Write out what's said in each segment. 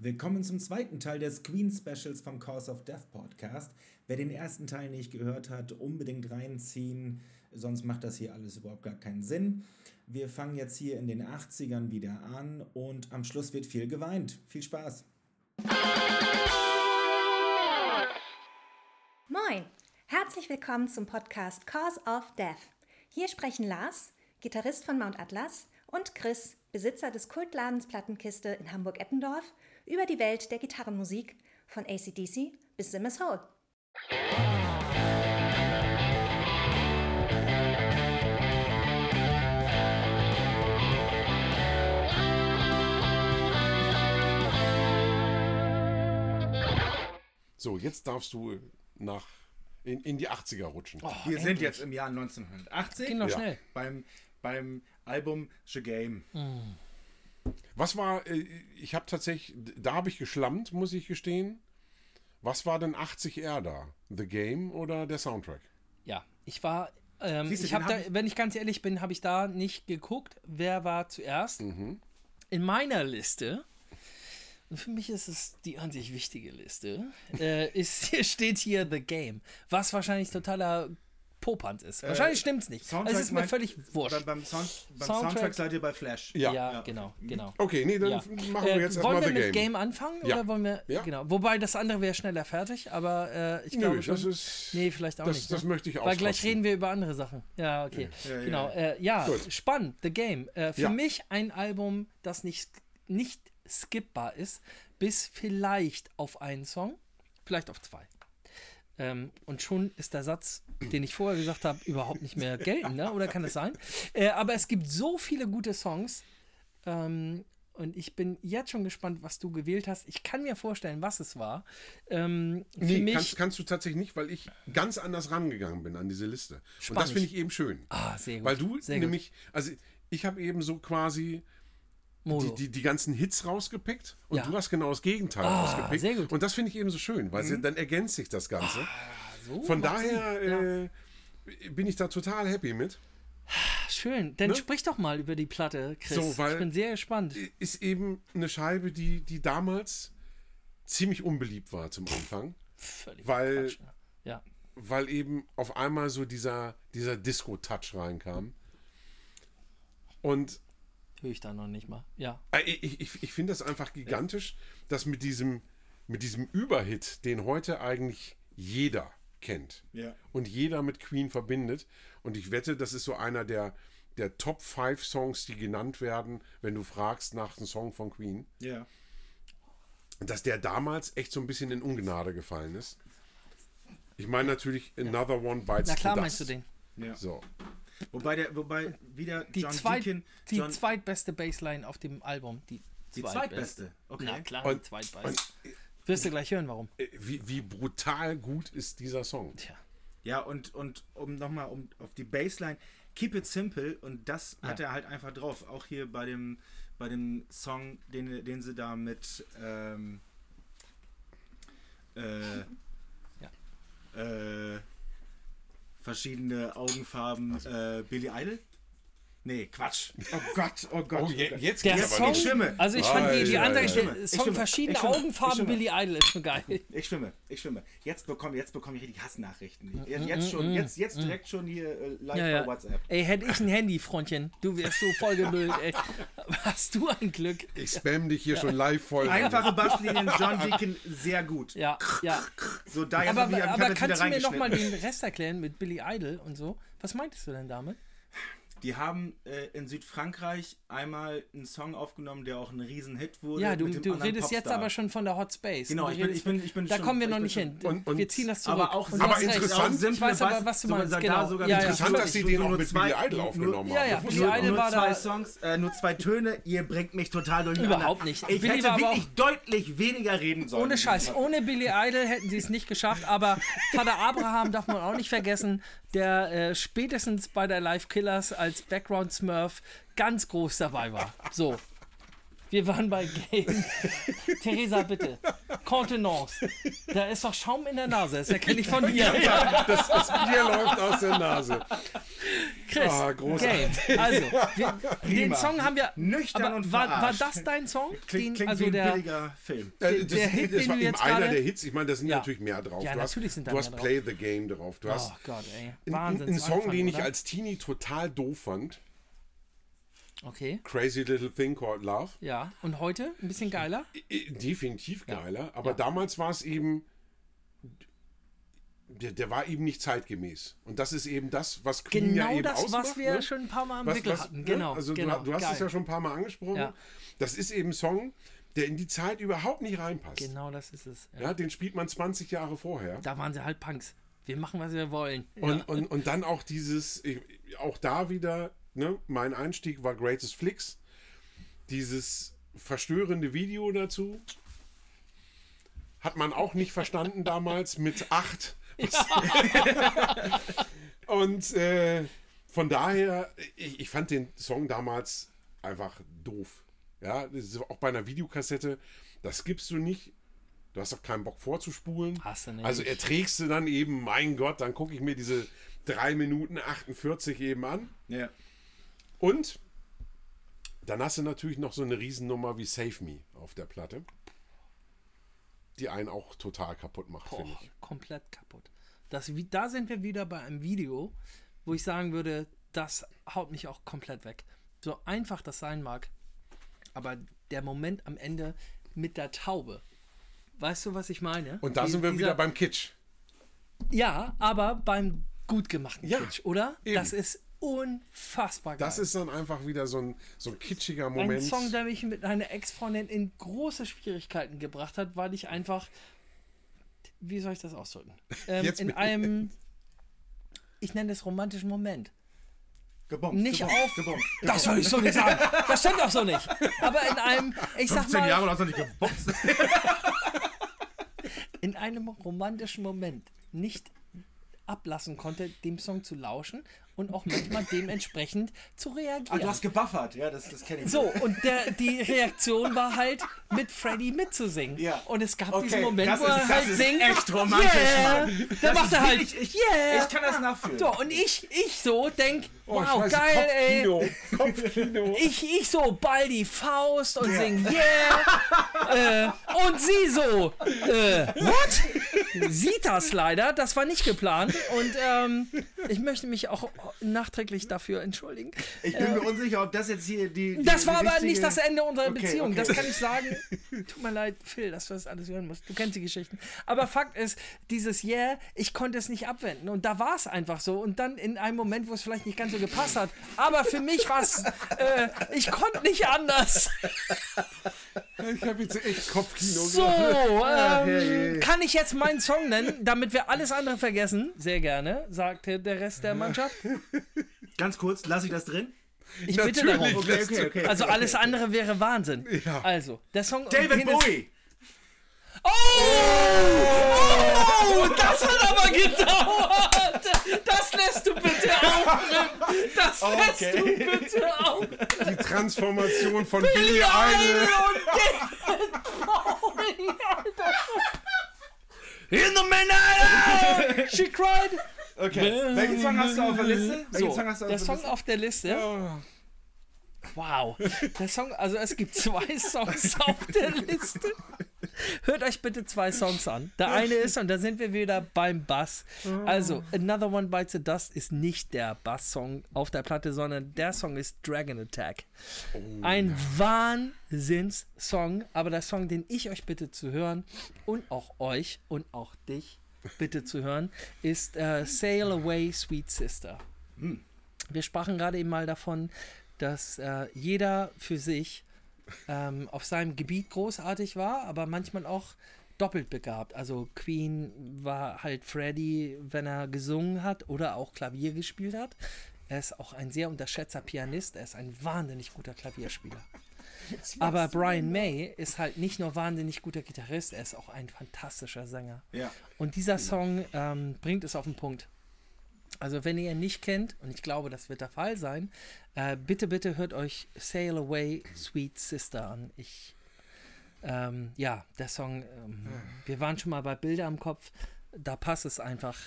Willkommen zum zweiten Teil des Queen Specials vom Cause of Death Podcast. Wer den ersten Teil nicht gehört hat, unbedingt reinziehen, sonst macht das hier alles überhaupt gar keinen Sinn. Wir fangen jetzt hier in den 80ern wieder an und am Schluss wird viel geweint. Viel Spaß! Moin! Herzlich willkommen zum Podcast Cause of Death. Hier sprechen Lars, Gitarrist von Mount Atlas, und Chris, Besitzer des Kultladens Plattenkiste in Hamburg-Eppendorf, über die Welt der Gitarrenmusik von ACDC bis Simmers Hole. So, jetzt darfst du nach in, in die 80er rutschen. Oh, Wir sind jetzt im Jahr 1980 Ging noch schnell. beim, beim Album The Game. Was war, äh, ich habe tatsächlich, da habe ich geschlammt, muss ich gestehen. Was war denn 80R da? The Game oder der Soundtrack? Ja, ich war. Ähm, Siehst du, ich habe den da, hab- wenn ich ganz ehrlich bin, habe ich da nicht geguckt, wer war zuerst. In meiner Liste, und für mich ist es die an sich wichtige Liste, äh, ist, hier steht hier The Game, was wahrscheinlich totaler Popanz ist. Wahrscheinlich stimmt's nicht. Also es ist mir völlig wurscht. Beim, beim, Sound, beim Soundtrack- Soundtrack seid ihr bei Flash. Ja. ja, Ja. genau, genau. Okay, nee, dann Ja. machen wir Äh, jetzt wollen erstmal wir The mit Game. Game anfangen Ja. oder wollen wir Ja. genau wobei das andere wäre schneller fertig aber äh, ich Nö, glaube schon das ist- nee vielleicht auch das- nicht das ne? möchte ich weil gleich reden wir über andere Sachen ja okay Ja, genau ja. äh, spannend The Game äh, für Ja. mich ein Album das nicht nicht skippbar ist bis vielleicht auf einen Song vielleicht auf zwei ähm, und schon ist der Satz, den ich vorher gesagt habe, überhaupt nicht mehr geltend, ne? oder kann es sein? Äh, aber es gibt so viele gute Songs ähm, und ich bin jetzt schon gespannt, was du gewählt hast. Ich kann mir vorstellen, was es war. Ähm, für Nee, mich, kannst, kannst du tatsächlich nicht, weil ich ganz anders rangegangen bin an diese Liste. Und das Spannend. finde ich eben schön. Ah, sehr gut, Weil du sehr gut. nämlich, also ich habe eben so quasi die, die, die ganzen Hits rausgepickt und Ja. du hast genau das Gegenteil Ah, rausgepickt. Mhm. Und das finde ich eben so schön, weil sie, dann ergänzt sich das Ganze. so Von daher äh, bin ich da total happy mit. Ah, Schön, dann ne? sprich doch mal über die Platte, Chris. So, ich bin sehr gespannt. Ist eben eine Scheibe, die, die damals ziemlich unbeliebt war zum Anfang, Völlig weil- Quatsch, ne? Ja. weil eben auf einmal so dieser, dieser Disco-Touch reinkam. Und Höre ich da noch nicht mal. Ja. Äh, Ich, ich, ich finde das einfach gigantisch, dass mit diesem, mit diesem Überhit, den heute eigentlich jeder kennt Ja. und jeder mit Queen verbindet. Und ich wette, das ist so einer der, der Top 5 Songs, die genannt werden, wenn du fragst nach einem Song von Queen. Ja. Dass der damals echt so ein bisschen in Ungnade gefallen ist. Ich meine natürlich Another One Bites Na klar the meinst du Dust. den. ja. So. Wobei, der, wobei wieder Die, John zweit, Deacon. die John, zweitbeste Bassline auf dem Album. Die, die zweitbeste. Okay. Na klar, Und- die zweitbeste. Wirst du gleich hören, warum. Äh, Wie, wie brutal gut ist dieser Song? Tja. Ja, und, und um nochmal um, auf die Bassline, keep it simple und das hat Ja. er halt einfach drauf. Auch hier bei dem, bei dem Song, den, den sie da mit ähm, äh, äh, verschiedene Augenfarben äh, Billy Idol? Nee, Quatsch. Oh Gott, oh Gott. Oh, oh je, jetzt Der geht's Song, aber nicht. schwimme. also ich fand die, die andere ich schwimme, Song schwimme, verschiedene ich schwimme, ich Augenfarben. Billy Idol ist schon geil. Ich schwimme, ich schwimme. Jetzt bekomme jetzt bekomm ich richtig Hassnachrichten. Jetzt, schon, jetzt, jetzt direkt schon hier äh, live Ja, bei ja. WhatsApp. Ey, hätte ich ein Handy, Freundchen, du wärst so vollgemüllt, ey. Hast du ein Glück? Ich spam dich hier schon live voll. Einfache Basslinien, John Deacon, sehr gut. Ja, ja. So, da Aber, aber jetzt kannst du mir nochmal den Rest erklären mit Billy Idol und so? Was meintest du denn damit? Die haben äh, in Südfrankreich einmal einen Song aufgenommen, der auch ein Riesenhit wurde. Ja, du, mit dem du redest jetzt Popstar. aber schon von der Hot Space. Genau, ich bin- ich bin- ich bin Da schon- kommen wir noch nicht hin. Und- und- wir ziehen das zurück. Aber auch aber recht. interessant- simple Ich weiß aber, was du meinst, da genau. sogar Ja, mit ja, Interessant, dass sie den auch Nur mit zwei- Billy Idol aufgenommen Ja, haben. ja, Das Billy wusste ich Idol nur war zwei da- Songs, äh, nur zwei Töne, ihr bringt mich total durcheinander. Überhaupt nicht. Ich Billy hätte war wirklich deutlich weniger reden sollen. Ohne Scheiß, ohne Billy Idol hätten sie es nicht geschafft, aber Vater Abraham darf man auch nicht vergessen, der äh, spätestens bei der Live Killers als Background Smurf ganz groß dabei war. So. Wir waren bei Game. Theresa, bitte. Contenance. Da ist doch Schaum in der Nase. Das erkenne ich von dir. Ja. Das, das Bier läuft aus der Nase. Chris, Ah, großartig. Game. Also, wir, den. Song haben wir. Nüchtern aber und war, war das dein Song? Klingt, Den- klingt also wie ein der, billiger Film. Äh, Der Hit, das den war du eben jetzt einer gerade- der Hits. Ich meine, da sind Ja. natürlich mehr drauf. Ja, du hast, natürlich sind da du mehr hast drauf. Play the Game drauf. Du hast Oh Gott, ey. einen- Wahnsinn. einen Song, den ich als Teenie total doof fand. Okay. Crazy Little Thing Called Love. Ja. Und heute? Ein bisschen geiler? Definitiv Ja. geiler, aber Ja. damals war es eben, der, der war eben nicht zeitgemäß. Und das ist eben das, was Queen ja Genau eben das, ausmacht. was wir ne? schon ein paar Mal im Was- Wickel was- hatten. ne? Genau. Also genau. du, du hast es ja schon ein paar Mal angesprochen. Ja. Das ist eben ein Song, der in die Zeit überhaupt nicht reinpasst. Genau das ist es. Ja. Ja, den spielt man 20 Jahre vorher. Da waren sie halt Punks. Wir machen, was wir wollen. Und, ja. und, und dann auch dieses, auch da wieder, ne, mein Einstieg war Greatest Flicks. Dieses verstörende Video dazu hat man auch nicht verstanden damals mit acht. und äh, von daher, ich, ich fand den Song damals einfach doof. Ja, das ist auch bei einer Videokassette, das gibst du nicht. Du hast doch keinen Bock vorzuspulen. Hast du nicht. Also erträgst du dann eben, mein Gott, dann gucke ich mir diese 3 Minuten 48 eben an. Ja. Und dann hast du natürlich noch so eine Riesennummer wie Save Me auf der Platte. Die einen auch total kaputt macht, finde ich. komplett kaputt. Das, da sind wir wieder bei einem Video, wo ich sagen würde, das haut mich auch komplett weg. So einfach das sein mag, aber der Moment am Ende mit der Taube. Weißt du, was ich meine? Und da Die- sind wir dieser- wieder beim Kitsch. Ja, aber beim gut gemachten Ja, Kitsch, oder? eben. Das ist unfassbar geil. Das ist dann einfach wieder so ein, so ein kitschiger ein Moment. Song, der mich mit einer Ex-Freundin in große Schwierigkeiten gebracht hat, weil ich einfach, wie soll ich das ausdrücken? Ähm, Jetzt in einem, ich nenne es romantischen Moment. Gebombt. Nicht gebombt, auf. Gebombt. Das soll ich so nicht sagen. Das stimmt auch so nicht. Aber in einem, ich sag 15 mal, Jahre hast du nicht gebombt. in einem romantischen Moment nicht ablassen konnte, dem Song zu lauschen und auch manchmal dementsprechend zu reagieren. Ah, du hast gebuffert. Ja, das, das kenne ich. So, und der, die Reaktion war halt, mit Freddy mitzusingen. Ja. Und es gab Okay, diesen Moment, das wo ist- er das halt ist singt. echt romantisch, yeah. Mann. Da macht er halt, wirklich- ich- yeah. Ich kann das nachfühlen. So, und ich, ich so denk, Oh, wow, scheiße, geil, ey. Kopfkino. Kopfkino. Ich, ich so, ball die Faust und sing, yeah. äh, und sie so, äh, what? Sieht das leider, das war nicht geplant. Und ähm, ich möchte mich auch nachträglich dafür entschuldigen. Ich bin mir unsicher, ob das jetzt hier die. die Das war die aber nicht das Ende unserer Okay, Beziehung. okay. Das kann ich sagen. Tut mir leid, Phil, dass du das alles hören musst. Du kennst die Geschichten. Aber Fakt ist, dieses Yeah, ich konnte es nicht abwenden. Und da war es einfach so. Und dann in einem Moment, wo es vielleicht nicht ganz so gepasst hat. Aber für mich war es, äh, ich konnte nicht anders. Ich habe jetzt echt Kopfkino. So, ähm, kann ich jetzt meinen Song nennen, damit wir alles andere vergessen? Sehr gerne, sagte der Rest der Mannschaft. Ganz kurz, lasse ich das drin? Ich bitte Natürlich. darum. Okay, okay, okay. Also alles andere wäre Wahnsinn. Ja. Also, der Song. David Bowie! Oh! Oh! Das hat aber gedauert! Das lässt du bitte auch drin! Das lässt Okay. du bitte auch Die Transformation von Billy. Idol und David Bowie, Alter! In the midnight! She cried! Okay. Welchen Song hast du auf der Liste? Welchen So, Song hast du auf der der Song Liste? auf der Liste. Wow. Der Song, also es gibt zwei Songs auf der Liste. Hört euch bitte zwei Songs an. Der eine ist, und da sind wir wieder beim Bass. Also, Another One Bites the Dust ist nicht der Bass-Song auf der Platte, sondern der Song ist Dragon Attack. Ein Wahnsinns-Song, aber der Song, den ich euch bitte zu hören und auch euch und auch dich bitte zu hören, ist äh, Sail Away, Sweet Sister. Wir sprachen gerade eben mal davon, dass äh, jeder für sich ähm, auf seinem Gebiet großartig war, aber manchmal auch doppelt begabt. Also Queen war halt Freddie, wenn er gesungen hat oder auch Klavier gespielt hat. Er ist auch ein sehr unterschätzter Pianist. Er ist ein wahnsinnig guter Klavierspieler. Aber Brian May ist halt nicht nur wahnsinnig guter Gitarrist, er ist auch ein fantastischer Sänger. Ja. Und dieser Song ähm, bringt es auf den Punkt. Also wenn ihr ihn nicht kennt, und ich glaube, das wird der Fall sein, äh, bitte, bitte hört euch Sail Away, Sweet Sister an. Ich, ähm, ja, der Song, ähm, wir waren schon mal bei Bilder am Kopf, da passt es einfach.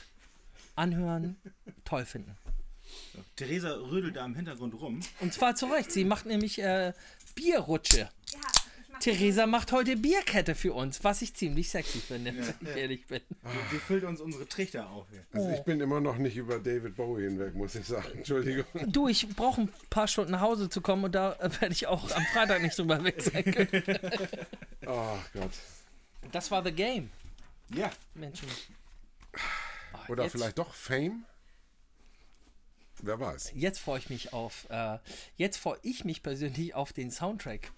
Anhören, toll finden. Theresa rödelt da im Hintergrund rum. Und zwar zu Recht, sie macht nämlich äh, Bierrutsche. Theresa macht heute Bierkette für uns, was ich ziemlich sexy finde, wenn ich ehrlich bin. Die füllt uns unsere Trichter auf hier. Also ich bin immer noch nicht über David Bowie hinweg, muss ich sagen. Entschuldigung. Du, ich brauche ein paar Stunden nach Hause zu kommen und da äh, werde ich auch am Freitag nicht drüber weg sein können. Ach Gott. Das war The Game, Ja, Menschen. Ah, Oder jetzt, vielleicht doch Fame? Wer weiß. Jetzt freue ich mich auf, äh, jetzt freue ich mich persönlich auf den Soundtrack.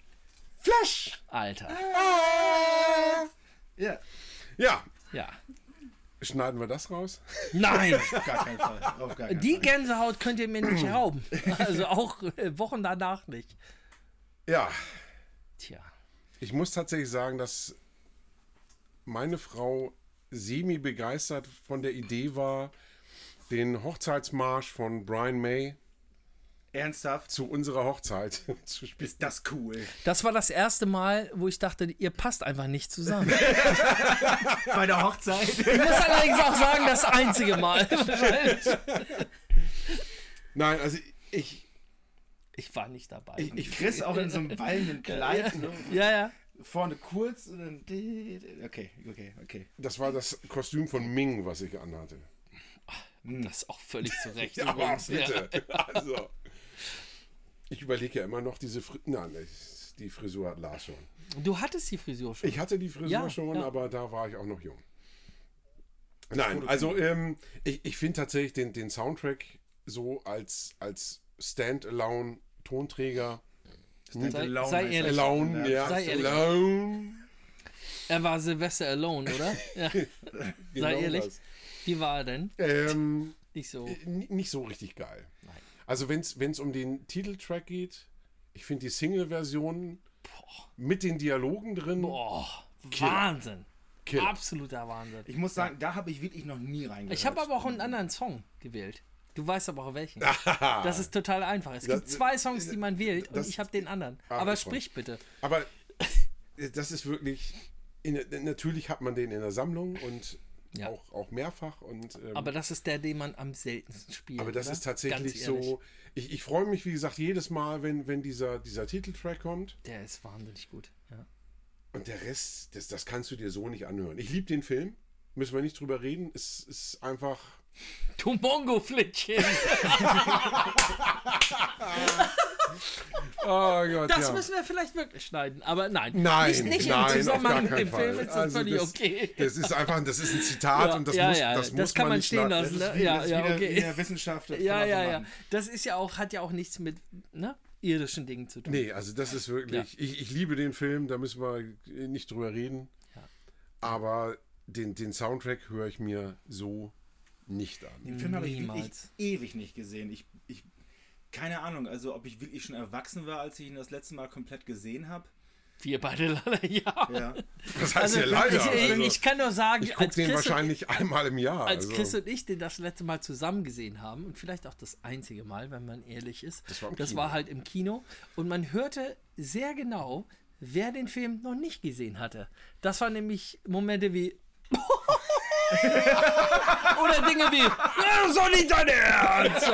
Flash! Alter. ja. Ja, Ja. schneiden wir das raus? Nein, Auf gar keinen Fall. Auf gar keinen die Fall. Gänsehaut könnt ihr mir nicht rauben. Also auch äh, Wochen danach nicht. Ja, Tja. ich muss tatsächlich sagen, dass meine Frau semi begeistert von der Idee war, den Hochzeitsmarsch von Brian May Ernsthaft? zu unserer Hochzeit zu. Ist das cool. Das war das erste Mal, wo ich dachte, ihr passt einfach nicht zusammen. Bei der Hochzeit. Ich muss allerdings auch sagen, das einzige Mal. Nein, also ich, Ich war nicht dabei. Ich, ich Chris auch in so einem wallenden Kleid. Ne? ja, ja. Vorne kurz und dann. Okay, okay, okay. das war das Kostüm von Ming, was ich anhatte. Das ist auch völlig zu Recht. Ja, aber bitte. Also, ich überlege ja immer noch diese Frisur. Nein, ich- die Frisur hat Lars schon. Du hattest die Frisur schon. Ich hatte die Frisur Ja, schon, ja. aber da war ich auch noch jung. Nein, also ähm, ich, ich finde tatsächlich den, den Soundtrack so als, als Standalone-Tonträger. Sei, Alone sei heißt ehrlich. Alone, ja. Sei ehrlich. Alone. Er war Silvester Alone, oder? Ja. Genau ehrlich. das. Wie war er denn? Ähm, Nicht so. nicht so richtig geil. Also wenn es um den Titeltrack geht, ich finde die Single-Version mit den Dialogen drin, Boah, Killer. Wahnsinn. Killer. Absoluter Wahnsinn. Ich muss sagen, da habe ich wirklich noch nie reingehört. Ich habe aber auch einen anderen Song gewählt. Du weißt aber auch welchen. Das ist total einfach. Es gibt Das- zwei Songs, die man wählt und das- ich habe den anderen. Ah, Aber ich sprich bitte. Aber das ist wirklich. In, natürlich hat man den in der Sammlung und Ja. auch, auch mehrfach. Und, ähm, Aber das ist der, den man am seltensten spielt. aber das oder? ist tatsächlich so. Ich, ich freue mich, wie gesagt, jedes Mal, wenn, wenn dieser, dieser Titeltrack kommt. Der ist wahnsinnig gut. Ja. Und der Rest, das, das kannst du dir so nicht anhören. Ich liebe den Film. Müssen wir nicht drüber reden. Es ist einfach. Du Mongo-Flittchen. Oh Gott, Das ja. müssen wir vielleicht wirklich schneiden. Aber nein. Nein, nicht, nicht nein, im Zusammenhang mit dem keinen Film Fall. ist das Also völlig das, okay. Das ist einfach, das ist ein Zitat und das muss, das muss kann man nicht stehen schneiden. lassen. Das ist Ne? wie, Ja, das ja, wie der, wie okay. der Wissenschaft. das Ja, kann man ja, ja. Das ist ja auch, hat ja auch nichts mit ne, irdischen Dingen zu tun. Nee, also das ist wirklich. Ich, ich liebe den Film, da müssen wir nicht drüber reden. Aber den, den Soundtrack höre ich mir so nicht an. Den Film habe ich wirklich Niemals. ewig nicht gesehen. Ich, ich, keine Ahnung, also ob ich wirklich schon erwachsen war, als ich ihn das letzte Mal komplett gesehen habe. Wir beide leider ja. Ja. Das heißt Also, ja leider. ich, ich, also, ich kann nur sagen, ich gucke als den Chris und- wahrscheinlich einmal im Jahr. als also, Chris und ich den das letzte Mal zusammen gesehen haben und vielleicht auch das einzige Mal, wenn man ehrlich ist, Das war im das war halt im Kino und man hörte sehr genau, wer den Film noch nicht gesehen hatte. Das waren nämlich Momente wie oder Dinge wie "Ja, so nicht dein Ernst! So.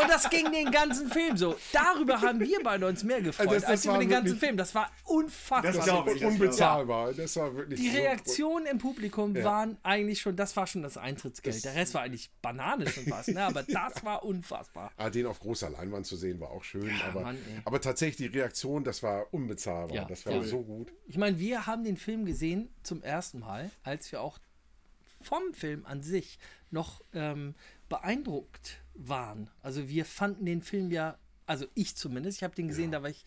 Und das ging den ganzen Film so. Darüber haben wir beide uns mehr gefreut, Also das- das als über war den ganzen wirklich- Film. Das war unfassbar. Das glaub ich. un- unbezahlbar. Das war wirklich Die so- Reaktionen im Publikum waren eigentlich schon, das war schon das Eintrittsgeld. Der Rest war eigentlich Banane schon fast, ne? aber das war unfassbar. Ah, den auf großer Leinwand zu sehen war auch schön, aber, Mann, aber tatsächlich die Reaktion, das war unbezahlbar. Ja, das war ja. so gut. Ich meine, wir haben den Film gesehen zum ersten Mal, als wir auch vom Film an sich noch ähm, beeindruckt waren. Also wir fanden den Film ja, also ich zumindest, ich habe den gesehen, da war ich,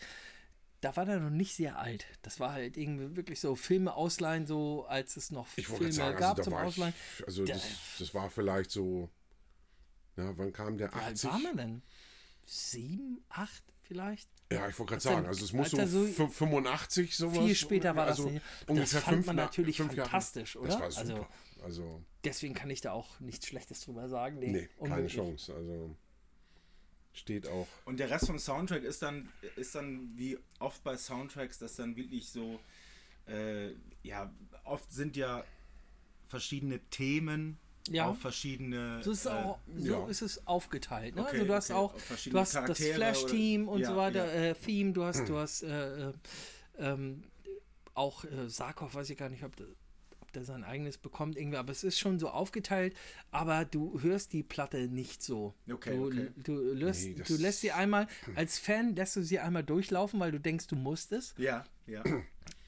da war der noch nicht sehr alt. Das war halt irgendwie wirklich so Filme ausleihen, so als es noch Ich Filme sagen, gab also, zum Ausleihen. ich, also das, das war vielleicht so, ja, wann kam der? Wie alt 80? war man denn? Sieben, acht vielleicht? Ja, ich wollte gerade sagen, er- also es muss so, er so fün- 85 sowas. Viel später war das also nicht. ungefähr das fand fünf man Na- natürlich fünf Jahre- fantastisch, oder? Das war super. Also Also, deswegen kann ich da auch nichts Schlechtes drüber sagen. Nee, nee, keine. Chance. Also steht auch. Und der Rest vom Soundtrack ist dann, ist dann wie oft bei Soundtracks, dass dann wirklich so, äh, ja, oft sind ja verschiedene Themen Ja. auf verschiedene. So ist, es äh, auch, so ja. ist es aufgeteilt. Ne? Okay, also du hast okay, auch, du hast das Flash-Team und ja, so weiter, ja. äh, Theme, du hast, du hast äh, äh, ähm, auch äh, Sarkov, weiß ich gar nicht, ob der, ob der sein eigenes bekommt irgendwie, aber es ist schon so aufgeteilt, aber du hörst die Platte nicht so. Okay, du, okay. Du, lässt, Nee, du lässt sie einmal, als Fan lässt du sie einmal durchlaufen, weil du denkst, du musst es. Ja, ja.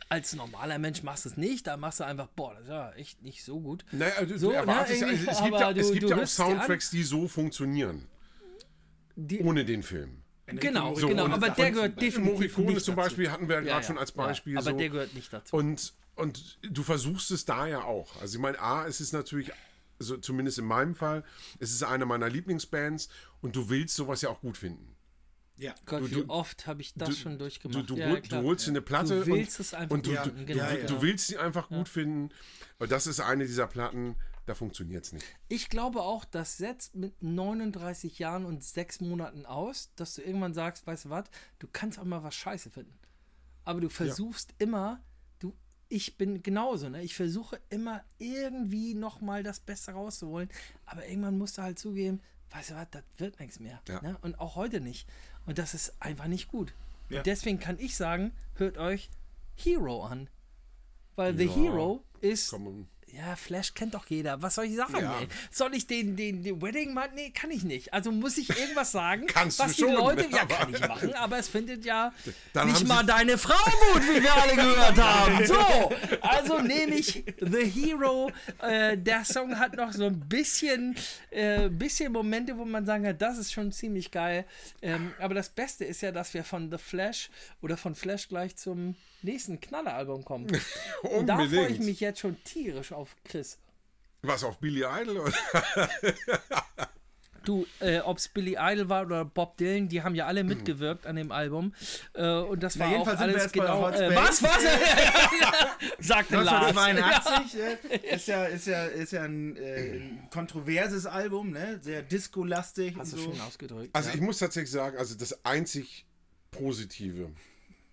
Als normaler Mensch machst du es nicht, da machst du einfach, boah, das ist ja echt nicht so gut. Naja, du, So, erwartest ne, ja, es, irgendwie, es gibt ja, es du- gibt du ja auch Soundtracks, die so funktionieren. Die, Ohne den Film. genau, So, genau, aber der gehört definitiv Morricone nicht zum dazu. Beispiel hatten wir ja Ja, gerade ja, schon als ja, Beispiel. aber so. der gehört nicht dazu. Und, und du versuchst es da ja auch. Also ich meine, A, es ist natürlich, also zumindest in meinem Fall, es ist eine meiner Lieblingsbands und du willst sowas ja auch gut finden. ja. Gott, du- wie du- oft habe ich das du, schon Du, durchgemacht. du, ja, hol- klar. du holst dir eine Platte Du willst und, es einfach und du, du, du, genau, du, ja. du willst sie einfach gut finden. Aber das ist eine dieser Platten, da funktioniert es nicht. Ich glaube auch, das setzt mit 39 Jahren und sechs Monaten aus, dass du irgendwann sagst, weißt du was, du kannst auch mal was scheiße finden. Aber du versuchst immer, du, ich bin genauso, ne? Ich versuche immer irgendwie nochmal das Beste rauszuholen. Aber irgendwann musst du halt zugeben, weißt du was, das wird nichts mehr. Ja. Ne? Und auch heute nicht. Und das ist einfach nicht gut. Ja. Und deswegen kann ich sagen, hört euch Hero an. Weil The Ja. Hero ist Komm, ja, Flash kennt doch jeder. Was soll ich sagen, Ja. Soll ich den, den, den Wedding machen? Nee, kann ich nicht. Also muss ich irgendwas sagen, Kannst was du die schon, Leute. Ja, aber- kann ich machen, aber es findet ja Dann nicht mal deine Frau gut, wie wir alle gehört haben. So, also nehme ich The Hero. Äh, der Song hat noch so ein bisschen, äh, bisschen Momente, wo man sagen kann, das ist schon ziemlich geil. Ähm, aber das Beste ist ja, dass wir von The Flash oder von Flash gleich zum nächsten Knalleralbum kommen. Und da freue ich mich jetzt schon tierisch auf Chris. Was auf Billy Idol? Oder? Du, äh, ob es Billy Idol war oder Bob Dylan, die haben ja alle mitgewirkt an dem Album. Äh, und das Na, war auch jedenfalls sind wir alles jetzt bei genau. Äh, was, was? Sagte Lars. 1982 äh, ist ja, ist ja, ist ja ein, äh, ein kontroverses Album, ne? Sehr disco-lastig. Hast du so. schön ausgedrückt. Also ja. ich muss tatsächlich sagen, also das einzig Positive,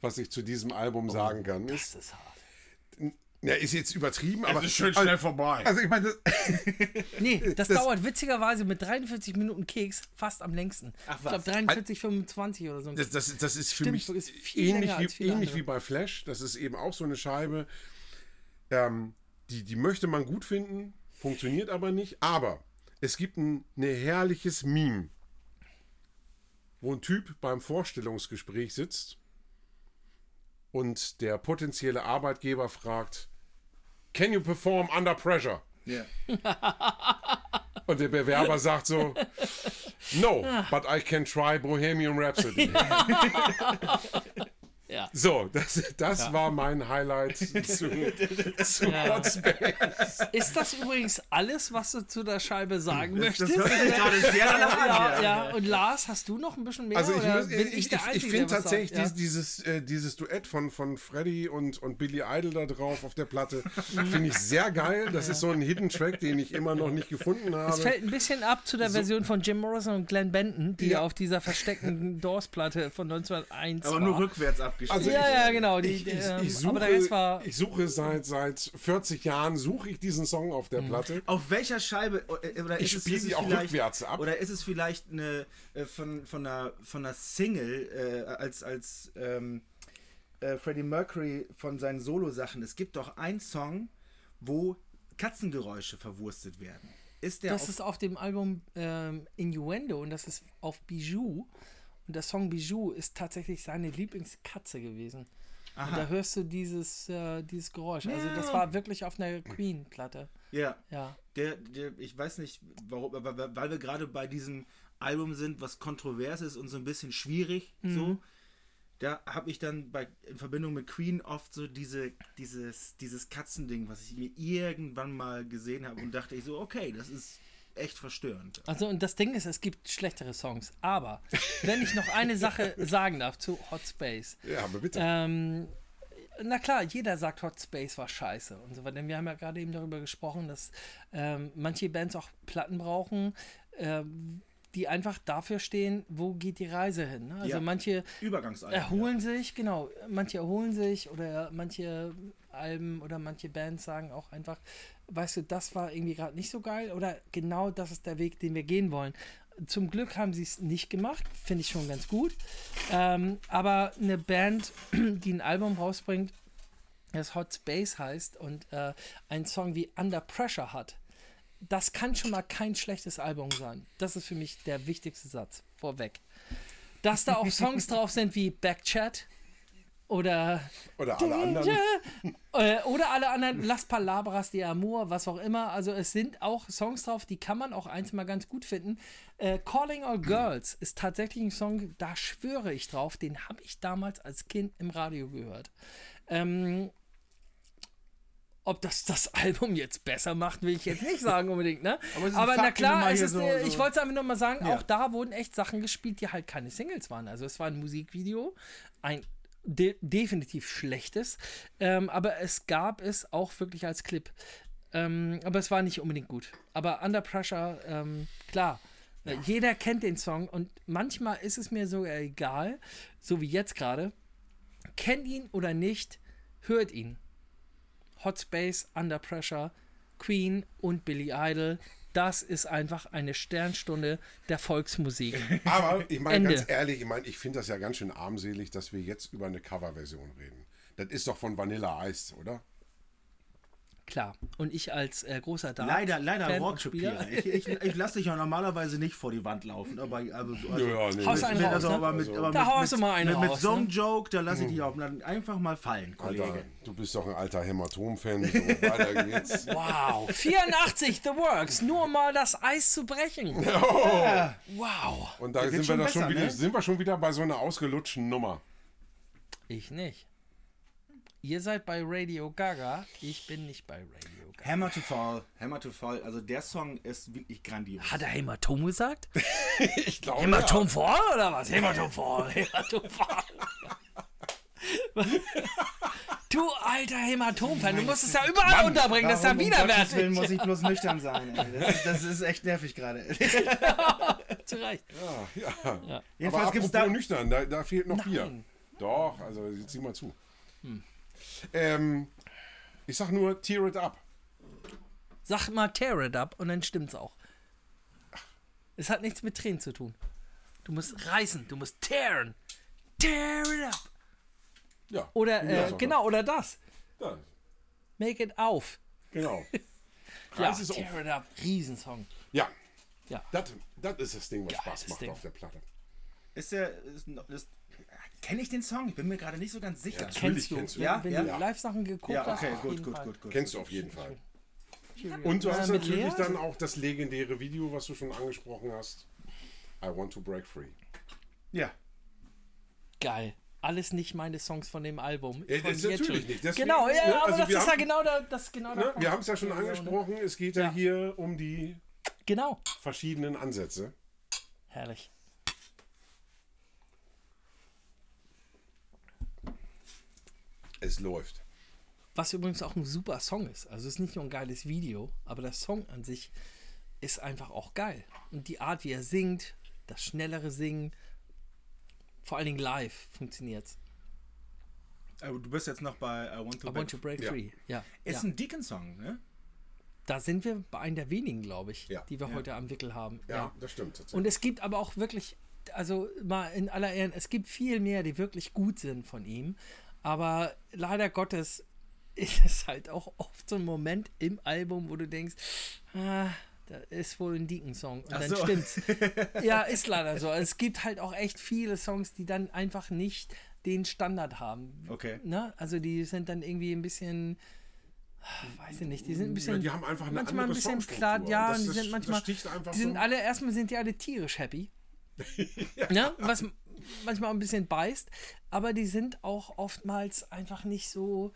was ich zu diesem Album sagen kann, ist, Das ist hart. ja, ist jetzt übertrieben, aber ist schön schnell also, vorbei. also ich meine, das, Nee, das, Das- dauert witzigerweise mit 43 Minuten Keks fast am längsten. Ach, ich glaube was? 43, 25 oder so. das, das, das ist für Stimmt, mich ist viel ähnlich, länger als wie, ähnlich andere. wie bei Flash. Das ist eben auch so eine Scheibe, ähm, die, die möchte man gut finden, funktioniert aber nicht. Aber es gibt ein, ein herrliches Meme, wo ein Typ beim Vorstellungsgespräch sitzt und der potenzielle Arbeitgeber fragt, Can you perform under pressure? Ja. Und der Bewerber sagt so, No, but I can try Bohemian Rhapsody. Ja. So, das, das war mein Highlight zu, zu Hot Space. Ist das übrigens alles, was du zu der Scheibe sagen möchtest? hört sich gerade sehr danach an. ja, ja, und Lars, hast du noch ein bisschen mehr? Also ich, oder muss, bin ich, ich, der ich, finde tatsächlich dies, dieses, äh, dieses Duett von, von Freddy und, und Billy Idol da drauf auf der Platte, finde ich sehr geil. Das ist so ein Hidden Track, den ich immer noch nicht gefunden habe. Es fällt ein bisschen ab zu der Version von Jim Morrison und Glenn Benton, die Ja. auf dieser versteckten Doors-Platte von 1901 Aber war. nur rückwärts abgespielt. Also ja, ich- ja, genau. Die, Ich, ich, ähm, ich, aber der Rest suche, war. ich suche seit, seit 40 Jahren suche ich diesen Song auf Mhm. der Platte. Auf welcher Scheibe äh, oder Ich ist es, spiele die auch vielleicht, rückwärts ab. Oder ist es vielleicht eine äh, von, von, einer, von einer Single äh, als, als ähm, äh, Freddie Mercury von seinen Solo-Sachen? Es gibt doch einen Song, wo Katzengeräusche verwurstet werden. Ist der Das auf, ist auf dem Album ähm, Innuendo und das ist auf Bijou. Und der Song Bijou ist tatsächlich seine Lieblingskatze gewesen. Und da hörst du dieses, äh, dieses Geräusch. Also das war wirklich auf einer Queen-Platte. ja, Ja. der, der, ich weiß nicht, warum, aber weil- wir gerade bei diesem Album sind, was kontrovers ist und so ein bisschen schwierig, so. Da habe ich dann bei, in Verbindung mit Queen oft so diese, dieses, dieses Katzending, was ich mir irgendwann mal gesehen habe und dachte ich so, okay, das ist echt verstörend. Also und das Ding ist, es gibt schlechtere Songs. Aber wenn ich noch eine Sache sagen darf zu Hot Space. Ja, aber bitte. Ähm, na klar, jeder sagt Hot Space war scheiße und so weiter. Denn wir haben ja gerade eben darüber gesprochen, dass ähm, manche Bands auch Platten brauchen, ähm, die einfach dafür stehen, wo geht die Reise hin. Ne? Also Ja. manche erholen sich, genau, manche erholen sich oder manche Alben oder manche Bands sagen auch einfach, weißt du, das war irgendwie gerade nicht so geil oder genau das ist der Weg, den wir gehen wollen. Zum Glück haben sie es nicht gemacht, finde ich schon ganz gut. Ähm, aber eine Band, die ein Album rausbringt, das Hot Space heißt und äh, einen Song wie Under Pressure hat, das kann schon mal kein schlechtes Album sein. Das ist für mich der wichtigste Satz vorweg. Dass da auch Songs drauf sind wie Backchat oder Oder alle anderen. äh, oder alle anderen Las Palabras de Amor, was auch immer. Also es sind auch Songs drauf, die kann man auch eins mal ganz gut finden. Äh, Calling All Girls ist tatsächlich ein Song, da schwöre ich drauf, den habe ich damals als Kind im Radio gehört. Ähm, ob das das Album jetzt besser macht, will ich jetzt nicht sagen unbedingt, ne? Aber Aber na klar, ist, so- äh, so- ich wollte es einfach nur mal sagen, Ja. auch da wurden echt Sachen gespielt, die halt keine Singles waren. Also es war ein Musikvideo, ein de definitiv schlechtes, ähm, aber es gab es auch wirklich als Clip. Ähm, aber es war nicht unbedingt gut. Aber Under Pressure, ähm, klar, äh, jeder kennt den Song und manchmal ist es mir sogar egal, so wie jetzt gerade, kennt ihn oder nicht, hört ihn. Hot Space, Under Pressure, Queen und Billy Idol. Das ist einfach eine Sternstunde der Volksmusik. Aber ich meine ganz ehrlich, ich meine, ich finde das ja ganz schön armselig, dass wir jetzt über eine Coverversion reden. Das ist doch von Vanilla Ice, oder? Klar. Und ich als äh, großer Dart Leider, leider Rohrkrepierer. Ich, ich, ich lasse dich ja normalerweise nicht vor die Wand laufen. Aber, also, also, Ja, nee, Haust nee. einen mit, raus, also, ne? aber mit, aber Da haust du mal einen mit, mit so einem ne? Joke, da lasse ich dich auch einfach mal fallen, Kollege. Alter, du bist doch ein alter Hämatom-Fan. So, weiter geht's. Wow. 84, The Works. Nur mal das Eis zu brechen. Wow. Und da sind wir, schon da schon besser, wieder, ne? sind wir schon wieder bei so einer ausgelutschten Nummer. Ich nicht. Ihr seid bei Radio Gaga. Ich bin nicht bei Radio Gaga. Hammer to Fall, Hammer to Fall. Also der Song ist wirklich grandios. Hat er Hämatom gesagt? Ich glaube, Hämatom Fall oder was? Hämatom Fall. Hämatom Fall. Du alter Hämatom-Fan, du musst es ja überall unterbringen, das ist ja um Gottes Willen muss widerwärtig. ich bloß nüchtern sein. Das, ist, das ist echt nervig gerade. Zu Recht. Ja, ja. Jedenfalls Aber gibt es da. nüchtern, da, da fehlt noch Bier. Nein. Doch, also sieh mal zu. Hm. Ähm, ich sag nur, tear it up. Sag mal Tear It Up und dann stimmt's auch. Es hat nichts mit Tränen zu tun. Du musst reißen, du musst tearen. Tear it up. Ja. Oder, äh, genau, oder das. Da, Make it auf. genau. Ja, Reiß es auf. Tear it up. Riesensong. Ja. Ja. Das, das ist das Ding, was Geiles Spaß macht Ding. auf der Platte. Ist der. Ist, ist, Kenne ich den Song? Ich bin mir gerade nicht so ganz sicher. Natürlich Kennst du, kennst du. Ja, wenn ja. du Live-Sachen geguckt Ja, hast? okay, gut, gut, gut, gut. Kennst du auf jeden Fall. Und du Äh, hast natürlich Lea? dann auch das legendäre Video, was du schon angesprochen hast. I want to break free. Ja. Geil. Alles nicht meine Songs von dem Album. Ja, freu das natürlich schon. nicht. Deswegen, Genau, ja, ne, aber also das wir ist ja haben- genau der, das genau Ne, wir haben es ja schon angesprochen, es geht ja, Ja. hier um die Genau. verschiedenen Ansätze. Herrlich. Es läuft. Was übrigens auch ein super Song ist. Also es ist nicht nur ein geiles Video, aber der Song an sich ist einfach auch geil. Und die Art, wie er singt, das schnellere Singen, vor allen Dingen live funktioniert's. Aber du bist jetzt noch bei I Want to, I want to break Ja. free. Ja. Ist ja. ein Deacon-Song, ne? Da sind wir bei einem der wenigen, glaube ich, Ja. die wir Ja. heute am Wickel haben. Ja, das stimmt. tatsächlich. Und es gibt aber auch wirklich, also mal in aller Ehren, es gibt viel mehr, die wirklich gut sind von ihm. Aber leider Gottes ist es halt auch oft so ein Moment im Album, wo du denkst, ah, da ist wohl ein Deacon-Song. Und Ach dann so. stimmt's. ja, ist leider so. Es gibt halt auch echt viele Songs, die dann einfach nicht den Standard haben. Okay. Ne? Also die sind dann irgendwie ein bisschen, weiß ich nicht, die sind ein bisschen ja, die haben einfach eine manchmal ein bisschen klar, ja, und die sind manchmal, die sind alle, erstmal sind die alle tierisch happy. ne? Was manchmal ein bisschen beißt, aber die sind auch oftmals einfach nicht so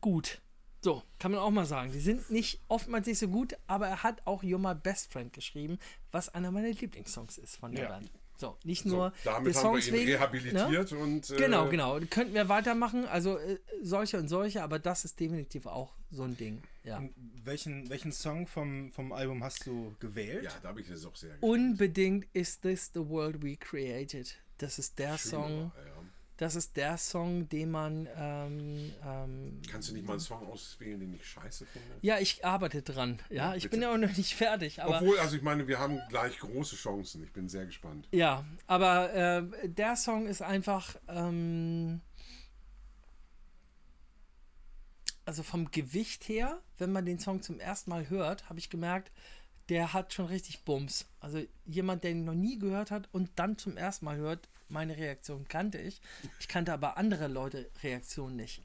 gut. So, kann man auch mal sagen. Die sind nicht oftmals nicht so gut, aber er hat auch You're My Best Friend geschrieben, was einer meiner Lieblingssongs ist von der Ja. Band. So, nicht nur Damit die haben wir Songs ihn wegen, ne? rehabilitiert und. Äh, Genau, genau. Könnten wir weitermachen, also äh, solche und solche, aber das ist definitiv auch so ein Ding. Ja. Welchen, welchen Song vom, vom Album hast du gewählt? Ja, da habe ich das auch sehr Unbedingt Is This the World We Created? Das ist der Song. Ja. Das ist der Song, den man. Ähm, ähm, Kannst du nicht mal einen Song auswählen, den ich scheiße finde? ja, ich arbeite dran. Ja, ich bitte. bin ja auch noch nicht fertig. Aber Obwohl, also ich meine, wir haben gleich große Chancen. Ich bin sehr gespannt. Ja, aber äh, der Song ist einfach, ähm, also vom Gewicht her, wenn man den Song zum ersten Mal hört, habe ich gemerkt, der hat schon richtig Bums. Also jemand, der ihn noch nie gehört hat und dann zum ersten Mal hört, meine Reaktion kannte ich. Ich kannte aber andere Leute Reaktionen nicht.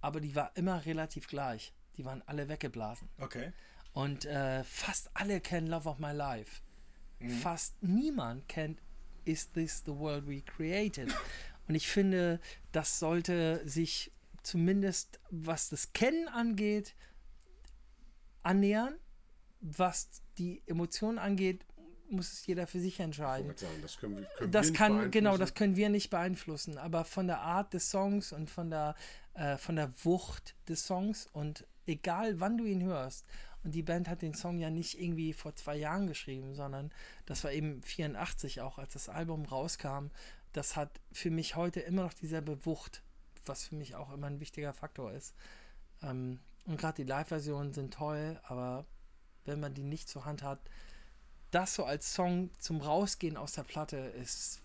Aber die war immer relativ gleich. Die waren alle weggeblasen. Okay. Und äh, fast alle kennen Love of My Life. Fast niemand kennt Is This the World We Created? Und ich finde, das sollte sich zumindest, was das Kennen angeht, annähern. Was die Emotionen angeht, muss es jeder für sich Ich entscheiden. sagen, das können wir, können wir Das nicht kann, genau, beeinflussen. das können wir nicht beeinflussen. Aber von der Art des Songs und von der, äh, von der Wucht des Songs und egal wann du ihn hörst, und die Band hat den Song ja nicht irgendwie vor zwei Jahren geschrieben, sondern das war eben 84 auch, als das Album rauskam. Das hat für mich heute immer noch dieselbe Wucht, was für mich auch immer ein wichtiger Faktor ist. Ähm, und gerade die Live-Versionen sind toll, aber wenn man die nicht zur Hand hat, das so als Song zum Rausgehen aus der Platte ist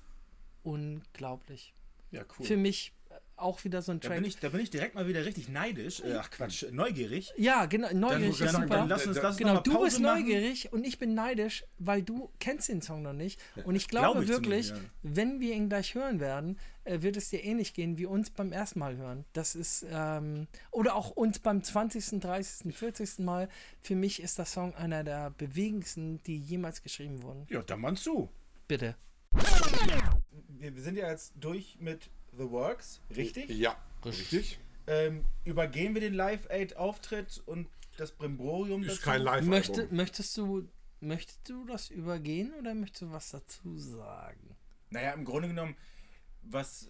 unglaublich. Ja, cool. Für mich auch wieder so ein da, Track. bin ich, da bin ich direkt mal wieder richtig neidisch. Äh, ach Quatsch, neugierig. ja, genau, neugierig dann, ist dann, super. dann lass uns, lass uns genau, du bist machen. neugierig und ich bin neidisch, weil du kennst den Song noch nicht. Und ich Glaub glaube ich wirklich, zumindest, wenn wir ihn gleich hören werden, äh, wird es dir ähnlich gehen wie uns beim ersten Mal hören. Das ist, ähm, oder auch uns beim 20., 30., 40. Mal. Für mich ist der Song einer der bewegendsten, die jemals geschrieben wurden. Ja, dann mal zu. Bitte. Wir, wir sind ja jetzt durch mit The Works, richtig? Ja, richtig. Ähm, übergehen wir den Live Aid Auftritt und das Brimborium Ist dazu? kein live Möchte, möchtest, du, möchtest du das übergehen oder möchtest du was dazu sagen? Naja, im Grunde genommen, was,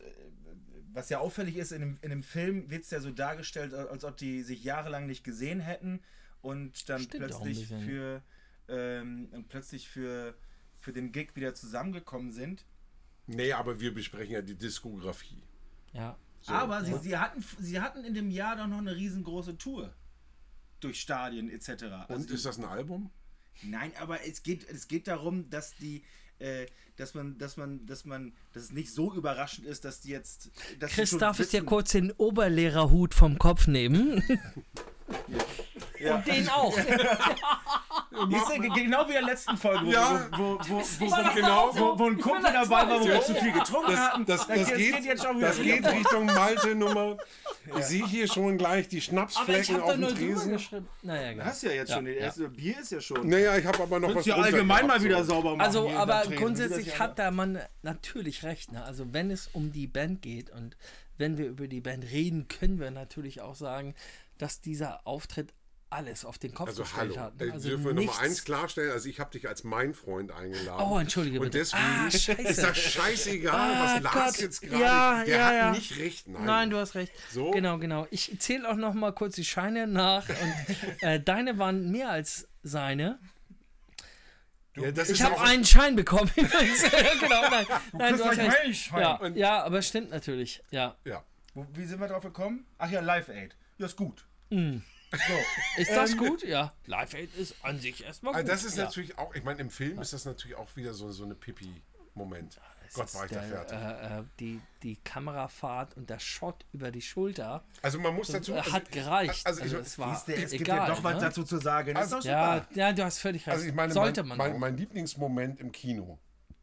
was ja auffällig ist, in dem, in dem Film wird es ja so dargestellt, als ob die sich jahrelang nicht gesehen hätten und dann Stimmt plötzlich für ähm, und plötzlich für, für den Gig wieder zusammengekommen sind. Nee, aber wir besprechen ja die Diskografie. Ja. Aber sie, sie, hatten, sie hatten in dem Jahr doch noch eine riesengroße Tour. Durch Stadien etc. Also Und ist das ein Album? Nein, aber es geht, es geht darum, dass die, äh, dass man, dass man, dass man, dass es nicht so überraschend ist, dass die jetzt. Dass Chris, darf ich dir kurz den Oberlehrerhut vom Kopf nehmen? Ja. Und den auch. Du, ge- genau wie in der letzten Folge, wo, Ja. wo, wo, wo, wo, genau wo, wo ein Kumpel dabei war, wo wir Ja. zu viel getrunken hatten. Das, Dann das, geht- geht, geht jetzt schon wieder. das geht Richtung Malte-Nummer. Ich sehe hier schon gleich die Schnapsflecken auf dem Tresen. geschrieben. Naja, Du genau. hast ja jetzt Ja, schon, das erste Bier ist ja schon. Naja, ich habe aber noch was Kannst du allgemein mal wieder so. sauber machen. Also, aber grundsätzlich Das ist hat der Mann natürlich recht. Ne? Also, wenn es um die Band geht und wenn wir über die Band reden, können wir natürlich auch sagen, dass dieser Auftritt alles auf den Kopf Also gestellt hallo, hat. ne? Also dürfen wir noch mal nichts- eins klarstellen? Also ich habe dich als mein Freund eingeladen. Oh, entschuldige Und bitte. deswegen Ah, ist das scheißegal, Ah, was Lars Gott. jetzt gerade... Ja, der ja, hat ja. nicht recht. Nein, Nein, du hast recht. So? Genau, genau. Ich zähle auch noch mal kurz die Scheine nach. Und äh, deine waren mehr als seine. ja, das Ich habe einen Schein bekommen. genau, nein. nein kriegst du hast gleich recht. meinen Schein. Ja, Und- ja, aber stimmt natürlich. Ja. Ja. Wie sind wir drauf gekommen? Ach ja, Live Aid. Ja, ist gut. So. Ist das gut? Ja. Live Aid ist an sich erstmal gut. Also das ist ja. natürlich auch, ich meine, im Film ist das natürlich auch wieder so, so eine Pipi-Moment. Gott, war ich da der, fertig. Äh, äh, die, die Kamerafahrt und der Shot über die Schulter Also man muss dazu... äh, Also, hat gereicht. Also, Also, ich, es war du, es gibt egal. ja doch was ne? dazu zu sagen. Doch Ja, ja, du hast völlig recht. also ich meine, Sollte mein, man mein, mein Lieblingsmoment im Kino.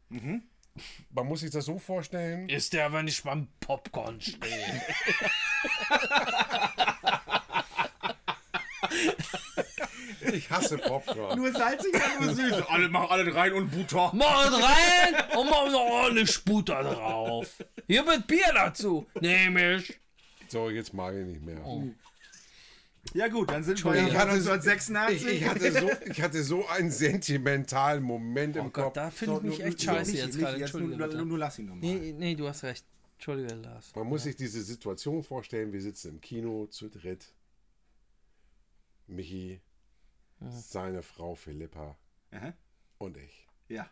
Man muss sich das so vorstellen. Ist der, wenn ich beim Popcorn stehe. Ich hasse Popcorn. Nur salzig und nur süß. Alle machen alle rein und Butter. Mach es rein und mach noch ordentlich Butter drauf. Hier wird Bier dazu. Nehm ich. So, jetzt mag ich nicht mehr. Oh. Ja gut, dann sind wir Ich hatte, so, 1986. ich, ich, hatte so, ich hatte so einen sentimentalen Moment im Oh Gott, Kopf. da finde ich mich nur- echt scheiße jetzt gerade. jetzt nur, nur, nur lass ihn nochmal. Nee, nee, du hast recht. Entschuldige, Lars. Man muss sich diese Situation vorstellen, wir sitzen im Kino zu dritt. Michi, seine Frau Philippa Aha. und ich. Ja.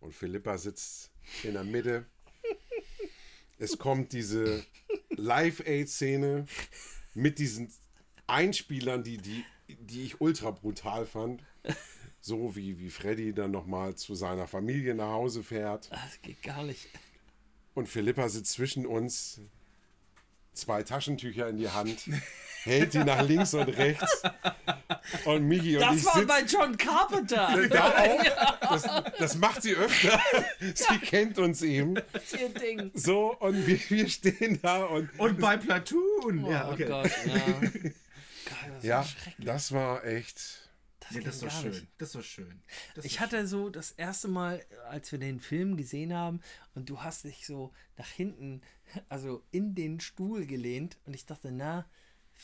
Und Philippa sitzt in der Mitte. Es kommt diese Live-Aid-Szene mit diesen Einspielern, die, die, die ich ultra brutal fand. So wie, wie Freddy dann nochmal zu seiner Familie nach Hause fährt. Das geht gar nicht. Und Philippa sitzt zwischen uns, zwei Taschentücher in die Hand, hält die nach links und rechts. Und Michi und Das ich war sitzen bei John Carpenter. da auch. Das, das macht sie öfter. Sie kennt uns eben. Ihr Ding. So, und wir, wir stehen da und. Und bei Platoon. ja, Oh okay. Gott, ja. Geil, das ja, war das war echt. Das, Ja, das ist gar schön. nicht. Das ist doch schön. Das Ich ist hatte so das erste Mal, als wir den Film gesehen haben und du hast dich so nach hinten, also in den Stuhl gelehnt und ich dachte, na,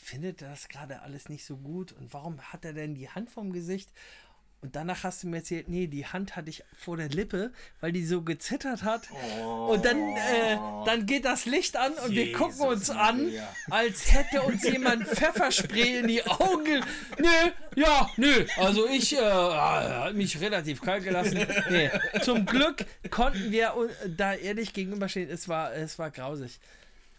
findet das gerade alles nicht so gut und warum hat er denn die Hand vom Gesicht? Und danach hast du mir erzählt, nee, die Hand hatte ich vor der Lippe, weil die so gezittert hat. Und dann, äh, dann geht das Licht an und wir Jesus gucken uns an, als hätte uns jemand Pfefferspray in die Augen. ge- Nö, ja, nö. Also ich äh, hat mich relativ kalt gelassen. Nee. Zum Glück konnten wir un- da ehrlich gegenüberstehen. Es war, es war grausig.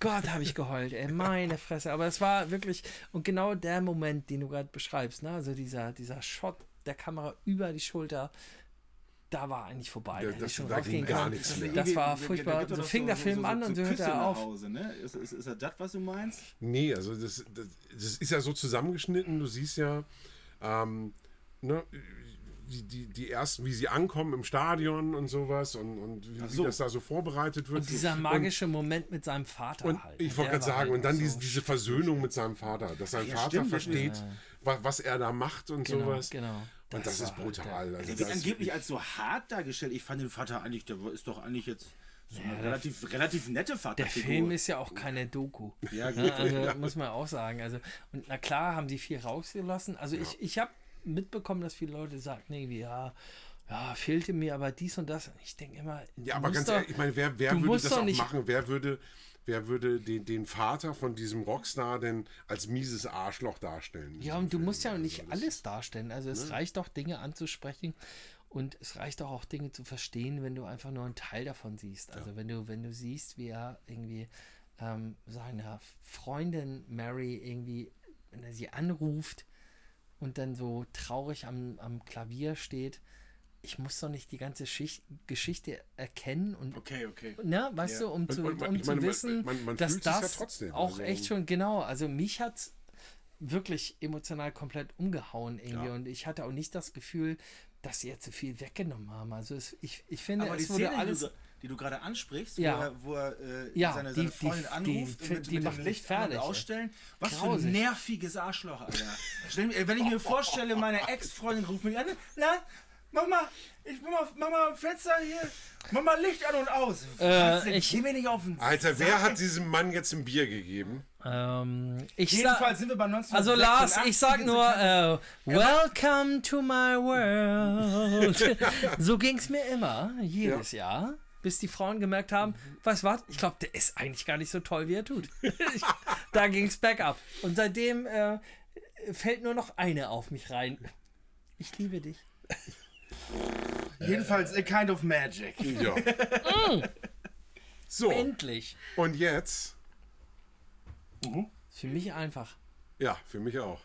Gott, habe ich geheult, ey, meine Fresse. Aber es war wirklich, und genau der Moment, den du gerade beschreibst, ne? also dieser, dieser Shot der Kamera über die Schulter, da war eigentlich vorbei. Ja, Da das- schon da ging gar nichts mehr. Das war furchtbar. doch So fing der Film an und so hörte er auf. Hause, ne? Ist, ist, ist das das, was du meinst? Nee, also das, das, das ist ja so zusammengeschnitten. Du siehst ja, ähm, ne, die, die, die ersten, wie sie ankommen im Stadion und sowas und, und wie, so. wie das da so vorbereitet wird. Und dieser magische Moment mit seinem Vater Und halt. ich wollte Der gerade sagen, halt und dann so diese, diese Versöhnung mit seinem Vater, dass sein ja, Vater stimmt, versteht, was, was er da macht und Genau, sowas. genau. Und das, Das ist halt brutal. Der Also wird angeblich als so hart dargestellt. Ich fand den Vater eigentlich, der ist doch eigentlich jetzt so eine relativ, relativ nette Der Vaterfigur. Film ist ja auch keine Doku. Ja, Ja, gut. also, muss man auch sagen. Also, und na klar haben die viel rausgelassen. Also ich, ich habe mitbekommen, dass viele Leute sagen, irgendwie, ja, ja, fehlte mir aber dies und das. Ich denke immer, Ja, aber ganz doch- ehrlich, ich meine, wer, wer würde das doch auch nicht- machen? Wer würde, wer würde den, den Vater von diesem Rockstar denn als mieses Arschloch darstellen? Ja, und du Film? musst ja nicht Also das- alles darstellen. Also es reicht doch, Dinge anzusprechen und es reicht auch, auch Dinge zu verstehen, wenn du einfach nur einen Teil davon siehst. Also wenn du, wenn du siehst, wie er irgendwie ähm, seiner Freundin Mary irgendwie, wenn er sie anruft und dann so traurig am, am Klavier steht, ich muss doch nicht die ganze Schicht, Geschichte erkennen und Okay, okay. Ne, weißt Ja. du, um, Und- zu, und um zu meine, wissen, man- man dass sich's ja das trotzdem, auch also- echt schon, genau, also mich hat es wirklich emotional komplett umgehauen irgendwie Ja. und ich hatte auch nicht das Gefühl, dass sie jetzt so viel weggenommen haben. Also es, ich, ich finde, Aber die es wurde Szene, alles... die du, die du gerade ansprichst, Ja. wo er, wo er äh, Ja, seine, seine die- Freundin die- anruft die- und mit, die mit macht dem Licht fertig, ausstellen. Was für Grausig. ein nerviges Arschloch, Alter. Wenn ich mir vorstelle, meine Ex-Freundin ruft mich an, na, mach mal, ich mach mal, mach mal Fenster hier, mach mal Licht an und aus. Äh, ich- Geh mir nicht auf den Alter, wer Sack. hat diesem Mann jetzt ein Bier gegeben? Ähm, ich Jedenfalls sag, sind wir bei 1986. also Lars, ich sag nur, äh, Welcome to my world. so ging es mir immer, jedes Jahr, bis die Frauen gemerkt haben, weißt du was, ich glaube, der ist eigentlich gar nicht so toll, wie er tut. Ich, da ging es bergab. Und seitdem äh, fällt nur noch eine auf mich rein. Ich liebe dich. Jedenfalls a kind of magic. Ja. so, Endlich. und jetzt? Ist für mich einfach. Ja, für mich auch.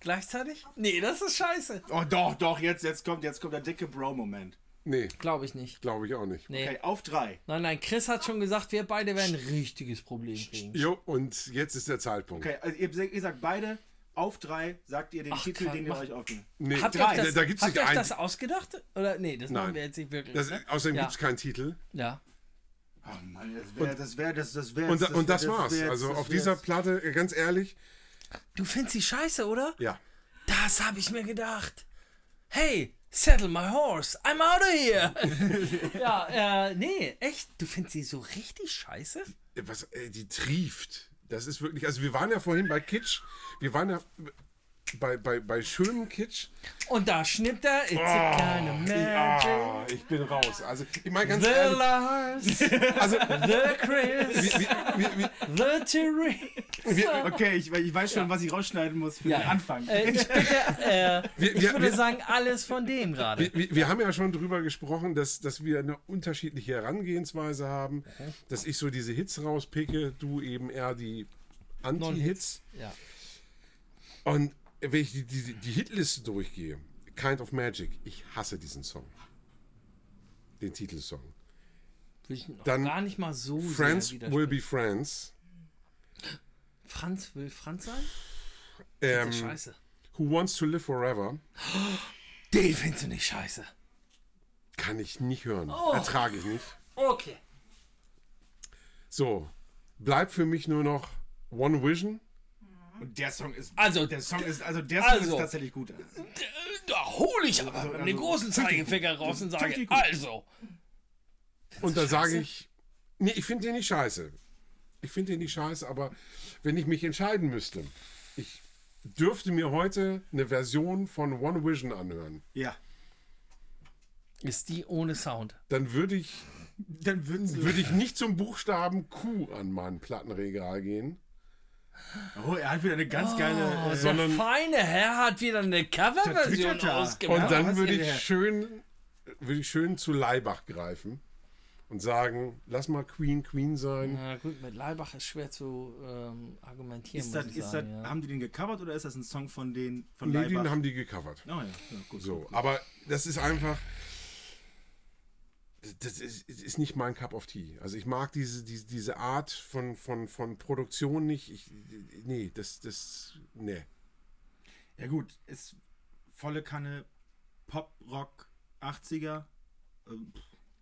Gleichzeitig? Nee, das ist scheiße. Oh doch, doch, jetzt, jetzt kommt, jetzt kommt der dicke Bro-Moment. Nee, Glaube ich nicht. glaube ich auch nicht. Nee. Okay, auf drei. Nein, nein, Chris hat schon gesagt, wir beide werden ein richtiges Problem kriegen. Jo, und jetzt ist der Zeitpunkt. Okay, also ihr, ihr sagt beide, auf drei sagt ihr den Ach, Titel, den ihr euch aufnimmt. Nee, Habt ihr da, euch das, da gibt's habt nicht ihr euch das ausgedacht? Oder nee, das Nein. machen wir jetzt nicht wirklich. Das, ne? außerdem Ja. gibt es keinen Titel. Ja. Oh Mann, das wäre, das wäre, das, das wäre. Und, da- und das, war's. wär- also das auf dieser Platte, äh, ganz ehrlich, Du findest sie scheiße, oder? ja. Das habe ich mir gedacht. Hey, settle my horse. I'm out of here. ja, äh, nee, echt. Du findest sie so richtig scheiße? Was, äh, die trieft. das ist wirklich, also wir waren ja vorhin bei Kitsch, wir waren ja bei, bei, bei schönem Kitsch. Und da schnippt er, it's a kind of magic. Ah, ich bin raus. Also, ich meine ganz The ehrlich, Lars, also, the Chris, wie, wie, wie, the Terry. Okay, ich, ich weiß schon, was ich rausschneiden muss für Ja. den Anfang. Äh, ich bitte, äh, Wir- ich wir- würde wir- sagen, alles von dem gerade. wir, wir, wir haben ja schon drüber gesprochen, dass, dass wir eine unterschiedliche Herangehensweise haben. Dass ich so diese Hits rauspicke, du eben eher die Anti-Hits. Ja. Und wenn ich die, die, die Hitliste durchgehe, Kind of Magic, ich hasse diesen Song. Den Titelsong. Dann gar nicht mal so Friends Will. Be Friends. Franz will Franz sein? Ähm, scheiße. Who Wants to Live Forever. Den findest du nicht scheiße. Kann ich nicht hören. Oh. Ertrage ich nicht. Okay. So, bleibt für mich nur noch One Vision. Und der Song ist. Also- der Song ist, also der Song also- ist tatsächlich gut. Da hole ich aber also- den großen Zeigefinger raus und sage, also. Und da sage ich, nee, ich finde den nicht scheiße. Ich finde den nicht scheiße, aber wenn ich mich entscheiden müsste, ich dürfte mir heute eine Version von One Vision anhören, Ja. Ist die ohne Sound. dann würde ich, Dann würden sie. würde ich nicht zum Buchstaben Q an mein Plattenregal gehen, Oh, er hat wieder eine ganz geile. Äh, sondern Der feine Herr hat wieder eine Coverversion er. ausgemacht. und dann würde ich schön, würde ich schön zu Leibach greifen und sagen, lass mal Queen Queen sein. Na gut, mit Leibach ist schwer zu ähm, argumentieren. ist das, ist das, sagen, ja. Haben die den gecovert oder ist das ein Song von den von Nee, Leibach? den haben die gecovert. Oh ja, ja gut. So, aber das ist einfach. Das ist, ist nicht mein Cup of Tea. Also ich mag diese, diese, diese Art von, von, von Produktion nicht. Ich, nee, das, das, nee. Ja gut, ist volle Kanne Pop, Rock, 80er. Ähm,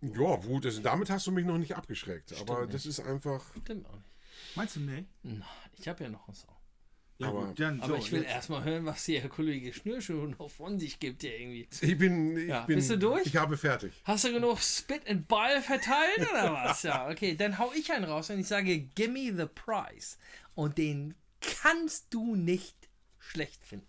Ja, gut, also damit hast du mich noch nicht abgeschreckt. aber das ist einfach. Stimmt auch nicht. Meinst du, nee? Nein, ich habe ja noch einen Song. Ja, Aber- gut, dann Aber so, ich will erstmal hören, was der Kollege Schnürschuh noch von sich gibt hier irgendwie. Ich bin. Ich Ja, bin bist du durch? Ich habe fertig. Hast du genug Spit and Ball verteilt oder was? Ja, okay, dann hau ich einen raus und ich sage, gimme the prize. Und den kannst du nicht schlecht finden.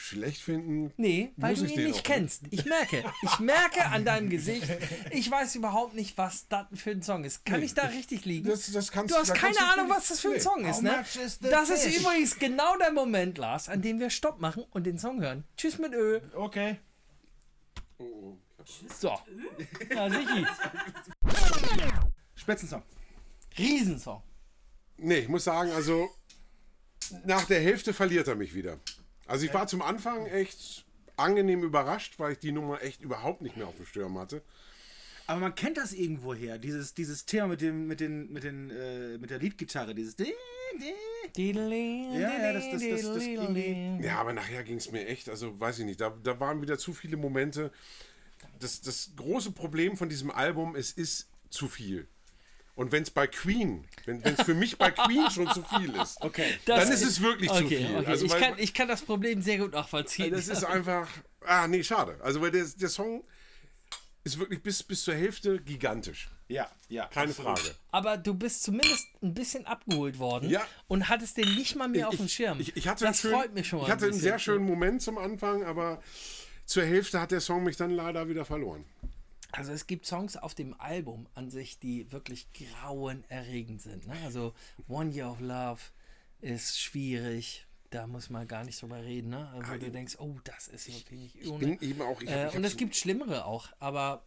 Schlecht finden. Nee, weil du ihn nicht kennst. Ich merke, ich merke an deinem Gesicht, ich weiß überhaupt nicht, was das für ein Song ist. Kann Nee, ich da ich- richtig liegen? Das, das kannst, Du hast da keine Ahnung, was das für ein nee. Song ist, ne? Das ist fish? übrigens genau der Moment, Lars, an dem wir Stopp machen und den Song hören. Tschüss mit Ö. Okay. So. Ja, Sichi. Spätzensong. Riesensong. Nee, ich muss sagen, also nach der Hälfte verliert er mich wieder. Also ich war zum Anfang echt angenehm überrascht, weil ich die Nummer echt überhaupt nicht mehr auf dem Sturm hatte. Aber man kennt das irgendwoher, dieses, dieses Thema mit dem, mit den, mit den, äh, mit der Leadgitarre, dieses. Ja, ja, das- das- das- das irgendwie- Ja, aber nachher ging es mir echt, also weiß ich nicht, da, da waren wieder zu viele Momente. Das, das große Problem von diesem Album, es ist zu viel. Und wenn es bei Queen, wenn es für mich bei Queen schon zu viel ist, Okay. Dann ist es wirklich zu okay, viel. Okay. Also, ich, weil- kann, ich kann das Problem sehr gut nachvollziehen. Das ist einfach. Ah, nee, schade. Also, weil der, der Song ist wirklich bis, bis zur Hälfte gigantisch. Ja, ja. Keine absolut. Frage. Aber du bist zumindest ein bisschen abgeholt worden Ja. und hattest den nicht mal mehr auf dem Schirm. Ich, ich hatte das einen schönen, freut mich schon mal. Ich hatte einen bisschen. sehr schönen Moment zum Anfang, aber zur Hälfte hat der Song mich dann leider wieder verloren. Also es gibt Songs auf dem Album an sich, die wirklich grauenerregend sind. Ne? Also One Year of Love ist schwierig. Da muss man gar nicht drüber reden. Ne? Also du denkst, oh, das ist wirklich nicht Ich bin eben auch. Ich, Äh, ich und hab's- es gibt schlimmere auch, aber,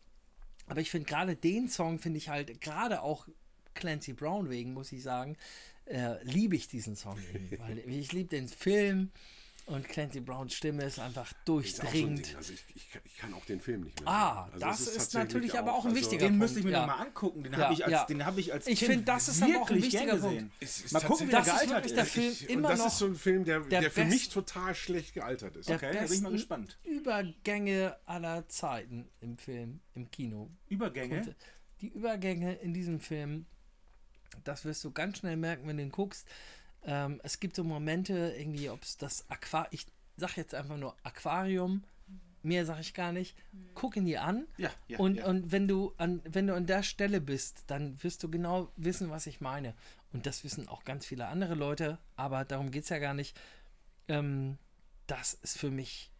aber ich finde gerade den Song, finde ich halt, gerade auch Clancy Brown wegen, muss ich sagen, äh, liebe ich diesen Song irgendwie, weil ich liebe den Film und Clancy Browns Stimme ist einfach ist auch durchdringend. Ding. Also ich, ich, kann- ich kann auch den Film nicht mehr. Ah, sehen. Also das ist tatsächlich natürlich aber auch ein wichtiger Den Punkt, müsste ich mir ja. nochmal angucken. Den Ja, habe ich, als- ja. den hab ich als Ich Kind find, das ist aber auch ein wichtiger gern Punkt. ist Mal gucken, wie der Das ist gealtert wirklich der ist. Film Ich, und immer das noch ist so ein Film, der, der der, für mich total schlecht gealtert ist. der Okay, da bin ich mal gespannt. Übergänge aller Zeiten im Film, im Kino. Übergänge. Und die Übergänge in diesem Film, das wirst du ganz schnell merken, wenn du ihn guckst. Ähm, es gibt so Momente, irgendwie, ob es das Aquarium, ich sag jetzt einfach nur Aquarium, mehr sage ich gar nicht. Guck ihn dir an. Ja, ja, und, ja. und wenn du an wenn du an der Stelle bist, dann wirst du genau wissen, was ich meine. und das wissen auch ganz viele andere Leute, aber darum geht es ja gar nicht. Ähm, das ist für mich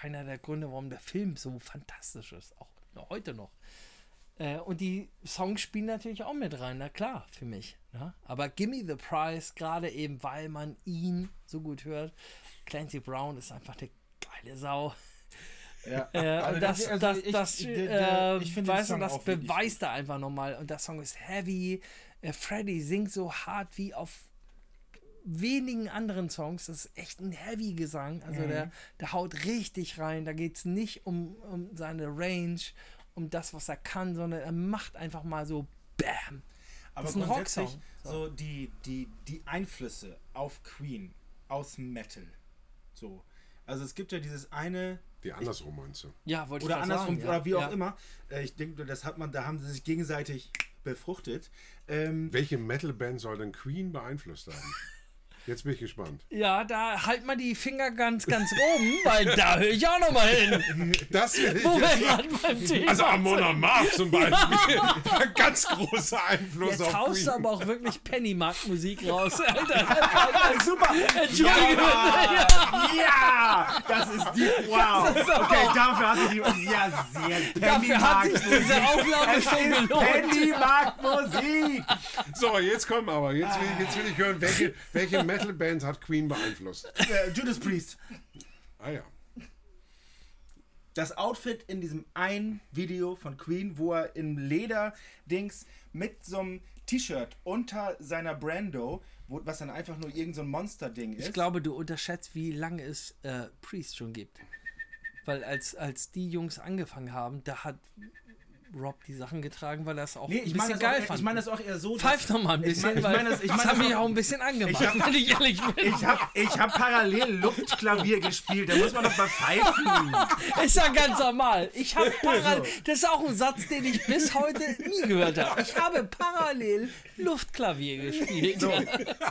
einer der Gründe, warum der Film so fantastisch ist, auch heute noch. Äh, und die Songs spielen natürlich auch mit rein, na klar, für mich. Ne? Aber Gimme the Prize, gerade eben, weil man ihn so gut hört. Clancy Brown ist einfach eine geile Sau. Ja. Äh, Also das, das- also das, ich- das, der- der- äh, ich finde den weißt du, Song das beweist er einfach nochmal. Und der Song ist heavy. Äh, Freddy singt so hart wie auf wenigen anderen Songs. Das ist echt ein heavy Gesang. Also der, Mhm. der haut richtig rein. Da geht es nicht um, um seine Range, um das, was er kann, sondern er macht einfach mal so BAM. Aber ist ein grundsätzlich Rocksong. so die, die, die Einflüsse auf Queen aus Metal. So. Also es gibt ja dieses eine Die andersrum meinst du? Ja, wollte oder ich grad andersrum sagen, ja. oder wie auch ja. immer. Äh, Ich denke, das hat man, da haben sie sich gegenseitig befruchtet. Ähm, Welche Metalband soll denn Queen beeinflusst haben? Jetzt bin ich gespannt. Ja, da halt mal die Finger ganz, ganz oben, weil da höre ich auch noch mal hin. Das will ich Wo wir gerade beim Thema Also Amon Amarth zum Beispiel. Ein ganz großer Einfluss Jetzt auf haust Queen. du aber auch wirklich Pennymark-Musik raus, Alter. super! Entschuldige Ja, ja, das ist die. Wow! Ist Okay, dafür hat sie die. Ja, sehr Dafür hat sich diese Aufnahme Es schon gelohnt. Pennymark-Musik! So, jetzt kommen aber. Jetzt will, ich, jetzt will ich hören, welche, welche Metal-Bands hat Queen beeinflusst? Äh, Judas Priest. Ah ja. das Outfit in diesem einen Video von Queen, wo er im Leder-Dings mit so einem T-Shirt unter seiner Brando, wo, was dann einfach nur irgendein so Monster-Ding ist. Ich glaube, du unterschätzt, wie lange es äh, Priest schon gibt. Weil als, als die Jungs angefangen haben, da hat Rob die Sachen getragen, weil er es auch nee, ein ich bisschen meine das, geil auch fand. ich mein das auch eher so. Pfeif doch mal ein ich bisschen, mein- ich weil mein das- ich das mein hat das mich auch- ein bisschen angemacht, Ich hab- wenn ich ehrlich bin. Ich habe ich hab parallel Luftklavier gespielt, da muss man doch mal pfeifen. Ist ja ganz normal. Ich habe parallel, das ist auch ein Satz, den ich bis heute nie gehört habe. Ich habe parallel Luftklavier gespielt. So,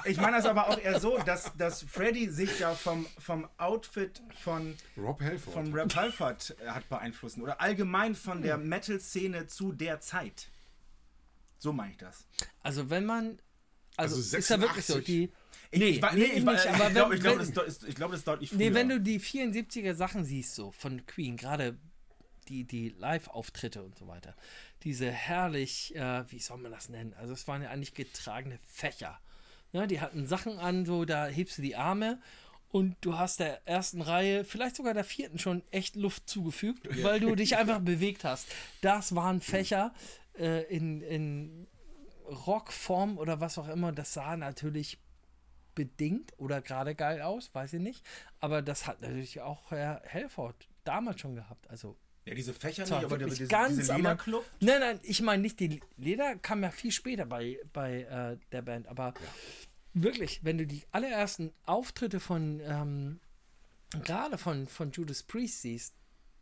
ich meine das aber auch eher so, dass, dass Freddy sich ja vom, vom Outfit von, Rob Halford. von Rap Halford hat beeinflussen oder allgemein von der Metal-Szene zu der Zeit. So meine ich das. Also wenn man, also, Also ist ja wirklich so, 86. die, Ich, Nee, nee, glaube, glaub, das ist, ich glaube, das ist deutlich früher. nee, wenn du die 74er Sachen siehst, so von Queen, gerade die, die Live-Auftritte und so weiter, diese herrlich, äh, wie soll man das nennen? Also es waren ja eigentlich getragene Fächer. Ja, die hatten Sachen an, so da hebst du die Arme und du hast der ersten Reihe, vielleicht sogar der vierten schon echt Luft zugefügt, weil du dich einfach bewegt hast. Das waren Fächer äh, in, in Rockform oder was auch immer. Das sah natürlich bedingt oder gerade geil aus, weiß ich nicht. Aber das hat natürlich auch Herr Helford damals schon gehabt. Also ja, diese Fächer nicht, aber diese, ganz diese Lederkluft. Nein, nein, ich meine nicht die Leder kam ja viel später bei, bei äh, der Band, aber wirklich, wenn du die allerersten Auftritte von ähm, gerade von, von Judas Priest siehst,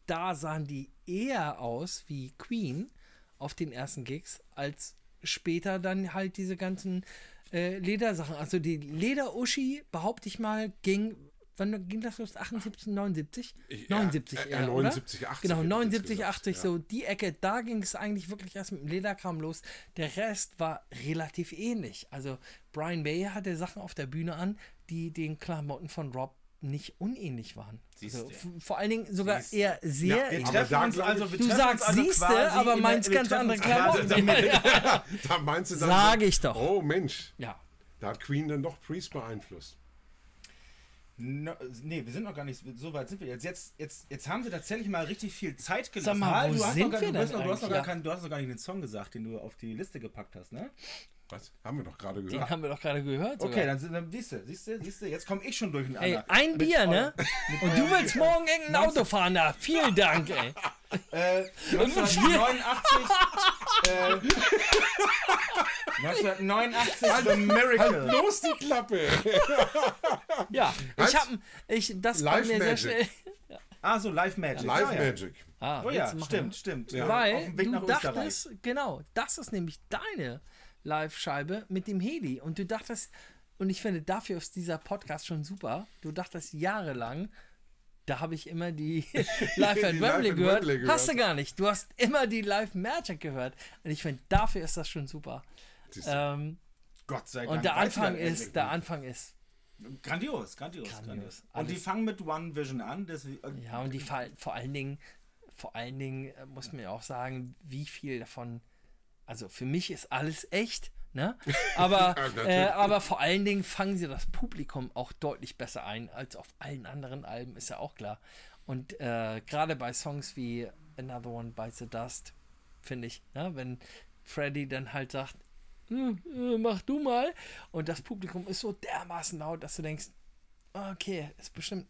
da sahen die eher aus wie Queen auf den ersten Gigs, als später dann halt diese ganzen äh, Ledersachen. Also die Leder-Uschi, behaupte ich mal, ging, wann ging das los? 78, 79? Ich- 79 ja, äh, eher, 79, oder? 80 Genau, hätte ich jetzt 79, gesagt, 80, ja. so die Ecke, da ging es eigentlich wirklich erst mit dem Lederkram los. Der Rest war relativ ähnlich. Also Brian May hatte Sachen auf der Bühne an, die den Klamotten von Rob nicht unähnlich waren. Also, vor allen Dingen sogar Siehste. eher sehr Wir ähnlich. treffen da uns also, Du treffen sagst also siehste, aber meinst ganz andere Klamotten. in der- Da meinst du dann Sag so, ich doch. Oh Mensch, Ja. da hat Queen dann doch Priest beeinflusst. No, nee, wir sind noch gar nicht, so weit sind wir jetzt. Jetzt, jetzt, jetzt haben wir tatsächlich mal richtig viel Zeit gelassen. Sag mal, wo du, hast sind noch gar, wir du, hast denn noch, du, hast noch eigentlich? gar Ja. keinen, du hast noch gar nicht den Song gesagt, den du auf die Liste gepackt hast, ne? Was? Haben wir doch gerade Den gehört. haben wir doch gerade gehört. Sogar. Okay, dann, sind- dann siehst du, siehst du, siehst du, jetzt komme ich schon durcheinander. Ey, ein Mit Bier, ne? Und du willst morgen irgendein Auto fahren da. Vielen Dank, ey. Äh, 1989, äh, 1989 The Miracle. Bloß die Klappe! Ja, Was? ich hab, ich, das war Live mir sehr Magic. schnell. Ah, so Live Magic. Live ja, ja. Magic. Ah, Oh ja, stimmt, stimmt. Ja. Auf Weil dem Weg du Österreich. dachtest, genau, das ist nämlich deine Live-Scheibe mit dem Heli. Und du dachtest, und ich finde, dafür ist dieser Podcast schon super. Du dachtest jahrelang, da habe ich immer die Live at Wembley gehört. Wembley Hast du gehört. gar nicht. Du hast immer die Live Magic gehört. Und ich finde, dafür ist das schon super. Ähm, Gott sei Dank. Und der Anfang ist, der. Anfang ist, Grandios, grandios, Grandios. grandios. Und die fangen mit One Vision an. Deswegen, ja, und die vor, vor allen Dingen, vor allen Dingen äh, muss man ja auch sagen, wie viel davon, also für mich ist alles echt, ne? Aber, äh, aber vor allen Dingen fangen sie das Publikum auch deutlich besser ein als auf allen anderen Alben, ist ja auch klar. Und äh, gerade bei Songs wie Another One Bites the Dust, finde ich, ne? wenn Freddy dann halt sagt, "Hm, äh, mach du mal, und das Publikum ist so dermaßen laut, dass du denkst, okay, ist bestimmt,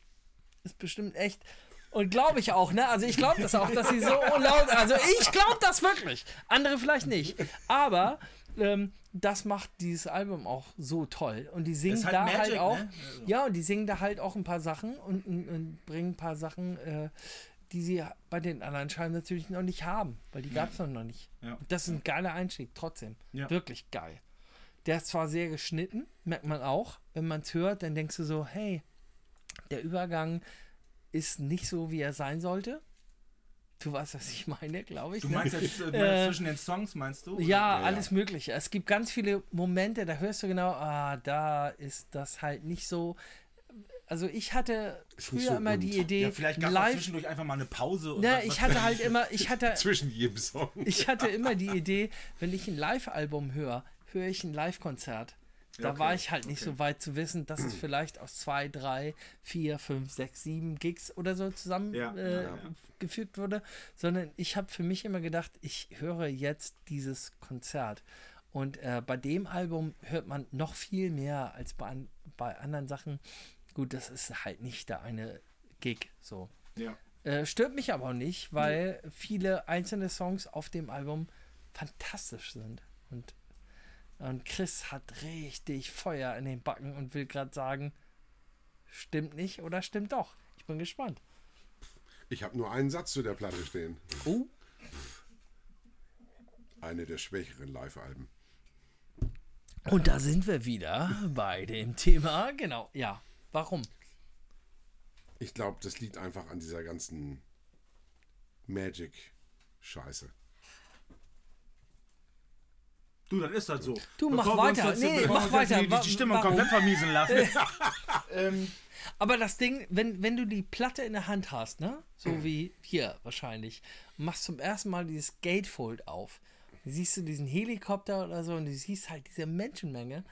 ist bestimmt echt. Und glaube ich auch, ne? Also ich glaube das auch, dass sie so laut, also ich glaube das wirklich. Andere vielleicht nicht. Aber ähm, das macht dieses Album auch so toll. Und die singen halt da Magic, halt auch. ne? Also. Ja, und die singen da halt auch ein paar Sachen und, und, und bringen ein paar Sachen, äh, die sie bei den anderen Scheiben natürlich noch nicht haben, weil die gab es noch nicht. Ja. Das ist ein geiler Einstieg, trotzdem. Ja. Wirklich geil. Der ist zwar sehr geschnitten, merkt man auch. Wenn man es hört, dann denkst du so, hey, der Übergang ist nicht so, wie er sein sollte. Du weißt, was ich meine, glaube ich. Du ne? meinst jetzt äh, Äh, zwischen den Songs, meinst du? oder? Ja, alles Mögliche. Es gibt ganz viele Momente, da hörst du genau, ah, da ist das halt nicht so. Also ich hatte früher so immer rund. die Idee, Ja, vielleicht gab es live. zwischendurch einfach mal eine Pause. und Ne, ich hatte halt immer, ich hatte, Zwischen jedem Song. ich hatte immer die Idee, wenn ich ein Live-Album höre, höre ich ein Live-Konzert. Da Okay, war ich halt nicht okay. so weit zu wissen, dass es vielleicht aus zwei, drei, vier, fünf, sechs, sieben Gigs oder so zusammen Ja, äh, ja, ja. gefügt wurde, sondern ich habe für mich immer gedacht, ich höre jetzt dieses Konzert. Und äh, bei dem Album hört man noch viel mehr als bei, an, bei anderen Sachen. Gut, das ist halt nicht der eine Gig so. Ja. Äh, stört mich aber auch nicht, weil viele einzelne Songs auf dem Album fantastisch sind. Und, und Chris hat richtig Feuer in den Backen und will gerade sagen, stimmt nicht oder stimmt doch. Ich bin gespannt. Ich habe nur einen Satz zu der Platte stehen. Oh, Eine der schwächeren Live-Alben. und da sind wir wieder bei dem Thema. Genau, ja. Warum? Ich glaube, das liegt einfach an dieser ganzen Magic-Scheiße. Du, das ist halt so. Du, mach weiter. Nee, mach weiter. Die, die Stimmung warum? komplett vermiesen lassen. ähm, Aber das Ding, wenn, wenn du die Platte in der Hand hast, ne? So wie hier wahrscheinlich, machst zum ersten Mal dieses Gatefold auf, dann siehst du diesen Helikopter oder so und du siehst halt diese Menschenmenge.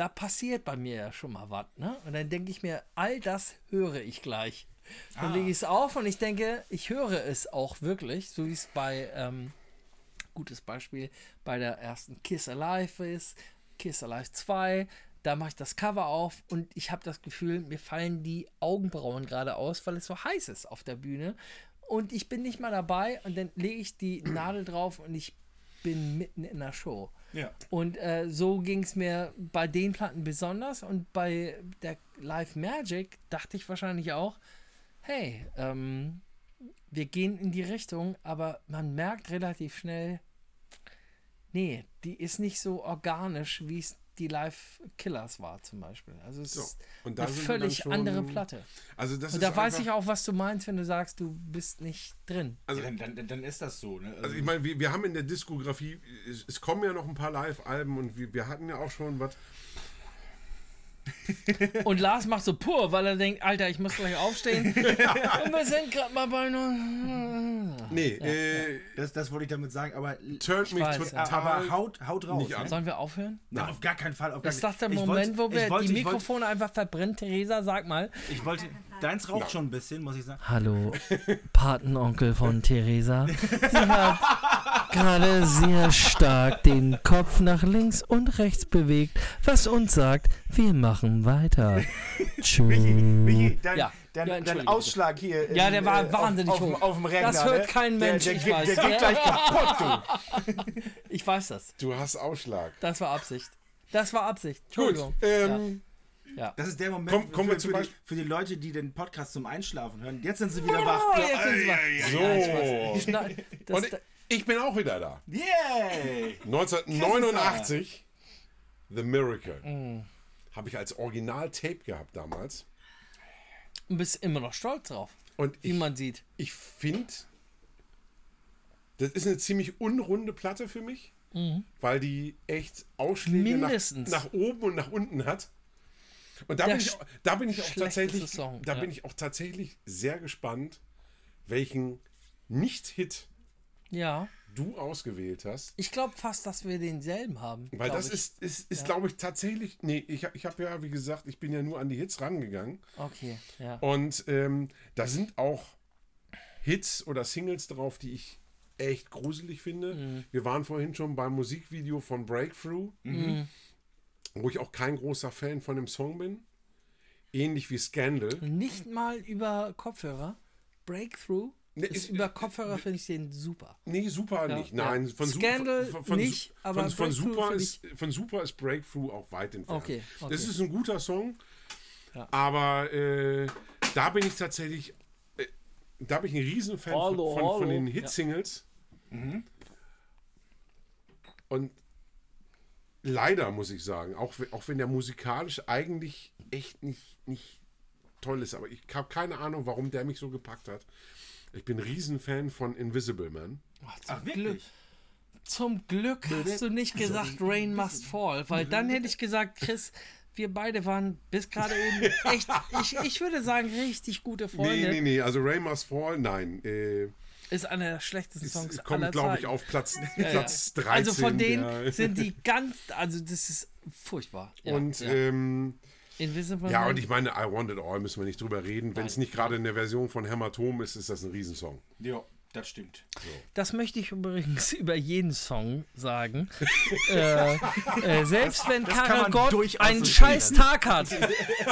Da passiert bei mir ja schon mal was, ne? Und dann denke ich mir, all das höre ich gleich. Dann lege ich es auf und ich denke, ich höre es auch wirklich, so wie es bei, ähm, gutes Beispiel, bei der ersten Kiss Alive ist, Kiss Alive 2, da mache ich das Cover auf und ich habe das Gefühl, mir fallen die Augenbrauen gerade aus, weil es so heiß ist auf der Bühne. Und ich bin nicht mal dabei und dann lege ich die Nadel drauf und ich bin mitten in der Show. Ja. Und äh, so ging es mir bei den Platten besonders und bei der Live Magic dachte ich wahrscheinlich auch, hey, ähm, wir gehen in die Richtung, aber man merkt relativ schnell, nee, die ist nicht so organisch, wie es die Live Killers war zum Beispiel. Also es So, ist und da eine völlig schon- andere Platte. Also das Und ist da weiß einfach, ich auch, was du meinst, wenn du sagst, du bist nicht drin. Also, dann, dann, dann ist das so. Ne? also ich meine, wir, wir haben in der Diskografie, es, es kommen ja noch ein paar Live-Alben und wir, wir hatten ja auch schon was. Und Lars macht so pur, weil er denkt, Alter, ich muss gleich aufstehen. Und wir sind gerade mal bei nur. Nee, äh, das, das wollte ich damit sagen, aber, turnt mich weiß, ja. total. aber haut, haut raus. Nicht an. Ne? Sollen wir aufhören? Nein, auf gar keinen Fall. Auf gar Ist das der Moment, wo wir wollte, die ich wollte- Mikrofone einfach verbrennen? Theresa, sag mal. Ich wollte, deins raucht schon ein bisschen, muss ich sagen. Hallo, Patenonkel von Theresa. Sie hat gerade sehr stark den Kopf nach links und rechts bewegt, was uns sagt, wir machen weiter. Tschüss. Michi, dein, Ja. dein, Ja, Ausschlag hier. Ja, in, der war äh, wahnsinnig auf, auf, hoch. dem- auf dem Rechner. Das hört ne? kein der, Mensch, der, ich der, weiß. der geht gleich kaputt, du. Ich weiß das. Du hast Ausschlag. Das war Absicht. Das war Absicht. Gut, Entschuldigung. Ähm, Das ist der Moment Komm- kommen wir für, zum für, die, Beispiel- für die Leute, die den Podcast zum Einschlafen hören. Jetzt sind sie wieder wach. Oh, jetzt sind sie wach. so. Das, Und ich bin auch wieder da. Yay! 1989, The Miracle. Mm. Habe ich als Original-Tape gehabt damals. du bist immer noch stolz drauf, Und wie ich, man sieht. ich finde, das ist eine ziemlich unrunde Platte für mich. weil die echt Ausschläge nach, nach oben und nach unten hat. Und da bin ich, auch- da bin ich auch tatsächlich, Song, da ja. bin ich auch tatsächlich sehr gespannt, welchen Nicht-Hit Ja. du ausgewählt hast. Ich glaube fast, dass wir denselben haben. Weil das ich. ist, ist, ist glaube ich, tatsächlich. Nee, ich, ich habe ja, wie gesagt, ich bin ja nur an die Hits rangegangen. Okay, ja. Und ähm, da sind auch Hits oder Singles drauf, die ich echt gruselig finde. Mhm. Wir waren vorhin schon beim Musikvideo von Breakthrough, Mhm. Wo ich auch kein großer Fan von dem Song bin. Ähnlich wie Scandal. Nicht mal über Kopfhörer. Breakthrough. Nee, ist über Kopfhörer finde ich den super. Nee, super Ja, nicht. ja. Nein, von Su- Scandal von, von, nicht, aber von, von, super ist, von Super ist Breakthrough auch weit entfernt. Okay, okay. Das ist ein guter Song, Ja. aber äh, da bin ich tatsächlich, äh, da bin ich ein Riesenfan von, Hallo, von, von hallo. den Hitsingles. Und leider muss ich sagen, auch, auch wenn der musikalisch eigentlich echt nicht, nicht toll ist, aber ich habe keine Ahnung, warum der mich so gepackt hat. Ich bin ein Riesenfan von Invisible Man. Ach, wirklich? Zum Glück hast du nicht gesagt, Rain must fall, weil dann hätte ich gesagt, Chris, wir beide waren bis gerade eben echt, ich, ich würde sagen, richtig gute Freunde. Nee, nee, nee, also Ray Must Fall, nein. Äh, Ist einer der schlechtesten Songs es kommt, aller glaube ich, auf Platz, Ja, ja. Platz 13. Also von denen der- sind die ganz, also das ist furchtbar. Ja, und ja. ähm, Invisible ja, und ich meine, I Want It All müssen wir nicht drüber reden. Wenn es nicht gerade in der Version von Hämatom ist, ist das ein Riesensong. Ja, das stimmt. Das möchte ich übrigens über jeden Song sagen. äh, äh, selbst wenn Karel Gott einen so scheiß. Tag hat,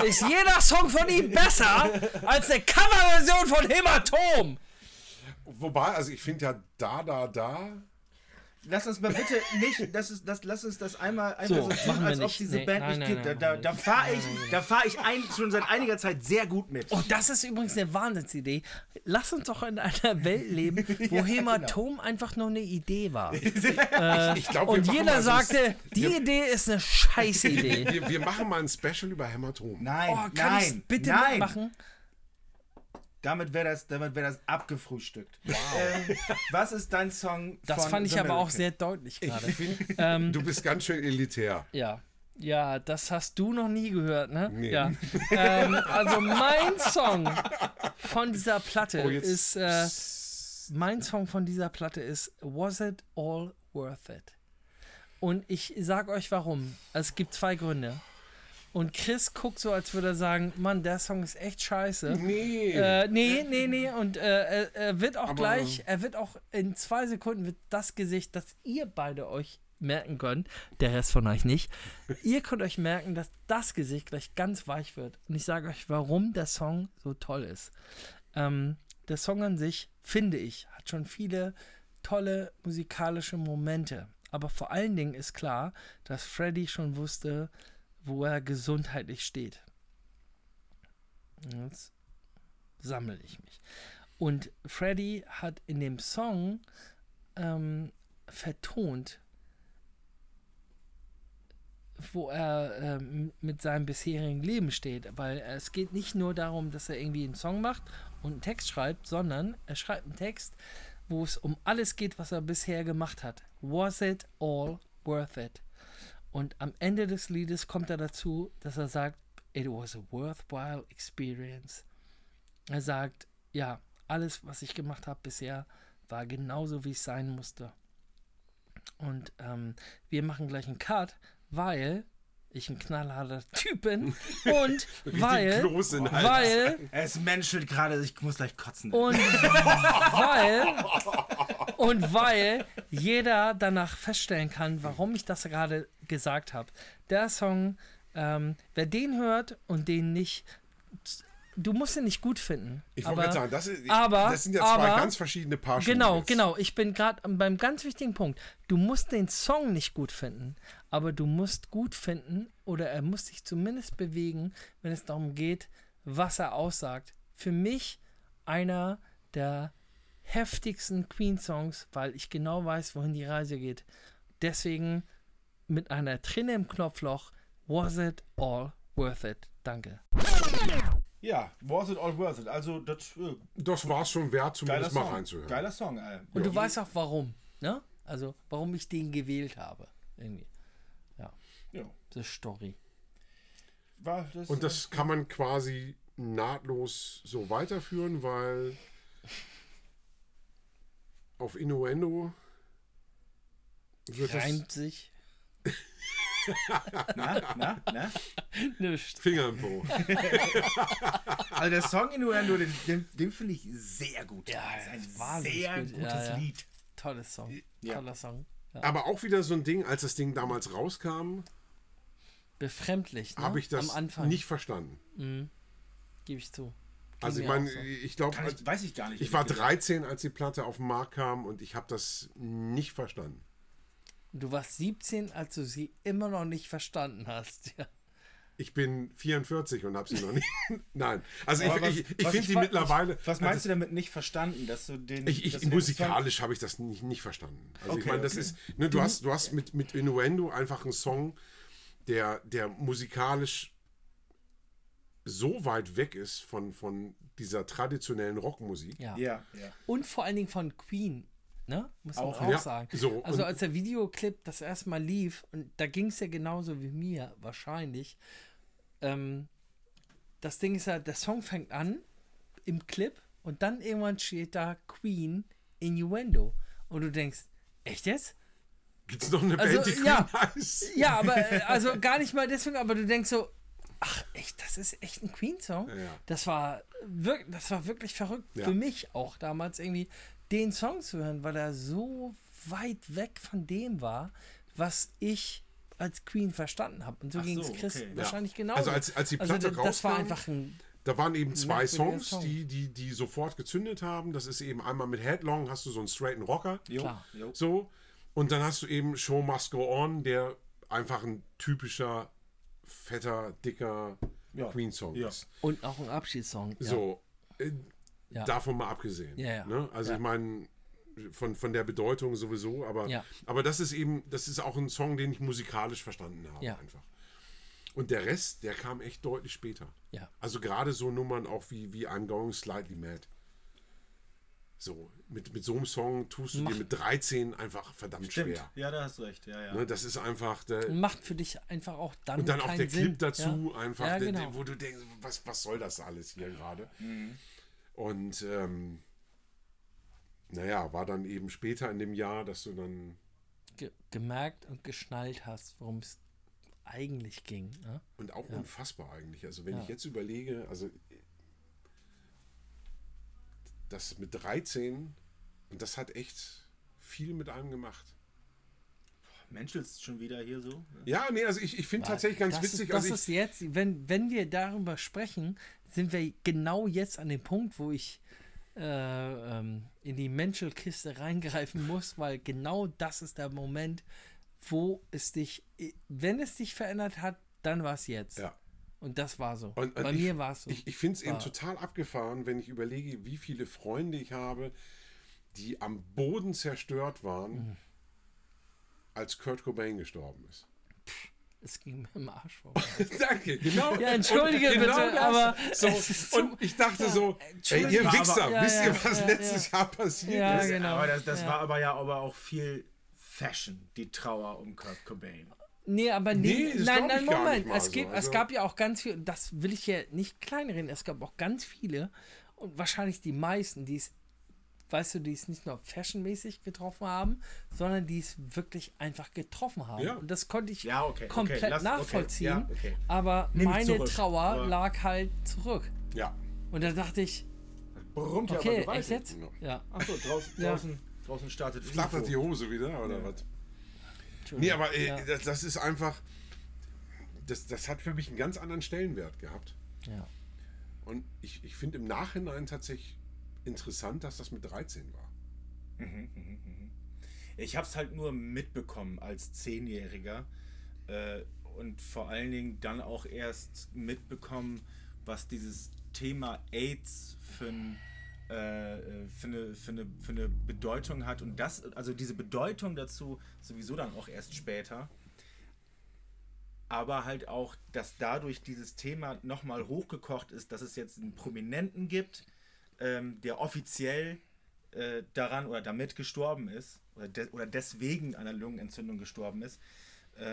ist jeder Song von ihm besser als eine Coverversion von Hämatom. Wobei, also ich finde ja Da, Da, Da. Lass uns mal bitte nicht, das ist, das, lass uns das einmal einfach So, so, tun, machen wir als ob diese Nee, Band nein, nicht nein, gibt. nein, da da fahre ich, da fahr ich ein, schon seit einiger Zeit sehr gut mit. Und das ist übrigens eine Wahnsinnsidee. Lass uns doch in einer Welt leben, wo Hämatom einfach nur eine Idee war. Ich glaube, Und jeder sagte, die Idee ist eine Scheißidee. Wir, wir machen mal ein Special über Hämatom. Nein, Oh, kann nein, bitte nein. mitmachen? Damit wäre das, damit wär das abgefrühstückt. Ähm, was ist dein Song Das von fand ich The aber auch sehr deutlich Ich gerade. finde, du bist ganz schön elitär. Ja. Ja, das hast du noch nie gehört, ne? Nee. Ja. ähm, also mein Song von dieser Platte Oh, ist äh, mein Song von dieser Platte ist Was It All Worth It? Und ich sag euch warum. Es gibt zwei Gründe. Und Chris guckt so, als würde er sagen, Mann, der Song ist echt scheiße. Nee. Äh, nee, nee, nee. Und äh, er, er wird auch gleich, er wird auch in zwei Sekunden wird das Gesicht, das ihr beide euch merken könnt, der Rest von euch nicht. ihr könnt euch merken, dass das Gesicht gleich ganz weich wird. Und ich sage euch, warum der Song so toll ist. Ähm, der Song an sich, finde ich, hat schon viele tolle musikalische Momente. Aber vor allen Dingen ist klar, dass Freddy schon wusste, wo er gesundheitlich steht. Jetzt sammle ich mich. Und Freddy hat in dem Song ähm, vertont, wo er ähm, mit seinem bisherigen Leben steht. Weil es geht nicht nur darum, dass er irgendwie einen Song macht und einen Text schreibt, sondern er schreibt einen Text, wo es um alles geht, was er bisher gemacht hat. Was it all worth it? Und am Ende des Liedes kommt er dazu, dass er sagt, it was a worthwhile experience. Er sagt, ja, alles, was ich gemacht habe bisher, war genauso, wie es sein musste. Und ähm, wir machen gleich einen Cut, weil ich ein knallharter Typ bin und weil, weil Es menschelt gerade, ich muss gleich kotzen. und weil und weil jeder danach feststellen kann, warum ich das gerade gesagt habe. Der Song, ähm, wer den hört und den nicht, du musst ihn nicht gut finden. Ich wollte gerade sagen, das, ist, aber- das sind ja zwei aber- ganz verschiedene Paar Genau, jetzt. genau. Ich bin gerade beim ganz wichtigen Punkt. Du musst den Song nicht gut finden, aber du musst gut finden oder er muss sich zumindest bewegen, wenn es darum geht, was er aussagt. Für mich einer der heftigsten Queen-Songs, weil ich genau weiß, wohin die Reise geht. Deswegen mit einer Träne im Knopfloch, was it all worth it? Danke. ja, was it all worth it? Also, das äh, Das war es schon wert, zumindest mal Song. reinzuhören. Geiler Song, ey. Und du weißt auch warum, ne? Also, warum ich den gewählt habe. Irgendwie. Ja, Ja. the story. War das, Und das kann man quasi nahtlos so weiterführen, weil auf Innuendo wird das Reimt sich. Na, na, na? Nicht. Finger im Po. Also der Song Innuendo, den, den, den finde ich sehr gut. Ja, das ist ein wahnsinnig sehr gut. gutes Ja, ja. Lied. Tolles Song. Ja. Toller Song. Ja. Aber auch wieder so ein Ding, als das Ding damals rauskam, Befremdlich, ne? habe ich das Am Anfang. nicht verstanden. Gebe ich zu. Ging Also ich meine, so. ich glaube, weiß ich gar nicht. ich war ehrlich gesagt. 13, als die Platte auf den Markt kam und ich habe das nicht verstanden. Du warst 17, als du sie immer noch nicht verstanden hast. Ja. Ich bin 44 und habe sie noch nicht. Nein, also ich, was- ich, ich was finde die wa- mittlerweile. Was meinst du damit nicht verstanden, dass du den. Ich, ich, musikalisch habe ich das nicht, nicht verstanden. Also ich Okay, meine, das okay. ist, ne, du hast, du hast mit, mit Innuendo einfach einen Song, der, der musikalisch so weit weg ist von, von dieser traditionellen Rockmusik. Ja. Ja, ja. Und vor allen Dingen von Queen. Ne? Muss man Auch, auch, ja. sagen. So, also als der Videoclip das erste Mal lief, und da ging es ja genauso wie mir wahrscheinlich. Ähm, das Ding ist ja, der Song fängt an im Clip und dann irgendwann steht da Queen Innuendo. Und du denkst, echt jetzt? Gibt es noch eine Also, Band, die Queen ja. heißt? Ja, aber äh, also gar nicht mal deswegen, aber du denkst so, ach echt, das ist echt ein Queen-Song. Ja. Das war wirklich, das war wirklich verrückt Ja. für mich auch damals irgendwie den Song zu hören, weil er so weit weg von dem war, was ich als Queen verstanden habe. Und so Ach ging es so, Chris okay. wahrscheinlich Ja. genau. Also als- als die Platte das, das war einfach ein Da waren eben zwei Songs, Song. die, die, die sofort gezündet haben. Das ist eben einmal mit Headlong, hast du so einen straighten Rocker. Jo, Klar. jo. So. Und dann hast du eben Show Must Go On, der einfach ein typischer, fetter, dicker Ja. Queen-Song Ja. ist. und auch ein Abschiedssong. Ja. So. Ja. Davon mal abgesehen. Ja, ja. Ne? Also Ja. ich meine, von, von der Bedeutung sowieso, aber, Ja. aber das ist eben, das ist auch ein Song, den ich musikalisch verstanden habe Ja. einfach. Und der Rest, der kam echt deutlich später. Ja. Also gerade so Nummern auch wie, wie I'm Going Slightly Mad. So, mit, mit so einem Song tust du Mach- dir mit 13 einfach verdammt Stimmt. schwer. Ja, da hast du recht. Ja, ja. Ne, das ist einfach der, macht für dich einfach auch dann und dann auch der Sinn. Clip dazu, ja. einfach, Ja, der, genau. der, wo du denkst, was, was soll das alles hier gerade? Mhm. Und ähm, naja, war dann eben später in dem Jahr, dass du dann, Ge gemerkt und geschnallt hast, worum es eigentlich ging. Ne? und auch unfassbar eigentlich, also wenn Ja. ich jetzt überlege, also das mit 13, und das hat echt viel mit einem gemacht. Menschelst schon wieder hier so? Ja, nee, also ich, ich finde tatsächlich ganz das witzig, Ist, das also ist jetzt, wenn, wenn wir darüber sprechen, sind wir genau jetzt an dem Punkt, wo ich äh, ähm, in die Menschelkiste reingreifen muss, weil genau das ist der Moment, wo es dich, wenn es dich verändert hat, dann war es jetzt. ja. Und das war so. Und, und Bei ich, mir war es so. Ich, ich finde es eben total abgefahren, wenn ich überlege, wie viele Freunde ich habe, die am Boden zerstört waren, Mhm. Als Kurt Cobain gestorben ist. es ging mir im Arsch vorbei. Danke, genau. Ja, entschuldige und bitte, das. aber so, so- und ich dachte so, ey, Entschuldige, ihr aber- Wichser, ja, wisst ja, ihr, was ja, letztes Jahr passiert Ja, ist? genau. Aber das, das Ja. war aber ja aber auch viel Fashion, die Trauer um Kurt Cobain. Nee, aber Nee, nee, das nein, nein, ich gar Moment. nicht mal Es, so. gibt, Also- es gab ja auch ganz viel, das will ich hier nicht kleinreden, es gab auch ganz viele und wahrscheinlich die meisten, die es, weißt du, die es nicht nur fashionmäßig getroffen haben, sondern die es wirklich einfach getroffen haben. Ja. Und das konnte ich Ja, okay, okay, komplett lass- okay, nachvollziehen, ja, okay. aber Nehm ich meine zurück, Trauer aber- lag halt zurück. Ja. Und da dachte ich, Brummt ja okay, aber echt jetzt? Ja. Achso, draußen, Ja. draußen, draußen startet Flattert die. Hose wieder, oder was? Nee, aber äh, ja. das, das ist einfach, das, das hat für mich einen ganz anderen Stellenwert gehabt. ja. Und ich, ich finde im Nachhinein tatsächlich interessant, dass das mit 13 war. Ich habe es halt nur mitbekommen als Zehnjähriger äh, und vor allen Dingen dann auch erst mitbekommen, was dieses Thema AIDS für, äh, für, eine, für, eine, für eine Bedeutung hat und das, also diese Bedeutung dazu sowieso dann auch erst später. Aber halt auch, dass dadurch dieses Thema nochmal hochgekocht ist, dass es jetzt einen Prominenten gibt, ähm, der offiziell äh, daran oder damit gestorben ist oder, de oder deswegen an einer Lungenentzündung gestorben ist. Äh,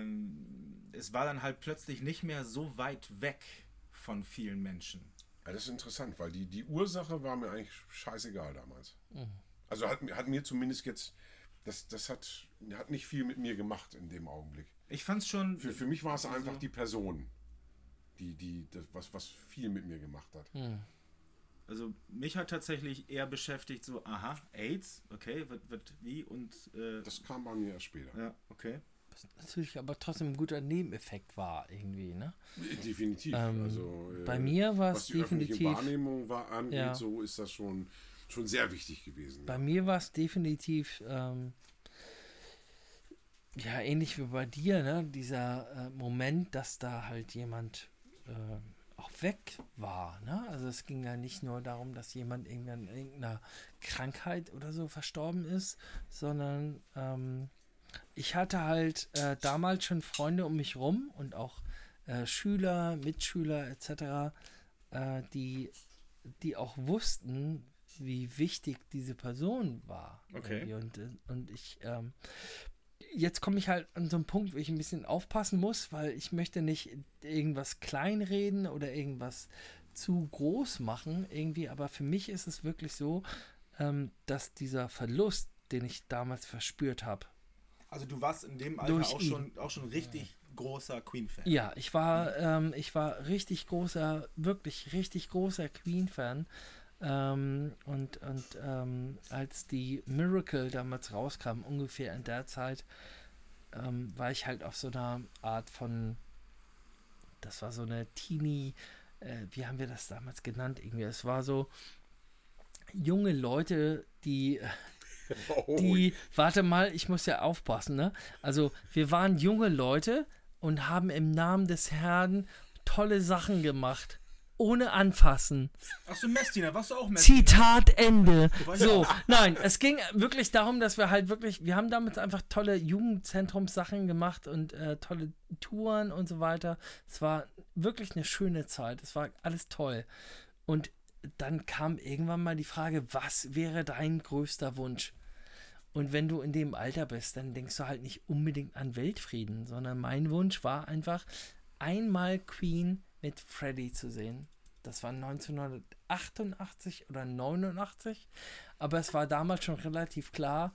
ähm, es war dann halt plötzlich nicht mehr so weit weg von vielen Menschen. Ja, das ist interessant, weil die, die Ursache war mir eigentlich scheißegal damals. Mhm. Also hat, mir- hat mir zumindest jetzt, das, das hat, hat nicht viel mit mir gemacht in dem Augenblick. Ich fand's schon. Für, für mich war es einfach die Person, die, die, das, was, was viel mit mir gemacht hat. Also mich hat tatsächlich eher beschäftigt, so, aha, AIDS, okay, wird, wird wie und äh, Das kam bei mir erst später. ja, okay. Natürlich aber trotzdem ein guter Nebeneffekt war irgendwie, ne? Definitiv. Ähm, also, äh, bei mir war es was die definitiv- Wahrnehmung war, angeht, Ja. so ist das schon, schon sehr wichtig gewesen. Bei ja. mir war es definitiv ähm, ja ähnlich wie bei dir, ne? Dieser äh, Moment, dass da halt jemand äh, auch weg war, ne? Also es ging ja nicht nur darum, dass jemand an irgendeiner Krankheit oder so verstorben ist, sondern ähm, ich hatte halt äh, damals schon Freunde um mich rum und auch äh, Schüler, Mitschüler etc., äh, die, die auch wussten, wie wichtig diese Person war. Okay. irgendwie. Und, äh, und ich, ähm, jetzt komme ich halt an so einen Punkt, wo ich ein bisschen aufpassen muss, weil ich möchte nicht irgendwas kleinreden oder irgendwas zu groß machen irgendwie, aber für mich ist es wirklich so, ähm, dass dieser Verlust, den ich damals verspürt habe, Also du warst in dem Alter auch ihn. schon, auch schon richtig großer Queen-Fan. Ja, ich war, ähm, ich war richtig großer, wirklich richtig großer Queen-Fan. Ähm, und und ähm, als die Miracle damals rauskam, ungefähr in der Zeit, ähm, war ich halt auf so einer Art von, das war so eine Teenie, äh, wie haben wir das damals genannt irgendwie? Es war so junge Leute, die Oh, die, warte mal, ich muss ja aufpassen, ne? Also, wir waren junge Leute und haben im Namen des Herrn tolle Sachen gemacht. Ohne anfassen. Achso, Messdiener, warst du auch Messdiener? Zitat Ende. So, nein, es ging wirklich darum, dass wir halt wirklich, wir haben damals einfach tolle Jugendzentrumssachen gemacht und äh, tolle Touren und so weiter. Es war wirklich eine schöne Zeit. Es war alles toll. Und dann kam irgendwann mal die Frage, was wäre dein größter Wunsch? Und wenn du in dem Alter bist, dann denkst du halt nicht unbedingt an Weltfrieden, sondern mein Wunsch war einfach, einmal Queen mit Freddie zu sehen. Das war 1988 oder 89, aber es war damals schon relativ klar,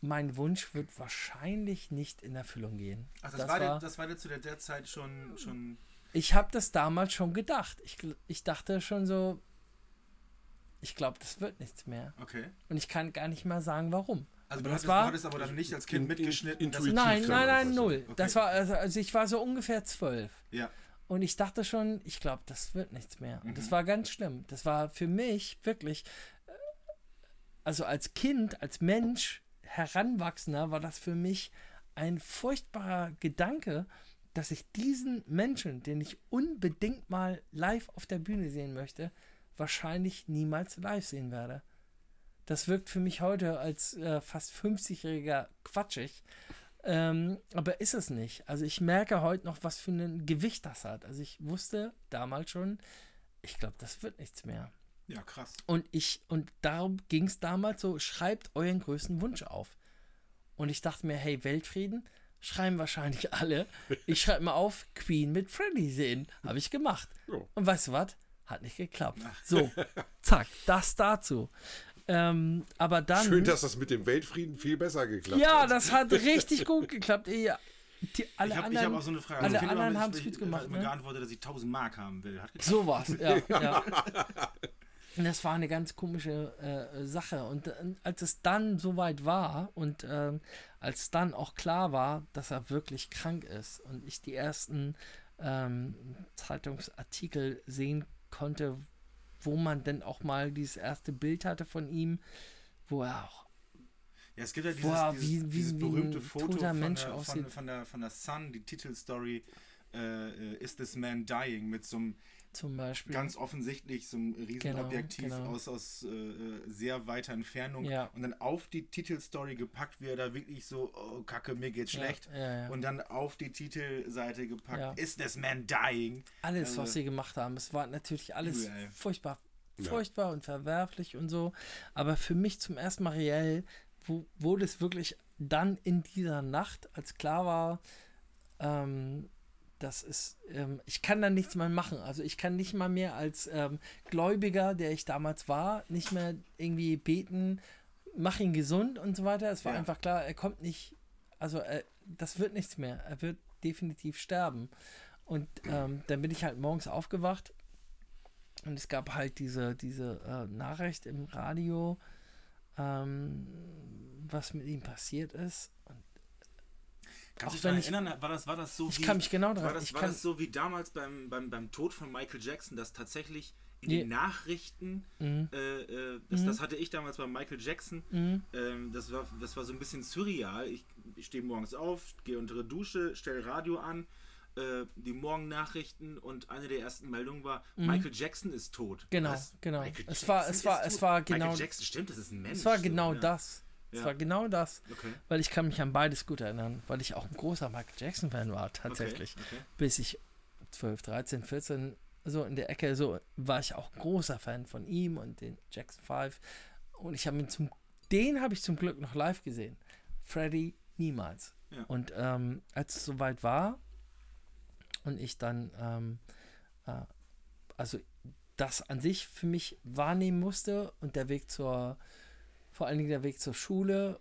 mein Wunsch wird wahrscheinlich nicht in Erfüllung gehen. Ach, das, war, dir, das war dir zu der, der Zeit schon, schon. ich habe das damals schon gedacht. Ich, ich dachte schon so, ich glaube, das wird nichts mehr. Okay. Und ich kann gar nicht mehr sagen, warum. Also Aber du das hattest, war- du hattest aber dann nicht als Kind In- in- mitgeschnitten. dass- intuitiv. Nein, nein, nein, null. Okay. Das war, also, also ich war so ungefähr zwölf. Ja. Und ich dachte schon, ich glaube, das wird nichts mehr. Und Mhm. das war ganz schlimm. Das war für mich wirklich, äh, also als Kind, als Mensch, Heranwachsender, war das für mich ein furchtbarer Gedanke, dass ich diesen Menschen, den ich unbedingt mal live auf der Bühne sehen möchte, wahrscheinlich niemals live sehen werde. Das wirkt für mich heute als äh, fast 50-jähriger quatschig. Ähm, aber ist es nicht. Also ich merke heute noch, was für ein Gewicht das hat. Also ich wusste damals schon, ich glaube, das wird nichts mehr. Ja, krass. Und ich, und darum ging es damals so, schreibt euren größten Wunsch auf. Und ich dachte mir, hey, Weltfrieden, schreiben wahrscheinlich alle. Ich schreibe mal auf, Queen mit Freddy sehen. Habe ich gemacht. Ja. Und weißt du was? Hat nicht geklappt. So, zack, das dazu. Ähm, aber dann. Schön, dass das mit dem Weltfrieden viel besser geklappt ja, hat. das hat richtig gut geklappt. Ja, die, alle Ich habe anderen, hab auch so eine Frage. alle Als Kind anderen haben es gut ich- gemacht. hat mir Ne? geantwortet, dass ich 1000 Mark haben will. Hat geklappt. Sowas, ja. ja. Und das war eine ganz komische äh, Sache. Und äh, als es dann soweit war und ähm, als dann auch klar war, dass er wirklich krank ist und ich die ersten ähm, Zeitungsartikel sehen konnte, wo man denn auch mal dieses erste Bild hatte von ihm, wo er auch Ja, es gibt ja dieses, dieses, wie- wie- dieses berühmte Foto von, der, von, von, der, von der Sun, die Titelstory äh, äh, Is This Man Dying mit so einem zum Beispiel. ganz offensichtlich so einem Riesenobjektiv Genau, genau. aus, aus äh, äh, sehr weiter Entfernung Ja. und dann auf die Titelstory gepackt, wie er da wirklich so, oh Kacke, mir geht's Ja, schlecht. ja, ja. Und dann auf die Titelseite gepackt, Ja. Is This Man Dying? alles, Also- was sie gemacht haben. Es war natürlich alles ey. furchtbar, Ja. furchtbar und verwerflich und so. Aber für mich zum ersten Mal reell, wo, wurde es wirklich dann in dieser Nacht, als klar war, ähm, das ist, ähm, ich kann da nichts mehr machen. Also ich kann nicht mal mehr als ähm, Gläubiger, der ich damals war, nicht mehr irgendwie beten, mach ihn gesund und so weiter. Es war Ja. einfach klar, er kommt nicht, also äh, das wird nichts mehr. Er wird definitiv sterben. Und ähm, dann bin ich halt morgens aufgewacht und es gab halt diese, diese äh, Nachricht im Radio, ähm, was mit ihm passiert ist. Kannst du dich daran erinnern, war das, war das so ich wie. kann mich genau war daran. das, Ich war das so wie damals beim, beim, beim Tod von Michael Jackson, dass tatsächlich in den Nachrichten, Mhm. äh, äh, das, das hatte ich damals bei Michael Jackson, Mhm. ähm, das, war, das war so ein bisschen surreal. Ich, ich stehe morgens auf, gehe unter die Dusche, stelle Radio an, äh, die Morgennachrichten und eine der ersten Meldungen war, Michael Jackson ist tot. Mhm. Genau, Was? genau. Michael Es war- Jackson es war- es war genau- Michael Jackson, stimmt, das ist ein Mensch. Es war so, genau ja. das. Es Ja. war genau das. Okay. Weil ich kann mich an beides gut erinnern, weil ich auch ein großer Michael Jackson-Fan war, tatsächlich. Okay. okay. Bis ich 12, 13, 14, so in der Ecke, so war ich auch ein großer Fan von ihm und den Jackson 5. Und ich habe ihn zum, den habe ich zum Glück noch live gesehen. Freddy niemals. Ja. Und ähm, als es soweit war und ich dann, ähm, äh, also das an sich für mich wahrnehmen musste und der Weg zur, vor allen Dingen der Weg zur Schule,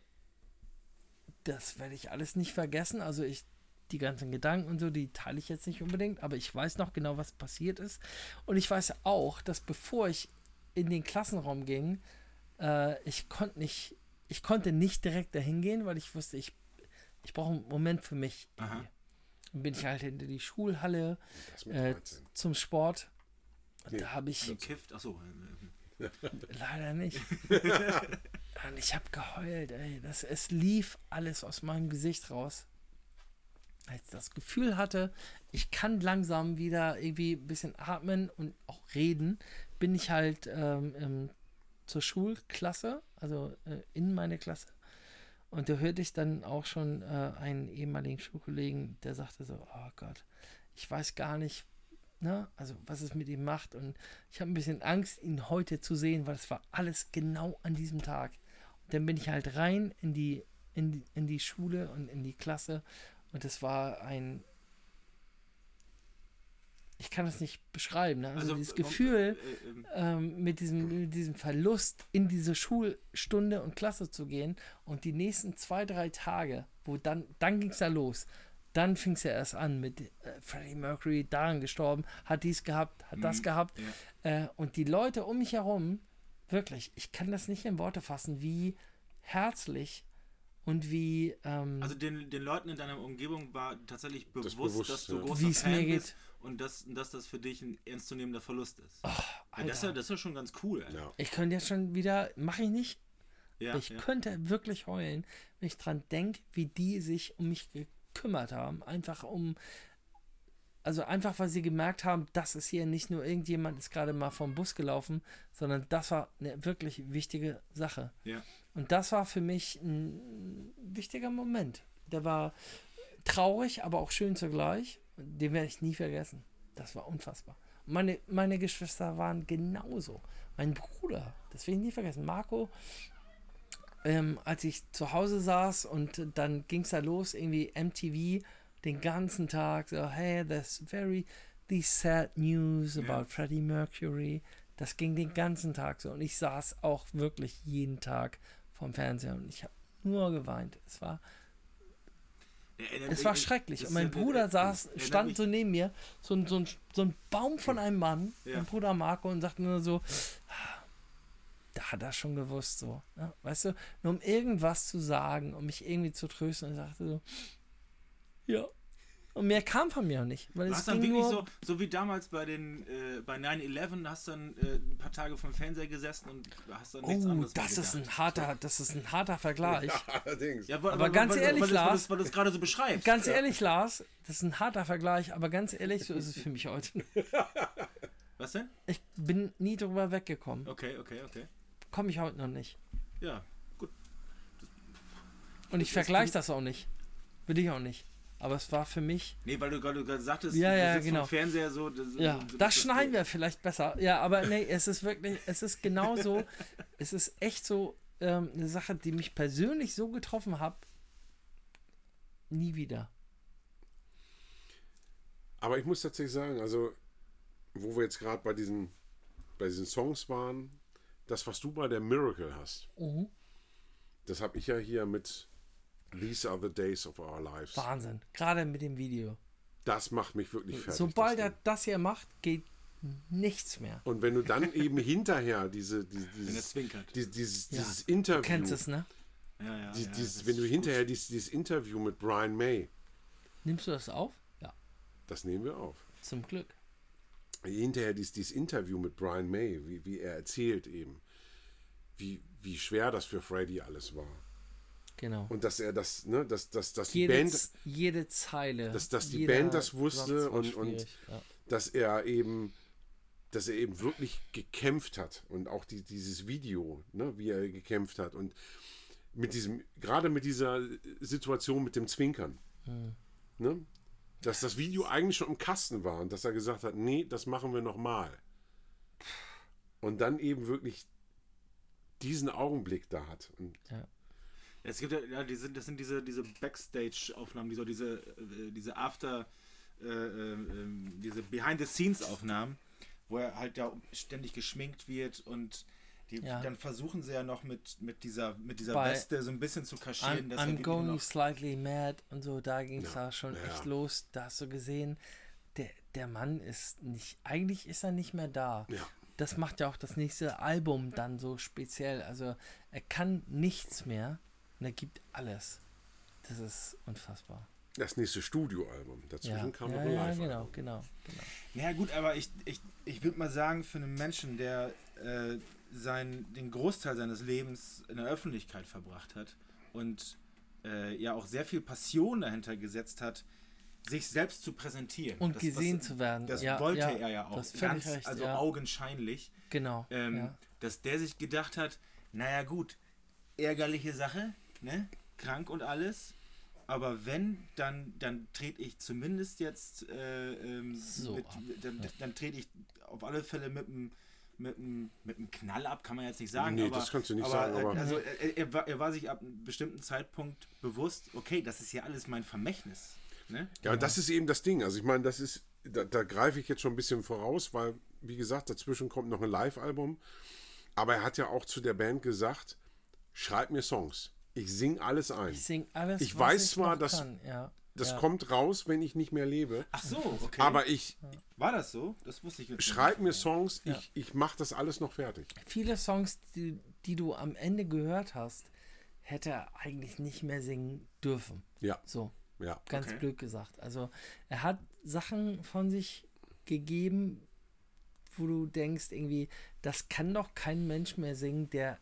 das werde ich alles nicht vergessen. Also ich, die ganzen Gedanken und so, die teile ich jetzt nicht unbedingt, aber ich weiß noch genau, was passiert ist. Und ich weiß auch, dass bevor ich in den Klassenraum ging, äh, ich konnte nicht, ich konnte nicht direkt dahin gehen, weil ich wusste, ich, ich brauche einen Moment für mich. Aha. Dann bin ich halt hinter die Schulhalle äh, 13. zum Sport. Und Nee, da habe ich Gekifft, achso. äh, leider nicht. Und ich habe geheult, ey. Das, es lief alles aus meinem Gesicht raus. Als ich das Gefühl hatte, ich kann langsam wieder irgendwie ein bisschen atmen und auch reden, bin ich halt ähm, ähm, zur Schulklasse, also äh, in meine Klasse. Und da hörte ich dann auch schon äh, einen ehemaligen Schulkollegen, der sagte so, oh Gott, ich weiß gar nicht, ne, also was es mit ihm macht. Und ich habe ein bisschen Angst, ihn heute zu sehen, weil es war alles genau an diesem Tag. Dann bin ich halt rein in die, in die, in die Schule und in die Klasse. Und es war ein. Ich kann das nicht beschreiben. Ne? Also, dieses äh, Gefühl, äh, ähm, ähm, mit, diesem, mit diesem Verlust in diese Schulstunde und Klasse zu gehen und die nächsten zwei, drei Tage, wo dann, dann ging es ja los. Dann fing es ja erst an mit äh, Freddie Mercury, daran gestorben, hat dies gehabt, hat das Mhm, gehabt. ja. Äh, und die Leute um mich herum, wirklich, ich kann das nicht in Worte fassen, wie herzlich und wie, ähm, Also den, den Leuten in deiner Umgebung war tatsächlich bewusst, bewusst, dass du ja. großer Wie es Fan mir bist geht. und dass, dass das für dich ein ernstzunehmender Verlust ist. oh, ja, das, ist ja, Alter, das ist ja schon ganz cool. Alter. Ja. ich könnte jetzt schon wieder, mache ich nicht, Ja, ich ja. könnte wirklich heulen, wenn ich dran denke, wie die sich um mich gekümmert haben. Einfach um, also einfach, weil sie gemerkt haben, das ist hier nicht nur irgendjemand ist gerade mal vom Bus gelaufen, sondern das war eine wirklich wichtige Sache. Ja. Und das war für mich ein wichtiger Moment. Der war traurig, aber auch schön zugleich. Den werde ich nie vergessen. Das war unfassbar. Meine, meine Geschwister waren genauso. Mein Bruder, das will ich nie vergessen. Marco, ähm, als ich zu Hause saß und dann ging es da los, irgendwie MTV den ganzen Tag, so, hey, there's very these sad news about Freddie Mercury. Das ging den ganzen Tag so. Und ich saß auch wirklich jeden Tag vorm Fernseher und ich habe nur geweint. Es war, es war schrecklich. Und mein Bruder saß, stand so neben mir, so ein, so ein, so ein Baum von einem Mann, Ja. mein Bruder Marco, und sagte nur so, "Ah, da hat er schon gewusst, so. Ne? Weißt du, nur um irgendwas zu sagen, um mich irgendwie zu trösten, und sagte so, ja. Und mehr kam von mir auch nicht. Weil Du es dann wirklich so, so wie damals bei den äh, bei 9-11, hast dann äh, ein paar Tage vom Fernseher gesessen und hast dann nichts Oh, anderes das ist ein harter, das ist ein harter Vergleich. Allerdings. Ja, aber, Aber ganz ehrlich, weil, Lars- weil du es gerade so beschreibst. Ganz ehrlich, Lars, das ist ein harter Vergleich, aber ganz ehrlich, so ist es für mich heute. Was denn? Ich bin nie drüber weggekommen. Okay, okay, okay. Komme ich heute noch nicht. Ja, gut. Und ich Das vergleiche das auch nicht. Will ich auch nicht. Aber es war für mich. Nee, weil du gerade sagtest, Ja, ja, genau. vom Fernseher so. Das, Ja, das- das schneiden wir vielleicht besser. Ja, aber nee, es ist wirklich, es ist genau so. es ist echt so. ähm, eine Sache, die mich persönlich so getroffen hat, nie wieder. Aber ich muss tatsächlich sagen, also, wo wir jetzt gerade bei diesen, bei diesen Songs waren, das, was du bei der Miracle hast, Mhm. das habe ich ja hier mit These Are the Days of Our Lives. Wahnsinn. Gerade mit dem Video. Das macht mich wirklich fertig. Sobald das er das hier macht, geht nichts mehr. Und wenn du dann eben hinterher diese, diese Wenn er dieses, zwinkert. die- dieses, Ja, dieses Du Interview, kennst es, ne? Ja, ja, die, ja, dieses, das wenn du hinterher dieses, dieses Interview mit Brian May, Nimmst du das auf? Ja, das nehmen wir auf. zum Glück. hinterher dieses, dieses Interview mit Brian May, wie, wie er erzählt eben, wie, wie schwer das für Freddy alles war. Genau. Und dass er das, ne, dass, dass, dass die jede, Band, Z- jede Zeile. dass- dass die Band das wusste und- und- ja. dass er eben, dass er eben wirklich gekämpft hat und auch die, dieses Video, ne, wie er gekämpft hat und mit diesem, gerade mit dieser Situation mit dem Zwinkern, ne, dass das Video eigentlich schon im Kasten war und dass er gesagt hat, nee, das machen wir nochmal. Und dann eben wirklich diesen Augenblick da hat. Und Es gibt ja, ja die sind, das sind diese, diese Backstage-Aufnahmen, diese, diese, äh, diese After, äh, äh, ähm, diese Behind-the-Scenes-Aufnahmen, wo er halt ja ständig geschminkt wird und die, Ja. dann versuchen sie ja noch mit, mit dieser, mit dieser Bei Weste so ein bisschen zu kaschieren. I'm, dass I'm going noch, slightly mad und so, da ging es Ja, da schon ja. echt los. Da hast du gesehen, der, der Mann ist nicht, eigentlich ist er nicht mehr da. Ja. Das macht ja auch das nächste Album dann so speziell. Also er kann nichts mehr und er gibt alles. Das ist unfassbar. das nächste Studioalbum. Dazwischen Ja, kam ja, noch ein ja live genau, genau, genau. Ja gut, aber ich, ich, ich würde mal sagen, für einen Menschen, der äh, sein, den Großteil seines Lebens in der Öffentlichkeit verbracht hat und äh, ja auch sehr viel Passion dahinter gesetzt hat, sich selbst zu präsentieren. Und gesehen zu werden. Das Ja, wollte ja, er ja auch. völlig Ganz, recht, also ja. augenscheinlich. Genau. Ähm, ja. Dass der sich gedacht hat, naja gut, ärgerliche Sache, ne? Krank und alles. Aber wenn, dann, dann trete ich zumindest jetzt, äh, ähm, So mit, dann, dann trete ich auf alle Fälle mit einem mit einem mit einem Knall ab, kann man jetzt nicht sagen. Nee, aber, das kannst du nicht aber, sagen, aber- Also er, er, war, er war sich ab einem bestimmten Zeitpunkt bewusst, okay, das ist ja alles mein Vermächtnis. Ne? Ja, und das ist eben das Ding. Also ich meine, das ist, da, da greife ich jetzt schon ein bisschen voraus, weil, wie gesagt, dazwischen kommt noch ein Live-Album. Aber er hat ja auch zu der Band gesagt, schreib mir Songs. Ich sing alles ein. Ich sing alles, Ich was weiß ich zwar, dass- kann. Ja. Das ja. kommt raus, wenn ich nicht mehr lebe. Ach so, okay. Aber ich war das so? Das wusste ich schreib mir Songs, Ja. ich, ich mache das alles noch fertig. Viele Songs, die, die du am Ende gehört hast, hätte er eigentlich nicht mehr singen dürfen. Ja, So, ja. ganz Okay. blöd gesagt. Also er hat Sachen von sich gegeben, wo du denkst, irgendwie, das kann doch kein Mensch mehr singen, der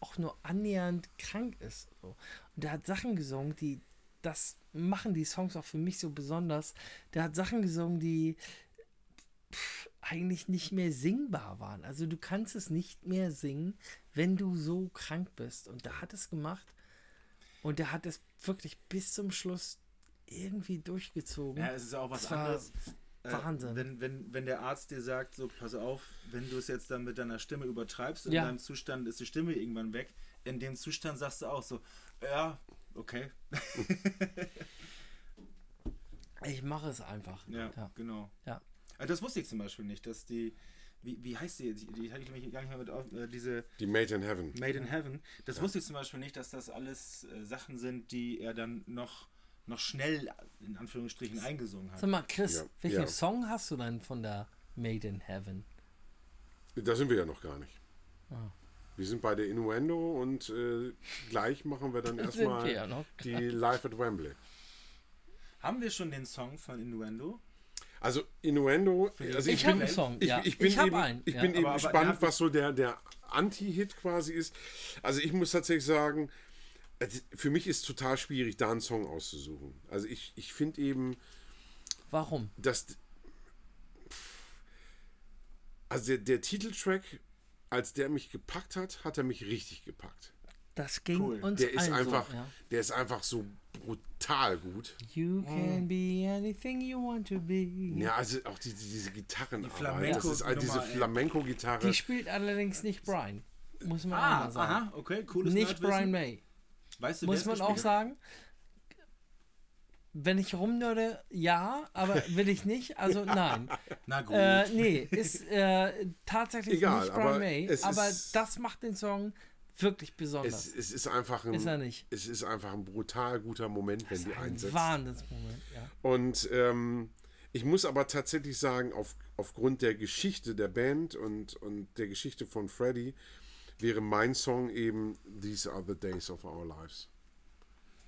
auch nur annähernd krank ist. So. Und er hat Sachen gesungen, die, das machen die Songs auch für mich so besonders. Der hat Sachen gesungen, die pff, eigentlich nicht mehr singbar waren. Also du kannst es nicht mehr singen, wenn du so krank bist. Und der hat es gemacht. Und der hat es wirklich bis zum Schluss irgendwie durchgezogen. Ja, es ist auch was Das Äh, Wahnsinn. wenn, wenn, wenn der Arzt dir sagt, so pass auf, wenn du es jetzt dann mit deiner Stimme übertreibst, in Ja. deinem Zustand ist die Stimme irgendwann weg. In dem Zustand sagst du auch so, ja, okay. Ich mache es einfach. Ja, Ja. genau. Ja. Also das wusste ich zum Beispiel nicht, dass die, wie, wie heißt die, die, die hatte ich nämlich gar nicht mehr mit auf, äh, diese Die Made in Heaven. Made in Heaven. Das wusste ich zum Beispiel nicht, dass das alles äh, Sachen sind, die er dann noch, noch schnell in Anführungsstrichen eingesungen hat. Sag mal, Chris, Ja, welchen ja. Song hast du denn von der Made in Heaven? Da sind wir ja noch gar nicht. Ah. Wir sind bei der Innuendo und äh, gleich machen wir dann erstmal wir ja die Live at Wembley. Haben wir schon den Song von Innuendo? Also Innuendo, ich- also Ich ich, habe bin, einen Song. ich, ja. ich bin hab eben, einen. ich ja. bin eben Aber- aber gespannt, was so der, der Anti-Hit quasi ist. Also ich muss tatsächlich sagen, für mich ist total schwierig, da einen Song auszusuchen. Also ich, ich finde eben, Warum? dass also der, der Titeltrack, als der mich gepackt hat, hat er mich richtig gepackt. Das ging Cool. uns Der ist allen einfach, so. Ja. der ist einfach so brutal gut. You can be anything you want to be. Ja, also auch die, die, diese Gitarren. Die Flamenco- das ist all diese. Flamenco-Gitarre. Die spielt allerdings nicht Brian. muss man auch Ah, mal sagen. aha, okay, cooles Nicht. Brian May. Weißt du, Muss man auch sagen. Wenn ich rumnörde, ja, aber will ich nicht. Also nein. Na gut. Äh, nee, ist äh, tatsächlich Egal, nicht aber Brian May. es Aber ist- das macht den Song wirklich besonders. Es, es ist einfach ein, Ist er nicht. es ist einfach ein brutal guter Moment, wenn die ein einsetzt. Wahnsinnsmoment, ja. Und ähm, ich muss aber tatsächlich sagen, auf, aufgrund der Geschichte der Band und, und der Geschichte von Freddie wäre mein Song eben These Are the Days of Our Lives.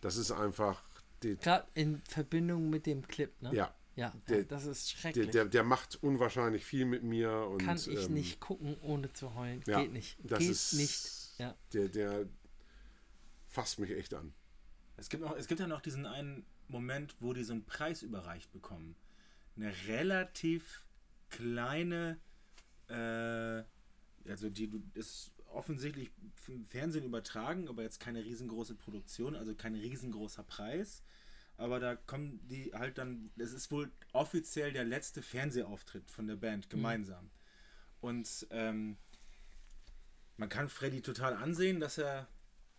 Das ist einfach, Gerade in Verbindung mit dem Clip, ne? ja, Ja, Der- das ist der, schrecklich. der, der macht unwahrscheinlich viel mit mir. Und, Kann ich ähm, nicht gucken, ohne zu heulen. ja, Geht nicht. das Geht ist- nicht. Ja. Der, der fasst mich echt an. Es gibt, auch, es gibt ja noch diesen einen Moment, wo die so einen Preis überreicht bekommen. Eine relativ kleine, äh, also die du- ist offensichtlich im Fernsehen übertragen, aber jetzt keine riesengroße Produktion, also kein riesengroßer Preis. Aber da kommen die halt dann, es ist wohl offiziell der letzte Fernsehauftritt von der Band gemeinsam. Und ähm, man kann Freddy total ansehen, dass er,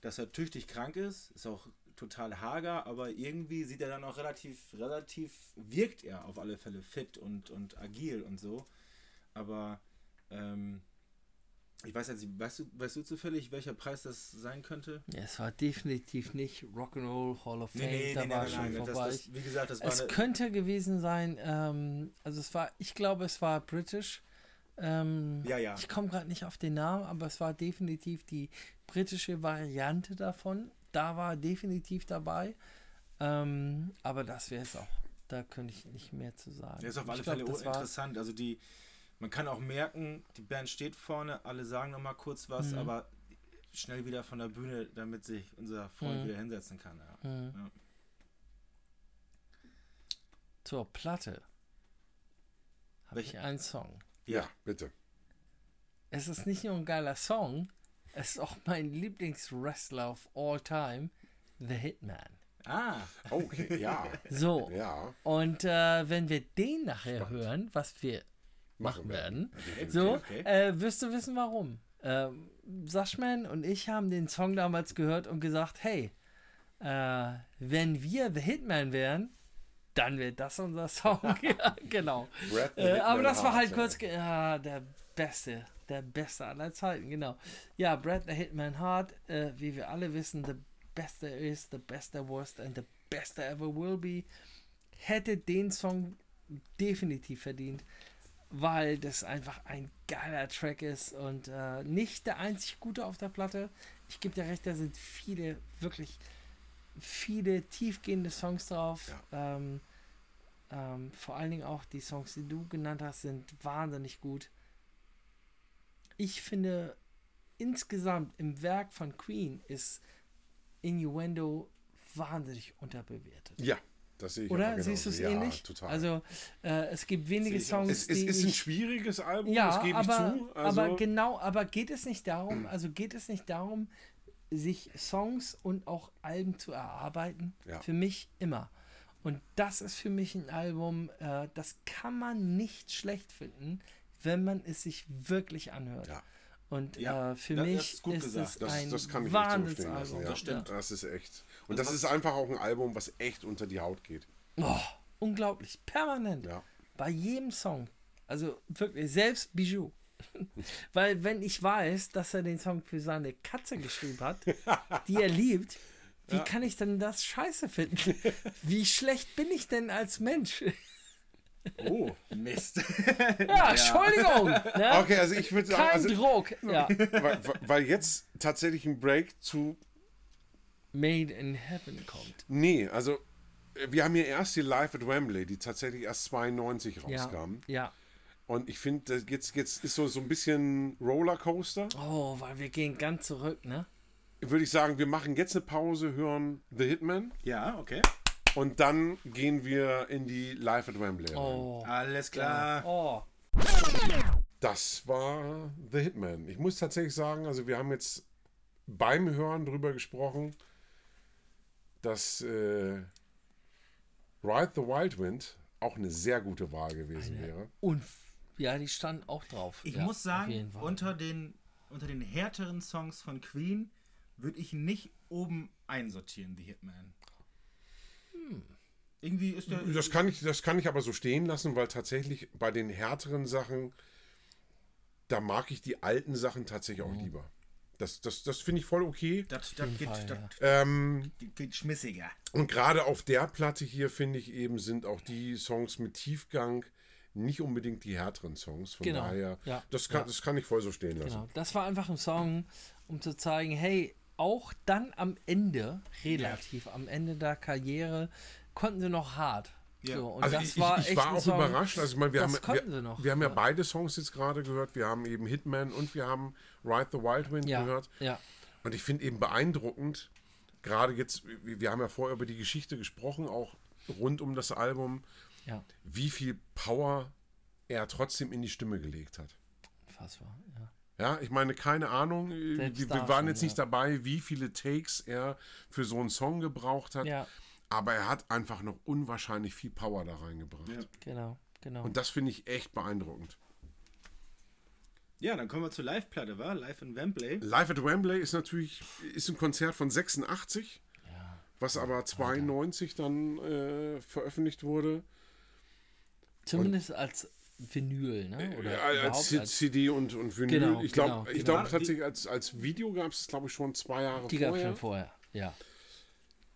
dass er tüchtig krank ist, ist auch total hager, aber irgendwie sieht er dann auch relativ, relativ, wirkt er auf alle Fälle fit und, und agil und so. Aber ähm, ich weiß jetzt weißt du, weißt du zufällig, welcher Preis das sein könnte? Ja, Es war definitiv nicht Rock'n'Roll Hall of Fame, da war schon Das, vorbei. das, wie gesagt, das war es könnte gewesen sein, ähm, also es war, ich glaube, es war British. Ähm, Ja, ja. Ich komme gerade nicht auf den Namen, aber es war definitiv die britische Variante davon. Da war definitiv dabei. Ähm, aber das wäre es auch. Da könnte ich nicht mehr zu sagen. Das ist auf alle glaub, Fälle das war- interessant. Also die, man kann auch merken, die Band steht vorne, alle sagen noch mal kurz was, Mhm. aber schnell wieder von der Bühne, damit sich unser Freund Mhm. wieder hinsetzen kann. Ja. Mhm. Ja. Zur Platte habe ich einen Song. Ja, bitte. Es ist nicht nur ein geiler Song, es ist auch mein Lieblingswrestler of all time, The Hitman. Ah, Okay, ja. So, ja, und äh, wenn wir den nachher hören, was wir machen werden, so, äh, wirst du wissen, warum. Ähm, Sashman und ich haben den Song damals gehört und gesagt, hey, äh, wenn wir The Hitman wären, dann wäre das unser Song. ja, genau. Äh, aber das war halt kurz, ja. der Beste, der Beste aller Zeiten, genau. Ja, Brad the Hitman Hart, äh, wie wir alle wissen, the best there is, the best there was and the best there ever will be, hätte den Song definitiv verdient, weil das einfach ein geiler Track ist und äh, nicht der einzig gute auf der Platte. Ich gebe dir recht, da sind viele, wirklich viele tiefgehende Songs drauf. Ähm, ähm, vor allen Dingen auch die Songs, die du genannt hast, sind wahnsinnig gut. Ich finde, insgesamt im Werk von Queen ist Innuendo wahnsinnig unterbewertet. Ja, das sehe ich Oder? Siehst du es genauso. ja, ähnlich? total. Also, äh, es gibt wenige ich. Songs, es, es die ist ein ich, schwieriges Album, ja, das gebe ich aber, zu. Also, aber genau, aber geht es nicht darum, also geht es nicht darum, sich Songs und auch Alben zu erarbeiten? Ja. Für mich immer. Und das ist für mich ein Album, äh, das kann man nicht schlecht finden, wenn man es sich wirklich anhört. Ja. Und Ja, äh, für das mich ist gut ist gesagt. es das, ein das kann ich so stehen lassen. Wahnsinnsalbum. Ja. Das stimmt. Das ist echt. Und Das das ist einfach auch ein Album, was echt unter die Haut geht. Oh, unglaublich, permanent. Ja. Bei jedem Song. Also wirklich, selbst Bijou. Weil wenn ich weiß, dass er den Song für seine Katze geschrieben hat, die er liebt, wie kann ich denn das scheiße finden? Wie schlecht bin ich denn als Mensch? oh, Mist. Ja, Entschuldigung. Ne? Okay, also ich würde sagen, Kein also, Druck. Ja. weil, weil jetzt tatsächlich ein Break zu. Made in Heaven kommt. Nee, also äh, wir haben hier erst die Live at Wembley, die tatsächlich erst 92 Ja. rauskam. ja. Und ich finde, das jetzt, jetzt ist so, so ein bisschen Rollercoaster. Oh, weil wir gehen ganz zurück, ne? Würde ich sagen, wir machen jetzt eine Pause, hören The Hitman Ja, okay. und dann gehen wir in die Live at Wembley. Oh. Alles klar. Oh. Das war The Hitman. Ich muss tatsächlich sagen, also wir haben jetzt beim Hören drüber gesprochen, dass äh, Ride the Wild Wind auch eine sehr gute Wahl gewesen wäre. Und ja, die standen auch drauf. Ich ja, muss sagen, unter den, unter den härteren Songs von Queen würde ich nicht oben einsortieren, The Hitman. Irgendwie ist der. Das kann, ich, das kann ich aber so stehen lassen, weil tatsächlich bei den härteren Sachen, da mag ich die alten Sachen tatsächlich auch lieber. Das, das, das finde ich voll okay. Das, das, geht, Fall, das Ähm, geht schmissiger. und gerade auf der Platte hier, finde ich eben, sind auch die Songs mit Tiefgang nicht unbedingt die härteren Songs. Von Genau, daher, ja, das, kann, ja. das kann ich voll so stehen lassen. Genau. Das war einfach ein Song, um zu zeigen, hey, auch dann am Ende, relativ am Ende der Karriere, konnten sie noch hart. Ja. So, und Also das ich, war ich, war auch Song, überrascht. Also ich meine, wir das haben, konnten wir, sie noch. wir haben ja Ja. beide Songs jetzt gerade gehört. Wir haben eben Hitman und wir haben Ride the Wild Wind Ja, gehört. ja, Und ich finde eben beeindruckend, gerade jetzt, wir haben ja vorher über die Geschichte gesprochen, auch rund um das Album, ja, wie viel Power er trotzdem in die Stimme gelegt hat. fassbar, ja. Ja, ich meine, keine Ahnung, äh, Selbst wir, da wir waren schon, jetzt nicht ja. dabei, wie viele Takes er für so einen Song gebraucht hat, Ja, aber er hat einfach noch unwahrscheinlich viel Power da reingebracht. Ja. genau, genau. Und das finde ich echt beeindruckend. Ja, dann kommen wir zur Live-Platte, war? Live in Wembley. Live at Wembley ist natürlich ist ein Konzert von 86, was aber 92 dann äh, veröffentlicht wurde. Zumindest als Vinyl, ne? Oder Ja, überhaupt als, C- CD und, und Vinyl. Genau, ich glaube genau, ich genau. glaub tatsächlich, als, als Video gab es, glaube ich, schon zwei Jahre Die gab es vorher. schon vorher, ja.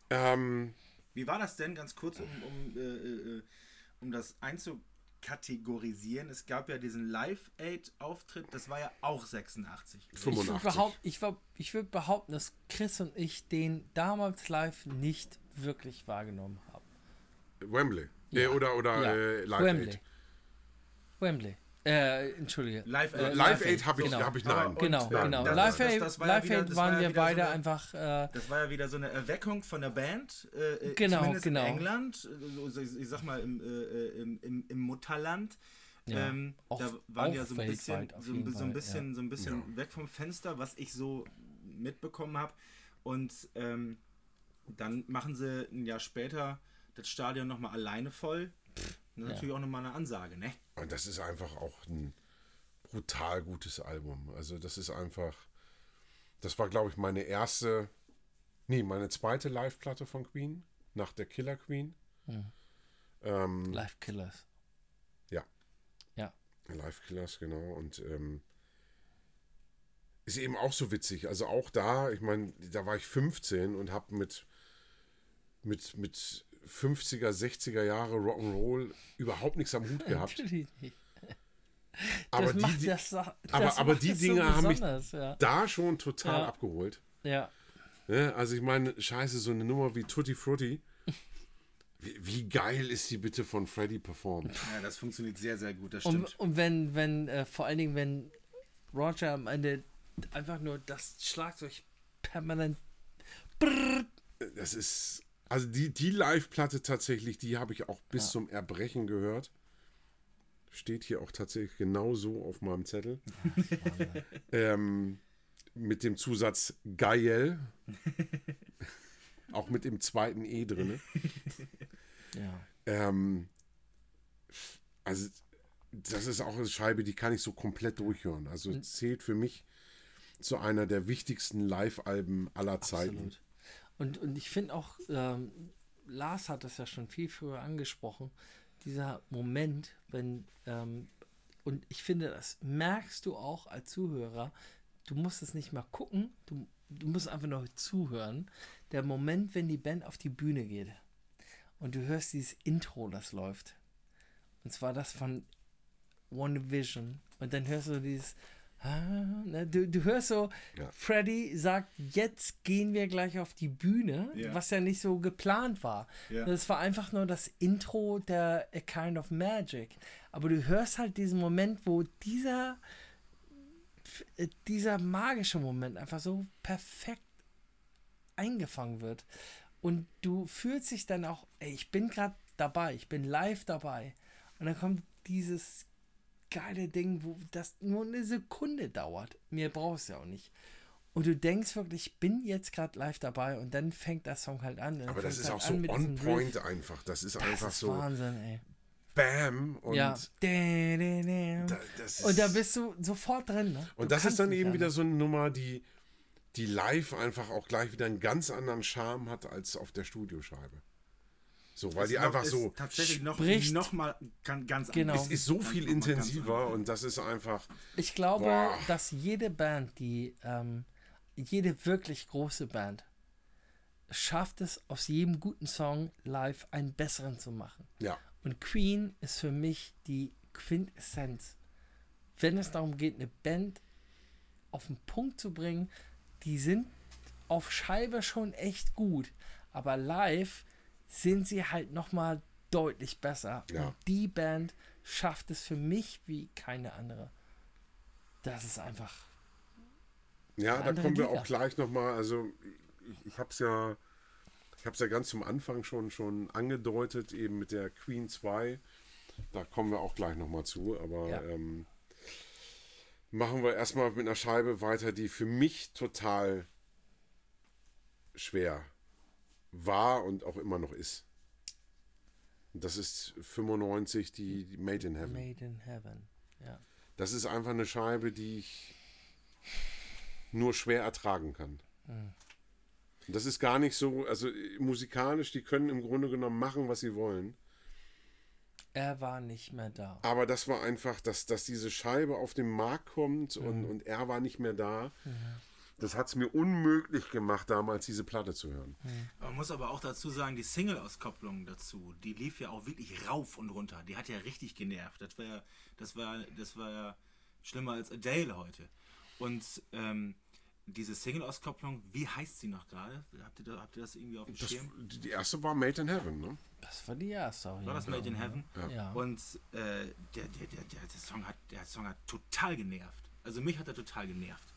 Ähm, Wie war das denn, ganz kurz, um, um, äh, äh, um das einzukategorisieren? Es gab ja diesen Live-Aid-Auftritt, das war ja auch 86. Ich würde 85. behaupt, ich, war- ich würd behaupten, dass Chris und ich den damals live nicht wirklich wahrgenommen haben. Wembley. Äh, Ja. oder oder Ja. äh, Live Wembley. Aid. Wembley. Äh, Entschuldige. Live äh, Aid. Live Aid habe ich, genau. hab ich nein. und- Genau, Ja, genau. das- Live das- Aid, das war ja Live wieder- Aid das war waren ja wir wieder beide so eine- einfach. Äh, Das war ja wieder so eine Erweckung von der Band, äh, äh, Genau, zumindest genau. in England, ich, sag mal im, äh, äh, im, im, im Mutterland. Ja, ähm, auch- da waren ja so ein bisschen, so, ein- so ein bisschen, so ein bisschen weg vom Fenster, was ich so mitbekommen habe. Und ähm, dann machen sie ein Jahr später das Stadion nochmal alleine voll. Das ist Ja. natürlich auch nochmal eine Ansage, ne? Und das ist einfach auch ein brutal gutes Album. Also das ist einfach, das war glaube ich meine erste, nee, meine zweite Live-Platte von Queen, nach der Killer Queen. Ähm, Live Killers. Ja. Ja. Live Killers, genau. Und ähm, ist eben auch so witzig. Also auch da, ich meine, da war ich 15 und habe mit, mit, mit 50er, 60er Jahre Rock'n'Roll überhaupt nichts am Hut gehabt. Natürlich nicht. Aber die, macht die, das, das aber- aber die es Dinge so haben mich- ja. da schon total Ja. abgeholt. ja. Ne? Also ich meine, scheiße, so eine Nummer wie Tutti Frutti. Wie, wie geil ist die bitte von Freddy performt? Ja, das funktioniert sehr, sehr gut, das Und, stimmt. und wenn, wenn, äh, vor allen Dingen, wenn Roger am Ende einfach nur das Schlagzeug permanent. Das ist, also die, die Live-Platte tatsächlich, die habe ich auch bis zum Erbrechen gehört. Steht hier auch tatsächlich genau so auf meinem Zettel. ähm, mit dem Zusatz geil. auch mit dem zweiten E drin. Ja. Ähm, also, das ist auch eine Scheibe, die kann ich so komplett durchhören. Also zählt für mich zu einer der wichtigsten Live-Alben aller Zeiten. Absolut. Und, und ich finde auch, ähm, Lars hat das ja schon viel früher angesprochen, dieser Moment, wenn, ähm, und ich finde, das merkst du auch als Zuhörer, du musst es nicht mal gucken, du, du musst einfach nur zuhören. Der Moment, wenn die Band auf die Bühne geht und du hörst dieses Intro, das läuft. Und zwar das von One Vision. Und dann hörst du dieses. Ah, du, du hörst so, Ja. Freddy sagt, jetzt gehen wir gleich auf die Bühne, Ja. was ja nicht so geplant war. Ja. Das war einfach nur das Intro der A Kind of Magic. Aber du hörst halt diesen Moment, wo dieser, dieser magische Moment einfach so perfekt eingefangen wird. Und du fühlst dich dann auch, ey, ich bin gerade dabei, ich bin live dabei. Und dann kommt dieses geile Ding, wo das nur eine Sekunde dauert. Mehr brauchst du ja auch nicht. Und du denkst wirklich, ich bin jetzt gerade live dabei und dann fängt der Song halt an. Aber das ist halt auch so on point Riff. einfach. Das ist Das einfach ist so. Wahnsinn, ey. Bam und ja. Da, Und da bist du sofort drin. Ne? und Du das ist dann eben wieder so eine Nummer, die, die live einfach auch gleich wieder einen ganz anderen Charme hat als auf der Studioscheibe. So, weil Ist die noch- einfach so. tatsächlich noch, spricht. noch mal kann, ganz Genau. anders. Es ist so viel intensiver und das ist einfach. Ich glaube, Boah. dass jede Band, die, ähm, jede wirklich große Band, schafft es, aus jedem guten Song live einen besseren zu machen. Ja. Und Queen ist für mich die Quintessenz. Wenn es darum geht, eine Band auf den Punkt zu bringen, die sind auf Scheibe schon echt gut, aber live sind sie halt nochmal deutlich besser. Ja. Und die Band schafft es für mich wie keine andere. Das ist einfach. Ja, da kommen wir Liga. auch gleich nochmal. Also, ich, ich habe es ja, ich habe es ja ganz zum Anfang schon, schon angedeutet, eben mit der Queen 2. Da kommen wir auch gleich nochmal zu. Aber Ja. ähm, machen wir erstmal mit einer Scheibe weiter, die für mich total schwer war und auch immer noch ist. Und das ist 95 die, die Made in Heaven. Made in Heaven. Ja. Das ist einfach eine Scheibe, die ich nur schwer ertragen kann. Und Das ist gar nicht so, also äh, musikalisch, die können im Grunde genommen machen, was sie wollen. Er war nicht mehr da. Aber das war einfach, dass, dass diese Scheibe auf den Markt kommt und, und er war nicht mehr da. Das hat es mir unmöglich gemacht, damals diese Platte zu hören. Man muss aber auch dazu sagen, die Single-Auskopplung dazu, die lief ja auch wirklich rauf und runter. Die hat ja richtig genervt. Das war, das war, das war ja schlimmer als Adele heute. Und ähm, diese Single-Auskopplung, wie heißt sie noch gerade? Habt habt ihr das irgendwie auf dem Das, Schirm? die erste war Made in Heaven, ne? Das war die erste. War das Made in Fall, Heaven? ne? Ja. Und äh, der, der, der, der, der, Song hat, der Song hat total genervt. Also mich hat er total genervt.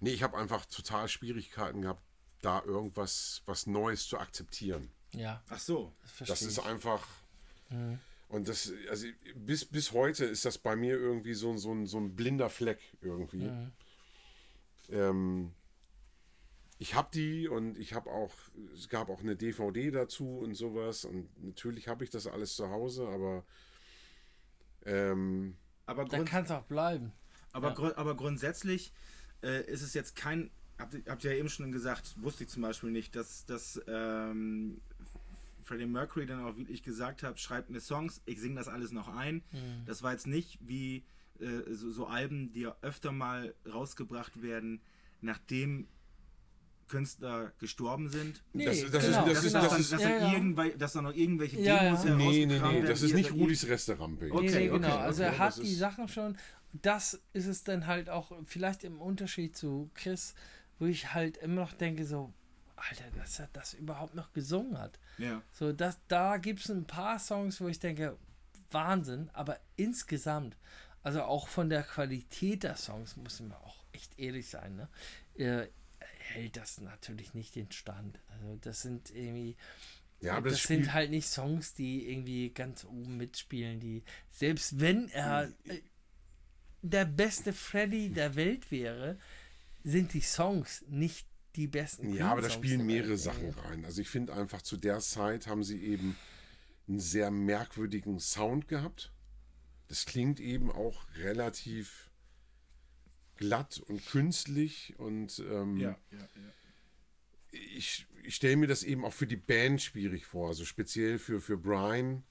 Nee, ich habe einfach total Schwierigkeiten gehabt, da irgendwas was Neues zu akzeptieren. ja, Ach so. das Das ist ich. einfach. Und das, also bis, bis heute ist das bei mir irgendwie so, so, ein, so ein blinder Fleck irgendwie. Ähm, ich habe die und ich habe auch, es gab auch eine DVD dazu und sowas. Und natürlich habe ich das alles zu Hause, aber ähm, Aber, Da Grund, kann es auch bleiben. aber, grund, aber grundsätzlich äh, ist es jetzt kein. Habt ihr, habt ihr ja eben schon gesagt, wusste ich zum Beispiel nicht, dass, dass ähm, Freddie Mercury dann auch wirklich gesagt hat, schreibt mir Songs, ich singe das alles noch ein. Das war jetzt nicht wie äh, so, so Alben, die ja öfter mal rausgebracht werden, nachdem Künstler gestorben sind. Nee, Das- das ist- genau, das ist- das dann, ist- dass, ja, dann ja. irgendwel- dass dann noch irgendwelche Ja, Demos ja. nee, nee, nee, werden, das ist nicht Rudis Resterampe. Okay, nee, nee, okay, genau. Also okay, er hat die Sachen schon. Das ist es dann halt auch, vielleicht im Unterschied zu Chris, wo ich halt immer noch denke, so, Alter, dass er das überhaupt noch gesungen hat. Ja. So, das, da gibt es ein paar Songs, wo ich denke, Wahnsinn, aber insgesamt, also auch von der Qualität der Songs, muss man auch echt ehrlich sein, ne? Äh, hält das natürlich nicht den Stand. Also das sind irgendwie, Ja, das das sind halt nicht Songs, die irgendwie ganz oben mitspielen, die, selbst wenn er äh, der beste Freddy der Welt wäre, sind die Songs nicht die besten. Ja, aber da spielen mehrere Welt. Sachen rein. Also ich finde einfach, zu der Zeit haben sie eben einen sehr merkwürdigen Sound gehabt. Das klingt eben auch relativ glatt und künstlich und ähm, Ja, ja, ja. ich, ich stelle mir das eben auch für die Band schwierig vor, also speziell für, für Brian.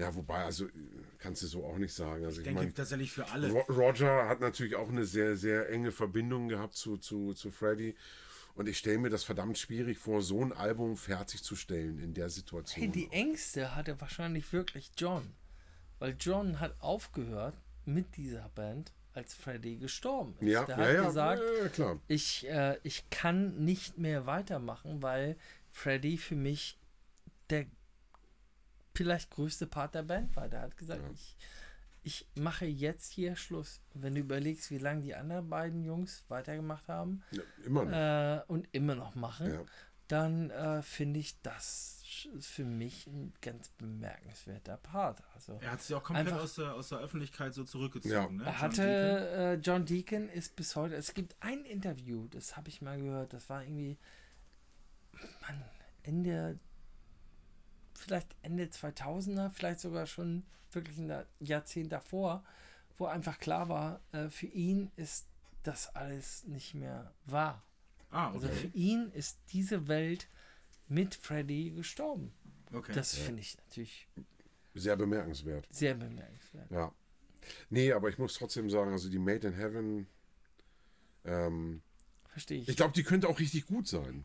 Ja, wobei, also äh, kannst du so auch nicht sagen. Also Ich ich, denke tatsächlich für alle. Ro- Roger hat natürlich auch eine sehr, sehr enge Verbindung gehabt zu, zu, zu Freddy. Und ich stelle mir das verdammt schwierig vor, so ein Album fertigzustellen in der Situation. Hey, die Ängste hatte wahrscheinlich wirklich John. Weil John hat aufgehört mit dieser Band, als Freddy gestorben ist. ja, Der ja, hat ja, gesagt, ja, ja, klar. ich, äh, ich kann nicht mehr weitermachen, weil Freddy für mich der vielleicht größte Part der Band war. Der hat gesagt, ich, ich mache jetzt hier Schluss. Wenn du überlegst, wie lange die anderen beiden Jungs weitergemacht haben Ja, immer noch. äh, und immer noch machen, Ja. dann äh, finde ich das für mich ein ganz bemerkenswerter Part. Also Er hat sich auch komplett Einfach- aus der, aus der Öffentlichkeit so zurückgezogen. Ja. Ne? er John hatte, Deacon. äh, John Deacon ist bis heute, es gibt ein Interview, das habe ich mal gehört, das war irgendwie, Mann, Ende vielleicht Ende 2000er, vielleicht sogar schon wirklich ein Jahrzehnt davor, wo einfach klar war, äh, für ihn ist das alles nicht mehr wahr. Ah, Also für okay. ihn ist diese Welt mit Freddy gestorben. okay. Das finde ich natürlich Sehr bemerkenswert. sehr bemerkenswert. Ja. Nee, aber ich muss trotzdem sagen, also die Made in Heaven, ähm, Verstehe ich. ich glaube, die könnte auch richtig gut sein.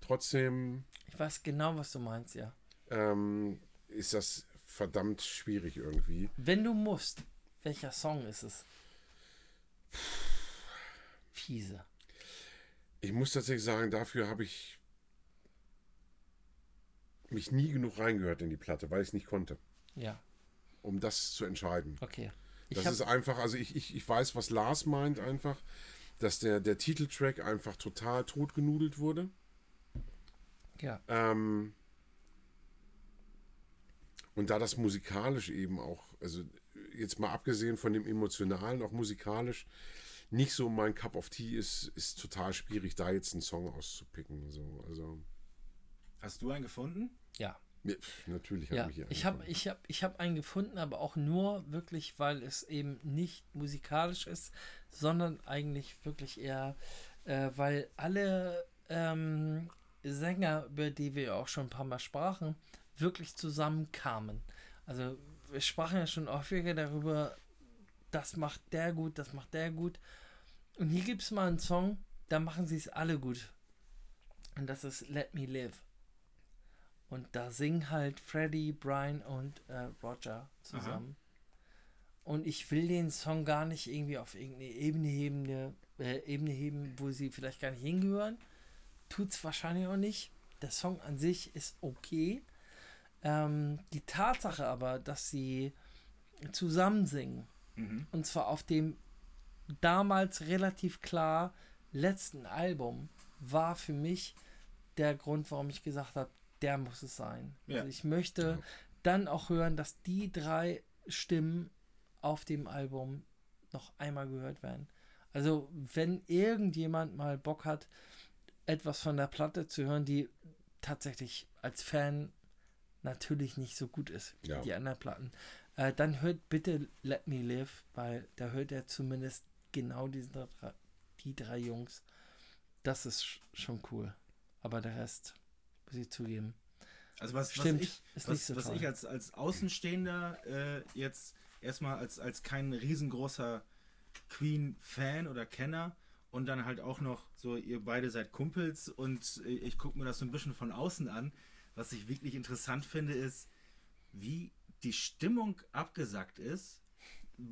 Trotzdem Ich weiß genau, was du meinst, ja. Ähm, ist das verdammt schwierig irgendwie. Wenn du musst, welcher Song ist es? Fiese. Ich muss tatsächlich sagen, dafür habe ich mich nie genug reingehört in die Platte, weil ich es nicht konnte, Ja, um das zu entscheiden. okay. Ich Das ist einfach, also ich, ich, ich weiß, was Lars meint einfach, dass der, der Titeltrack einfach total totgenudelt wurde. ja, Ähm, und da das musikalisch eben auch, also jetzt mal abgesehen von dem emotionalen, auch musikalisch nicht so mein Cup of Tea ist, ist total schwierig, da jetzt einen Song auszupicken. So, also Hast du einen gefunden? ja. ja, natürlich habe Ja, ich hier ich habe ich hab, ich hab einen gefunden, aber auch nur wirklich, weil es eben nicht musikalisch ist, sondern eigentlich wirklich eher, äh, weil alle ähm, Sänger, über die wir auch schon ein paar Mal sprachen, wirklich zusammenkamen. Also wir sprachen ja schon häufiger darüber, das macht der gut, das macht der gut. Und hier gibt es mal einen Song, da machen sie es alle gut. Und das ist Let Me Live. Und da singen halt Freddie, Brian und äh, Roger zusammen. Und ich will den Song gar nicht irgendwie auf irgendeine Ebene heben, ne, äh, Ebene heben, wo sie vielleicht gar nicht hingehören. Tut's wahrscheinlich auch nicht. Der Song an sich ist okay. Ähm, die Tatsache aber, dass sie zusammen singen, Mhm. und zwar auf dem damals relativ klar letzten Album, war für mich der Grund, warum ich gesagt habe, der muss es sein. Ja. Also ich möchte dann auch hören, dass die drei Stimmen auf dem Album noch einmal gehört werden. Also wenn irgendjemand mal Bock hat, etwas von der Platte zu hören, die tatsächlich als Fan natürlich nicht so gut ist wie Ja. die anderen Platten, äh, dann hört bitte Let Me Live, weil da hört er zumindest genau diese drei, die drei Jungs. Das ist sch- schon cool. Aber der Rest, muss ich zugeben. Also was, Stimmt, was ich, ist was, nicht so was ich als, als Außenstehender äh, jetzt erstmal als, als kein riesengroßer Queen-Fan oder Kenner und dann halt auch noch so, ihr beide seid Kumpels und äh, ich gucke mir das so ein bisschen von außen an. Was ich wirklich interessant finde, ist, wie die Stimmung abgesackt ist,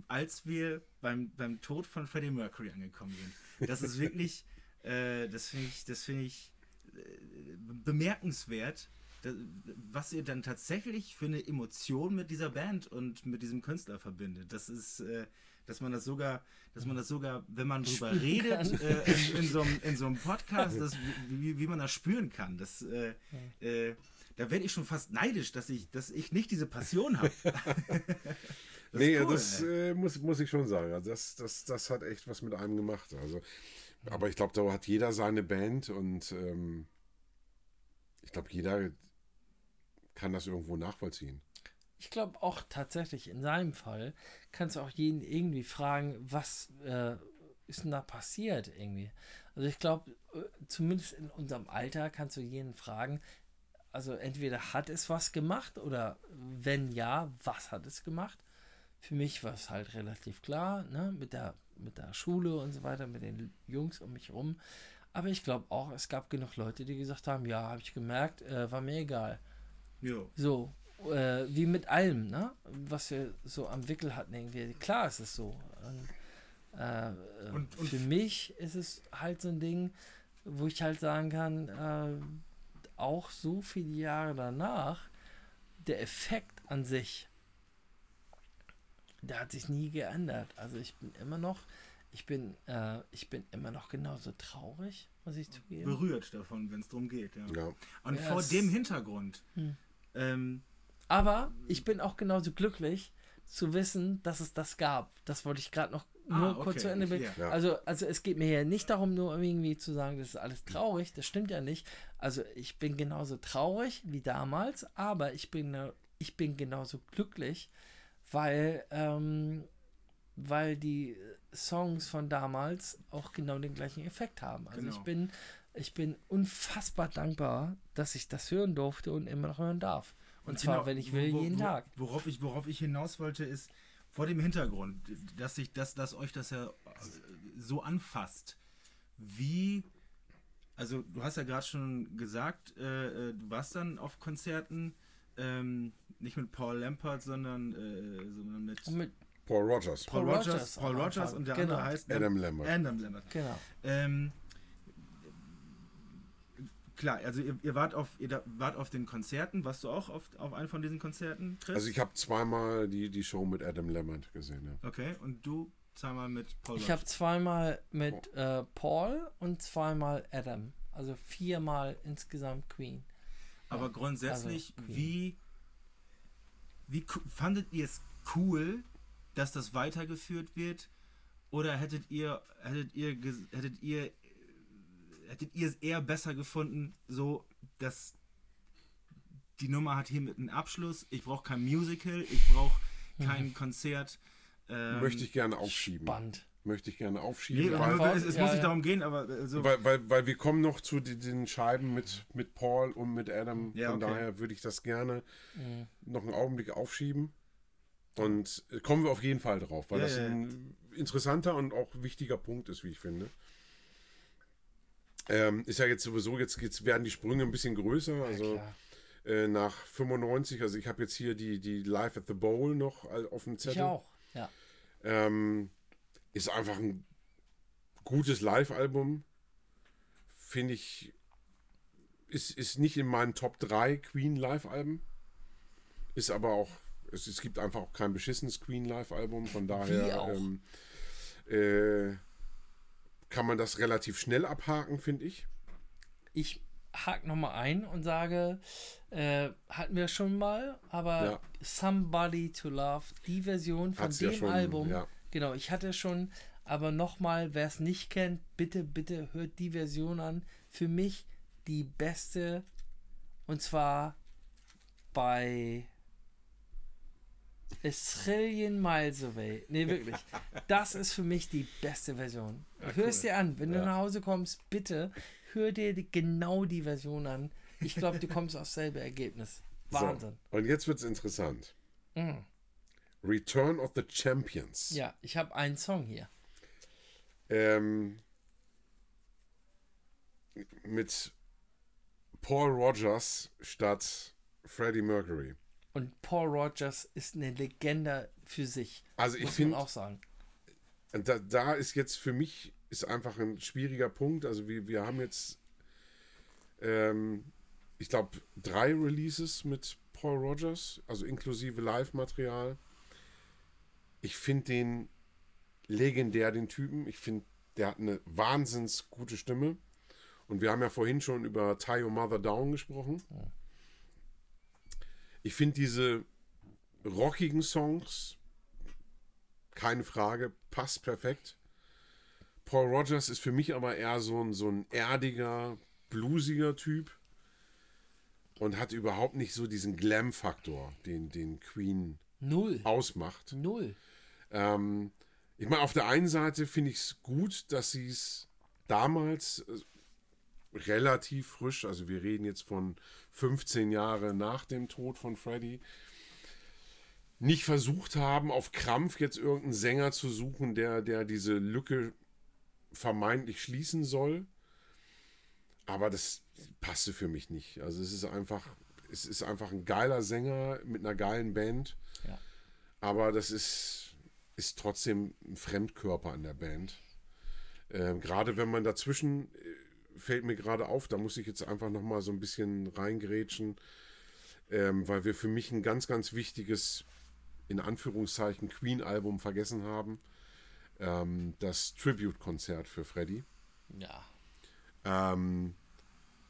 als wir beim, beim Tod von Freddie Mercury angekommen sind. Das ist wirklich, äh, das finde ich, das finde ich äh, bemerkenswert, da, was ihr dann tatsächlich für eine Emotion mit dieser Band und mit diesem Künstler verbindet. Das ist, äh, dass man das sogar, dass man das sogar, wenn man drüber Spüren redet, äh, in, in, so einem, in so einem Podcast, das, wie, wie man das spüren kann. Das, äh, äh, da werde ich schon fast neidisch, dass ich, dass ich nicht diese Passion habe. Das nee, cool, das ey. äh, muss, muss ich schon sagen. Also das, das, das hat echt was mit einem gemacht. Also, aber ich glaube, da hat jeder seine Band und ähm, ich glaube, jeder kann das irgendwo nachvollziehen. Ich glaube auch tatsächlich, in seinem Fall kannst du auch jeden irgendwie fragen, was äh, ist denn da passiert irgendwie. Also ich glaube, äh, zumindest in unserem Alter kannst du jeden fragen, also entweder hat es was gemacht oder wenn ja, was hat es gemacht? Für mich war es halt relativ klar, ne, mit der, mit der Schule und so weiter, mit den Jungs um mich rum. Aber ich glaube auch, es gab genug Leute, die gesagt haben, ja, habe ich gemerkt, äh, war mir egal. Jo. So, äh, wie mit allem, ne? Was wir so am Wickel hatten, irgendwie. Klar ist es so. Und, äh, äh, Und- und- für mich ist es halt so ein Ding, wo ich halt sagen kann, äh, auch so viele Jahre danach, der Effekt an sich, der hat sich nie geändert. Also ich bin immer noch, ich bin, äh, ich bin immer noch genauso traurig, muss ich zugeben. berührt davon, wenn es darum geht. Ja. Ja. Und Ja, vor dem Hintergrund, Hm. ähm, Aber ich bin auch genauso glücklich zu wissen, dass es das gab. Das wollte ich gerade noch nur Ah, kurz okay, zu Ende bringen. ja. Ja. Also, also es geht mir hier nicht darum, nur irgendwie zu sagen, das ist alles traurig. Das stimmt ja nicht. Also ich bin genauso traurig wie damals, aber ich bin, äh, ich bin genauso glücklich, weil, ähm, weil die Songs von damals auch genau den gleichen Effekt haben. Also Genau. ich bin, ich bin unfassbar dankbar, dass ich das hören durfte und immer noch hören darf. Und, zwar, genau, wenn ich will, wo- wo- jeden Tag. Worauf ich, worauf ich hinaus wollte, ist vor dem Hintergrund, dass, ich, dass, dass euch das ja äh, so anfasst. Wie, also du hast ja gerade schon gesagt, äh, äh, du warst dann auf Konzerten, ähm, nicht mit Paul Lampert, sondern, äh, sondern mit, mit, Paul Rogers. Paul, Paul Rogers, Rogers Paul Rogers und der Genau. andere heißt Adam Lambert. Adam Lambert. genau. Ähm, klar, also ihr, ihr, wart auf, ihr wart auf den Konzerten. Warst du auch auf, auf einem von diesen Konzerten, Chris? Also ich habe zweimal die, die Show mit Adam Lambert gesehen. Ja. Okay, und du zweimal mit Paul Ich habe zweimal mit äh, Paul und zweimal Adam. Also viermal insgesamt Queen. Aber grundsätzlich, also Queen. wie, wie co- fandet ihr es cool, dass das weitergeführt wird? Oder hättet ihr, hättet ihr, ges- hättet ihr, hättet ihr es eher besser gefunden, so, dass die Nummer hat hiermit einen Abschluss, ich brauche kein Musical, ich brauche kein Konzert. Ähm, Möchte ich gerne aufschieben. Spannend. Möchte ich gerne Nee, aufschieben. aber weil, es, es Ja, muss ja. nicht darum gehen, aber äh, so. weil, weil, weil wir kommen noch zu den, den Scheiben mit, mit Paul und mit Adam. Ja, Von okay. daher würde ich das gerne noch einen Augenblick aufschieben. Und äh, kommen wir auf jeden Fall drauf, weil Ja, das ein interessanter und auch wichtiger Punkt ist, wie ich finde. Ähm, ist ja jetzt sowieso, jetzt, jetzt werden die Sprünge ein bisschen größer. Also klar. äh, nach 95, also ich habe jetzt hier die, die Live at the Bowl noch auf dem Zettel. Ich auch. Ja. Ähm, ist einfach ein gutes Live-Album. Finde ich, ist, ist nicht in meinen Top 3 Queen Live-Alben. Ist aber auch, es, es gibt einfach auch kein beschissenes Queen Live-Album. Von daher ähm, äh, kann man das relativ schnell abhaken, finde ich. Ich hake nochmal ein und sage, äh, hatten wir schon mal, aber Ja. Somebody to Love, die Version von Hat's ja dem schon, Album, ja. genau, ich hatte schon, aber nochmal, wer es nicht kennt, bitte, bitte hört die Version an. Für mich die beste und zwar bei A Trillion Miles Away. Nee, wirklich. Das ist für mich die beste Version. hör es dir an. Wenn du nach Hause kommst, bitte hör dir genau die Version an. Ich glaube, du kommst aufs selbe Ergebnis. Wahnsinn. So, und jetzt wird es interessant. Mhm. Return of the Champions. Ja, ich habe einen Song hier. Ähm, mit Paul Rogers statt Freddie Mercury. Und Paul Rogers ist eine Legende für sich. Also ich finde, auch sagen. da, da ist jetzt für mich ist einfach ein schwieriger Punkt. Also wir, wir haben jetzt, ähm, ich glaube, drei Releases mit Paul Rogers, also inklusive Live-Material. Ich finde den legendär, den Typen. Ich finde, der hat eine wahnsinns gute Stimme. Und wir haben ja vorhin schon über Tie Your Mother Down gesprochen. Ich finde diese rockigen Songs, keine Frage, passt perfekt. Paul Rogers ist für mich aber eher so ein, so ein erdiger, bluesiger Typ und hat überhaupt nicht so diesen Glam-Faktor, den, den Queen Null. ausmacht. Null. Ähm, ich meine, auf der einen Seite finde ich es gut, dass sie es damals äh, relativ frisch, also wir reden jetzt von 15 Jahre nach dem Tod von Freddie, nicht versucht haben, auf Krampf jetzt irgendeinen Sänger zu suchen, der, der diese Lücke vermeintlich schließen soll. Aber das passte für mich nicht. Also es ist einfach, es ist einfach ein geiler Sänger mit einer geilen Band. Ja. Aber das ist, ist trotzdem ein Fremdkörper an der Band. Ähm, gerade wenn man dazwischen, äh, fällt mir gerade auf, da muss ich jetzt einfach nochmal so ein bisschen reingrätschen, ähm, weil wir für mich ein ganz, ganz wichtiges, in Anführungszeichen, Queen-Album vergessen haben. Ähm, das Tribute-Konzert für Freddie Ja. ähm,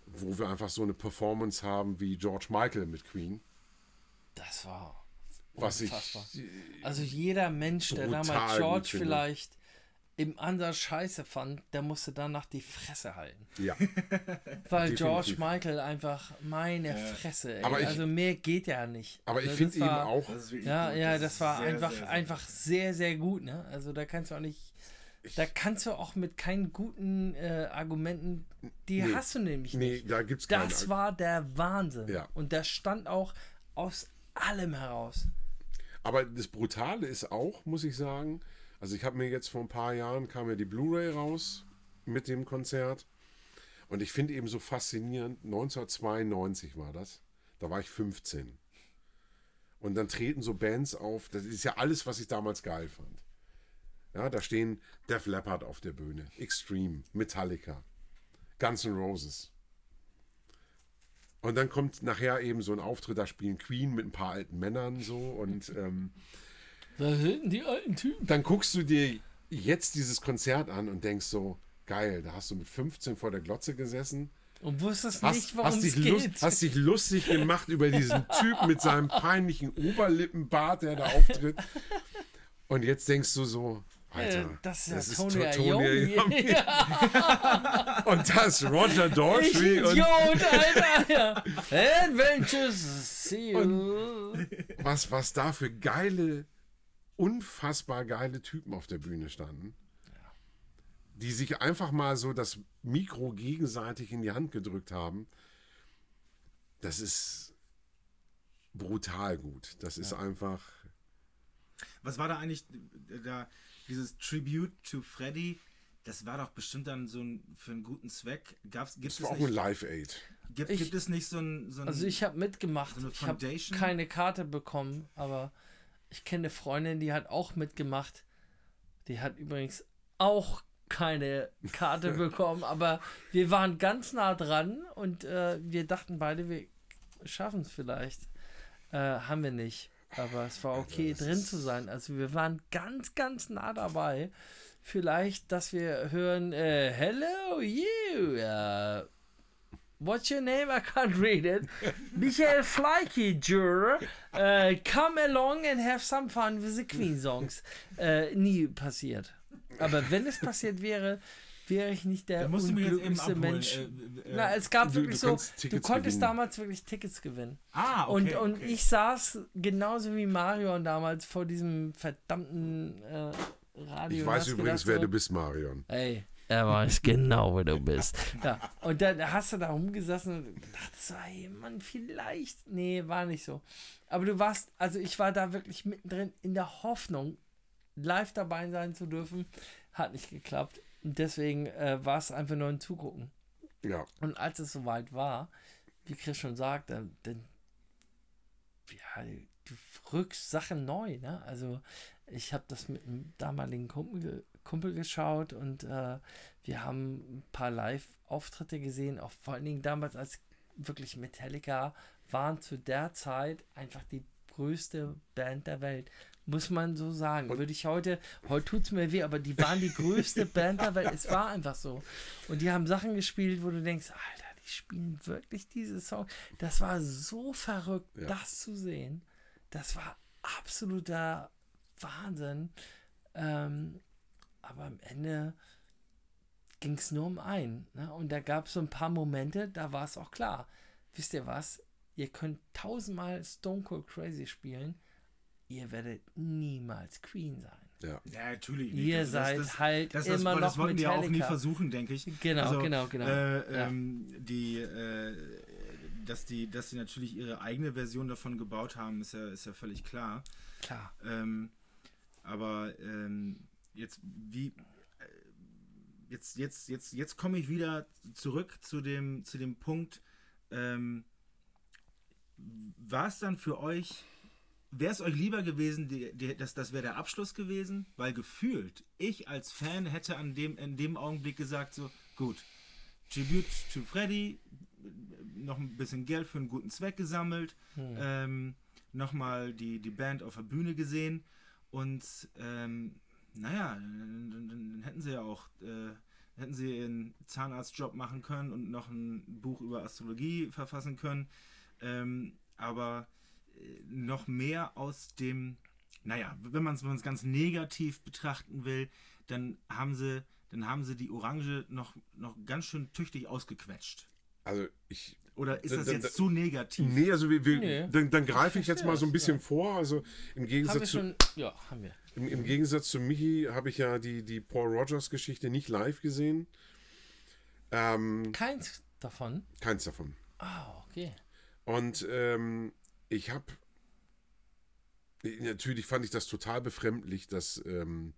wo wir einfach so eine Performance haben wie George Michael mit Queen. Das war Was ich unfassbar. Also jeder Mensch, der damals George vielleicht im Ansatz scheiße fand, der musste danach die Fresse halten. Ja. Weil George Definitiv. Michael einfach, meine Fresse, ey. Aber ich- also mehr geht ja nicht. Aber ich Also finde das eben auch, Das Ja, gut. ja, das war sehr, einfach, sehr, sehr einfach sehr, sehr gut, ne? Also da kannst du auch nicht, da kannst du auch mit keinen guten äh, Argumenten, die Nee. hast du nämlich nee, nicht. da gibt es keine. Das war der Wahnsinn. Ja. Und der stand auch aus allem heraus. Aber das Brutale ist auch, muss ich sagen, also ich habe mir jetzt vor ein paar Jahren kam ja die Blu-ray raus mit dem Konzert und ich finde eben so faszinierend, 1992 war das, da war ich 15. Und dann treten so Bands auf, das ist ja alles, was ich damals geil fand. Ja, da stehen Def Leppard auf der Bühne, Extreme, Metallica, Guns N' Roses. Und dann kommt nachher eben so ein Auftritt, da spielen Queen mit ein paar alten Männern so und ähm, Da sind die alten Typen. dann guckst du dir jetzt dieses Konzert an und denkst so, geil, da hast du mit 15 vor der Glotze gesessen, Und wusstest hast, nicht, worum hast, dich, lust, hast dich lustig gemacht über diesen Typ mit seinem peinlichen Oberlippenbart, der da auftritt. Und jetzt denkst du so, Alter, Äh, das ist ja To- Tony Tony Iommi. Iommi. Und das ist Roger Daltrey und Idiot, Alter. Ja. Adventures. See you. was, was da für geile, unfassbar geile Typen auf der Bühne standen. Die sich einfach mal so das Mikro gegenseitig in die Hand gedrückt haben. Das ist brutal gut. Das ist einfach. Was war da eigentlich da dieses Tribute to Freddy? Das war doch bestimmt dann so ein für einen guten Zweck. Gab's gibt Das es war auch ein Live-Aid. gibt, gibt es nicht so ein, so ein Also ich habe mitgemacht. So ich habe keine Karte bekommen, aber ich kenne eine Freundin, die hat auch mitgemacht. Die hat übrigens auch keine Karte bekommen, aber wir waren ganz nah dran und äh, wir dachten beide, wir schaffen es vielleicht. Äh, haben wir nicht. Aber es war okay, das drin zu sein. Also wir waren ganz, ganz nah dabei. Vielleicht, dass wir hören, äh, hello you, uh, What's your name? I can't read it. Michael Fleike, juror. Uh, come along and have some fun with the Queen songs. Äh, nie passiert. Aber wenn es passiert wäre, wäre ich nicht der unglücklichste. Mensch. Äh, äh, Na, es gab Du- wirklich du so, du konntest gewinnen. damals wirklich Tickets gewinnen. ah, Und, okay, und okay. ich saß genauso wie Marion damals vor diesem verdammten äh, Radio. Ich und weiß übrigens, wer so, du bist, Marion. Ey, er weiß genau, wer du bist. Ja, und dann hast du da rumgesessen und dachtest so, ey, Mann, vielleicht. Nee, war nicht so. Aber du warst, also ich war da wirklich mittendrin in der Hoffnung, live dabei sein zu dürfen. Hat nicht geklappt. Und deswegen äh, war es einfach nur ein Zugucken. Ja, Und als es soweit war, wie Chris schon sagt, dann, dann ja, du rückst Sachen neu. Ne? Also ich habe das mit einem damaligen Kumpel, ge- Kumpel geschaut und äh, wir haben ein paar Live-Auftritte gesehen, auch vor allen Dingen damals, als wirklich Metallica waren zu der Zeit einfach die größte Band der Welt. Muss man so sagen. Würde ich heute, heute tut es mir weh, aber die waren die größte Band der Welt. Es war einfach so. Und die haben Sachen gespielt, wo du denkst, Alter, die spielen wirklich diese Song. Das war so verrückt, Ja. das zu sehen. Das war absoluter Wahnsinn. Ähm, aber am Ende ging es nur um einen. Ne? Und da gab es so ein paar Momente, da war es auch klar. Wisst ihr was? Ihr könnt tausendmal Stone Cold Crazy spielen. Ihr werdet niemals Queen sein. ja. Ja, natürlich nicht. Ihr Also seid halt das, immer das, das noch wollten die auch nie Metallica. versuchen, denke ich. Genau, genau, genau. Äh, Ja. ähm, die, äh, dass die, dass die natürlich ihre eigene Version davon gebaut haben, ist ja, ist ja völlig klar. Klar. Ähm, aber ähm, jetzt wie äh, jetzt jetzt jetzt jetzt komme ich wieder zurück zu dem zu dem Punkt. Ähm, war es dann für euch Wäre es euch lieber gewesen, die, die, das, das wäre der Abschluss gewesen? Weil gefühlt, ich als Fan hätte an dem, in dem Augenblick gesagt, so, gut, Tribute to Freddy, noch ein bisschen Geld für einen guten Zweck gesammelt, ähm, nochmal die, die Band auf der Bühne gesehen und ähm, naja, dann, dann, dann hätten sie ja auch, äh, hätten sie ihren Zahnarztjob machen können und noch ein Buch über Astrologie verfassen können. Ähm, aber äh, noch mehr aus dem naja, wenn man es ganz negativ betrachten will, dann haben sie, dann haben sie die Orange noch, noch ganz schön tüchtig ausgequetscht. Also ich. Oder ist Dann- das dann- jetzt zu negativ? Nee, also wir, wir, Nee. dann, dann greife ich jetzt mal so ein bisschen ja. vor. Also im Haben wir Gegensatz, zu, schon. Ja, haben wir. Im, im Gegensatz zu Michi habe ich ja die, die Paul Rogers Geschichte nicht live gesehen. Ähm, Keins davon. keins davon. Ah, okay. Und ähm, ich habe natürlich fand ich das total befremdlich, dass, ähm,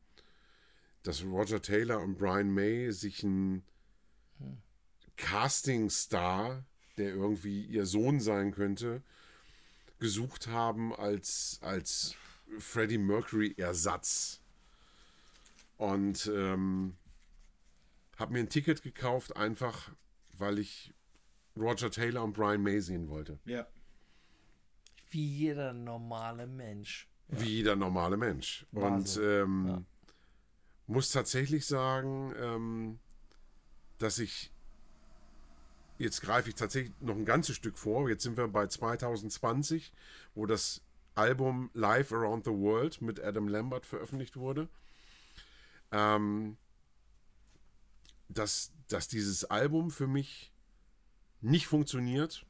dass Roger Taylor und Brian May sich einen Casting-Star, der irgendwie ihr Sohn sein könnte, gesucht haben als, als Freddie Mercury-Ersatz. Und ähm, habe mir ein Ticket gekauft, einfach weil ich Roger Taylor und Brian May sehen wollte. Ja. Wie jeder normale Mensch. Wie jeder normale Mensch. Und Wahnsinn. ähm, Ja. muss tatsächlich sagen, ähm, dass ich. Jetzt greife ich tatsächlich noch ein ganzes Stück vor. Jetzt sind wir bei 2020, wo das Album Live Around the World mit Adam Lambert veröffentlicht wurde. Ähm, dass, dass dieses Album für mich nicht funktioniert,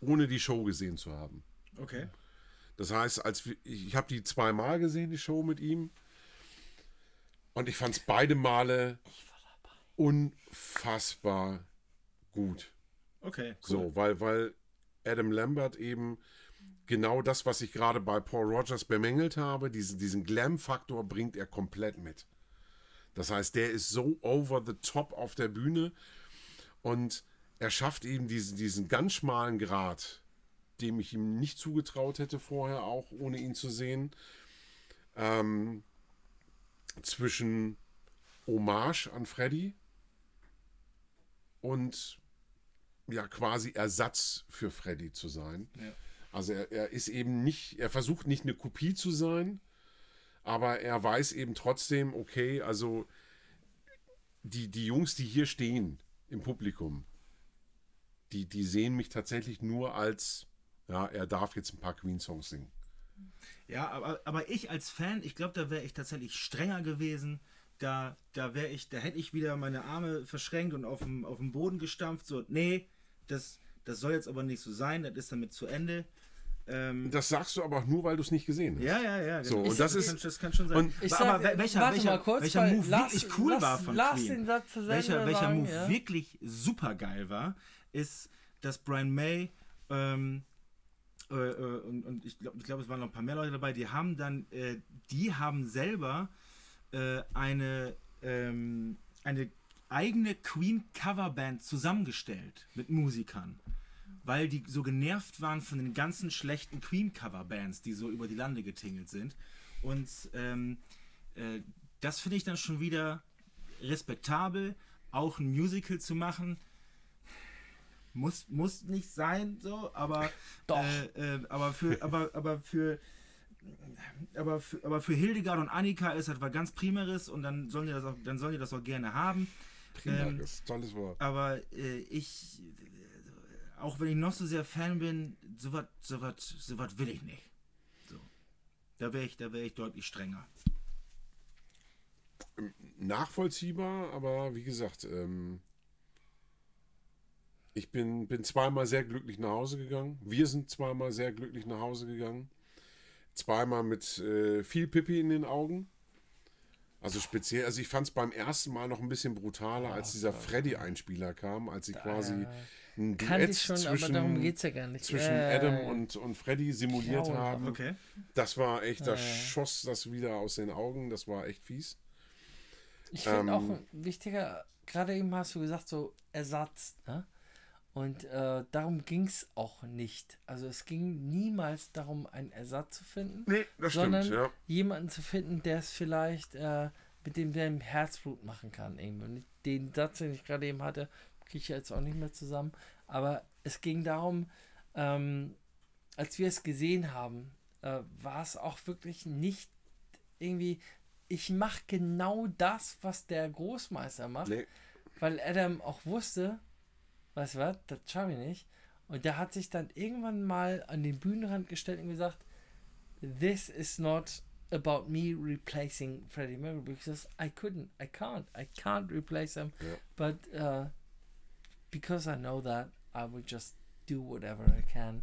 ohne die Show gesehen zu haben. Okay. Das heißt, als wir, ich, habe die zweimal gesehen, die Show mit ihm. Und ich fand es beide Male unfassbar gut. Okay. Cool. So, weil, weil Adam Lambert eben genau das, was ich gerade bei Paul Rogers bemängelt habe, diesen, diesen Glam-Faktor bringt er komplett mit. Das heißt, der ist so over the top auf der Bühne und er schafft eben diesen, diesen ganz schmalen Grat, dem ich ihm nicht zugetraut hätte vorher, auch ohne ihn zu sehen, ähm, zwischen Hommage an Freddy und ja quasi Ersatz für Freddy zu sein. Ja. Also er, er ist eben nicht, er versucht nicht eine Kopie zu sein, aber er weiß eben trotzdem, okay, also die, die Jungs, die hier stehen im Publikum, die, die sehen mich tatsächlich nur als, ja, er darf jetzt ein paar Queen-Songs singen. Ja, aber, aber ich als Fan, ich glaube, da wäre ich tatsächlich strenger gewesen. Da, da wäre ich, da hätte ich wieder meine Arme verschränkt und auf dem, Boden gestampft. So, nee, das, das soll jetzt aber nicht so sein, das ist damit zu Ende. Ähm, Das sagst du aber auch nur, weil du es nicht gesehen hast. ja, ja, ja. So, genau. und das kann, ist- das kann schon sein. und- Ich aber sag, wel- welcher, warte welcher, mal kurz, welcher weil Move lass- wirklich cool lass- war von lass Queen, den Satz zu welcher, welcher sagen, Move ja. wirklich super geil war, ist, dass Brian May ähm, äh, äh, und, und ich glaube, ich glaub, es waren noch ein paar mehr Leute dabei, die haben dann, äh, die haben selber äh, eine, ähm, eine eigene Queen-Coverband zusammengestellt mit Musikern. Weil die so genervt waren von den ganzen schlechten Queen-Cover-Bands, die so über die Lande getingelt sind. Und ähm, äh, das finde ich dann schon wieder respektabel, auch ein Musical zu machen. Muss, muss nicht sein, so, aber, Doch. Äh, äh, aber für, aber, aber für, aber für, aber für Hildegard und Annika ist das was ganz Primeres und dann sollen die das auch, dann sollen die das auch gerne haben. Ähm, ist ein tolles Wort. aber äh, ich, auch wenn ich noch so sehr Fan bin, sowas so was, so will ich nicht. So. Da wäre ich, da wäre ich deutlich strenger. nachvollziehbar, aber wie gesagt, ähm, ich bin, bin zweimal sehr glücklich nach Hause gegangen. Wir sind zweimal sehr glücklich nach Hause gegangen. Zweimal mit äh, viel Pipi in den Augen. Also speziell, also ich fand es beim ersten Mal noch ein bisschen brutaler, als dieser Freddy-Einspieler kam, als sie quasi ein Kann Duett ich schon, aber zwischen, darum geht es ja gar nicht. zwischen Äh, Adam und, und Freddy simuliert grauenhaft. haben. Okay. Das war echt, da schoss das wieder aus den Augen, das war echt fies. Ich finde Ähm, auch ein wichtiger, gerade eben hast du gesagt, so Ersatz, ne? Und äh, darum ging es auch nicht. Also es ging niemals darum, einen Ersatz zu finden, Nee, das sondern stimmt, ja. jemanden zu finden, der es vielleicht äh, mit dem der im Herzblut machen kann. Irgendwie. Und den Satz, den ich gerade eben hatte, kriege ich jetzt auch nicht mehr zusammen. Aber es ging darum, ähm, als wir es gesehen haben, äh, war es auch wirklich nicht irgendwie, ich mache genau das, was der Großmeister macht, Nee. weil Adam auch wusste, weißt du was, das schaffe ich nicht. Und der hat sich dann irgendwann mal an den Bühnenrand gestellt und gesagt, this is not about me replacing Freddie Mercury because I couldn't, I can't, I can't replace him. Ja. But uh, because I know that, I will just do whatever I can.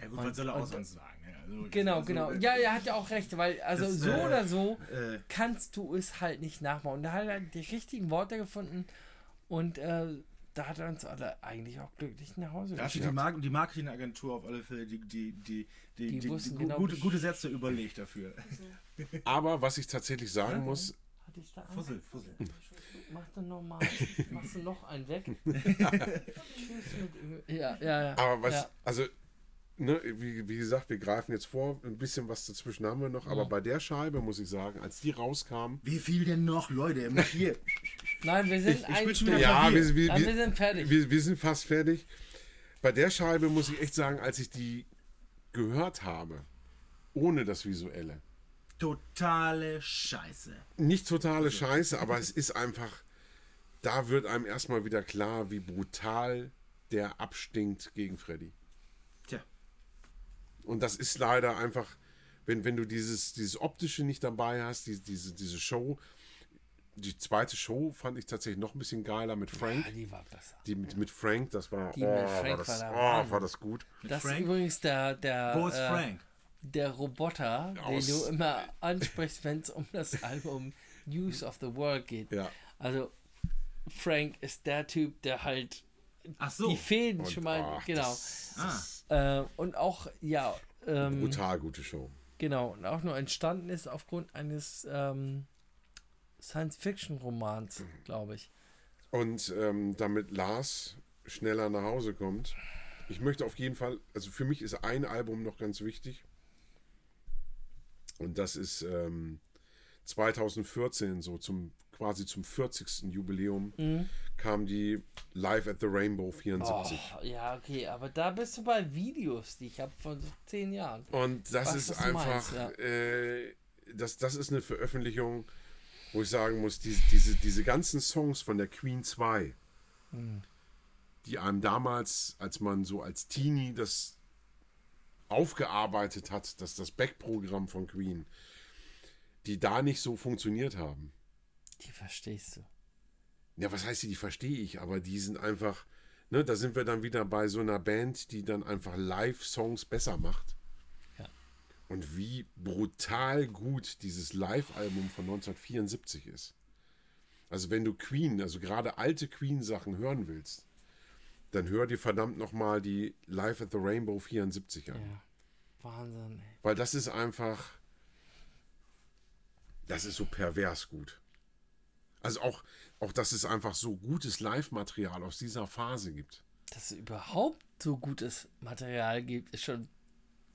Ja gut, Und- was soll er auch sonst sagen? Ja, also, Genau, also, genau. äh, Ja, er hat ja auch recht, weil also Das, so äh, oder so Äh, kannst du es halt nicht nachmachen. Und da hat er die richtigen Worte gefunden und äh, da hat er uns alle eigentlich auch glücklich nach Hause da hat die, geschickt. Mar die Marketingagentur auf alle Fälle die, die, die, die, Die die, genau gute, gute Sätze überlegt dafür. Aber was ich tatsächlich sagen muss, Hatte ich da einen? Fussel, Fussel. Mach du noch mal, machst du noch einen weg? Ja, ja, ja. aber was, Ja. also, ne, wie, wie gesagt, wir greifen jetzt vor, ein bisschen was dazwischen haben wir noch, aber bei der Scheibe muss ich sagen, als die rauskam, Wie viel denn noch, Leute? Hier. Nein, wir sind Ich- ich wieder ja, wir, wir, Nein, wir wir, sind fertig. wir, wir sind fast fertig. Bei der Scheibe muss ich echt sagen, als ich die gehört habe, ohne das Visuelle, Totale Scheiße. nicht totale Scheiße, aber es ist einfach, da wird einem erstmal wieder klar, wie brutal der abstinkt gegen Freddy. Und das ist leider einfach, wenn, wenn du dieses, dieses Optische nicht dabei hast, die, diese, diese Show, die zweite Show fand ich tatsächlich noch ein bisschen geiler mit Frank. Ja, die war besser. Die mit, mit Frank, das war, Die oh, mit Frank war, das, war oh, war das gut. Das ist Frank? übrigens der, der, Wo ist äh, Frank? der Roboter, Aus- den du immer ansprichst, wenn es um das Album News of the World geht. Ja. Also Frank ist der Typ, der halt Ach so. die Fäden Und, schon mal, oh, genau. Das, das Ah. Äh, und auch, ja, ähm, brutal gute Show. genau, und auch nur entstanden ist aufgrund eines ähm, Science-Fiction-Romans, glaube ich. Und ähm, damit Lars schneller nach Hause kommt, ich möchte auf jeden Fall, also für mich ist ein Album noch ganz wichtig. Und das ist ähm, 2014, so zum quasi zum 40. Jubiläum, kam die Live at the Rainbow 74. Oh, ja, okay, aber da bist du bei Videos, die ich habe von zehn Jahren. Und das ist was du einfach, meinst, ja. äh, das, das ist eine Veröffentlichung, wo ich sagen muss, diese, diese, diese ganzen Songs von der Queen 2, Hm. die einem damals, als man so als Teenie das aufgearbeitet hat, dass das Backprogramm von Queen, die da nicht so funktioniert haben. Die verstehst du. Ja, was heißt die, die verstehe ich, aber die sind einfach, ne, da sind wir dann wieder bei so einer Band, die dann einfach Live-Songs besser macht. Ja. Und wie brutal gut dieses Live-Album von 1974 ist. Also wenn du Queen, also gerade alte Queen-Sachen hören willst, dann hör dir verdammt nochmal die Live at the Rainbow 74 an. Ja. Wahnsinn, ey. Weil das ist einfach, das ist so pervers gut. Also auch, auch, dass es einfach so gutes Live-Material aus dieser Phase gibt. Dass es überhaupt so gutes Material gibt, ist schon.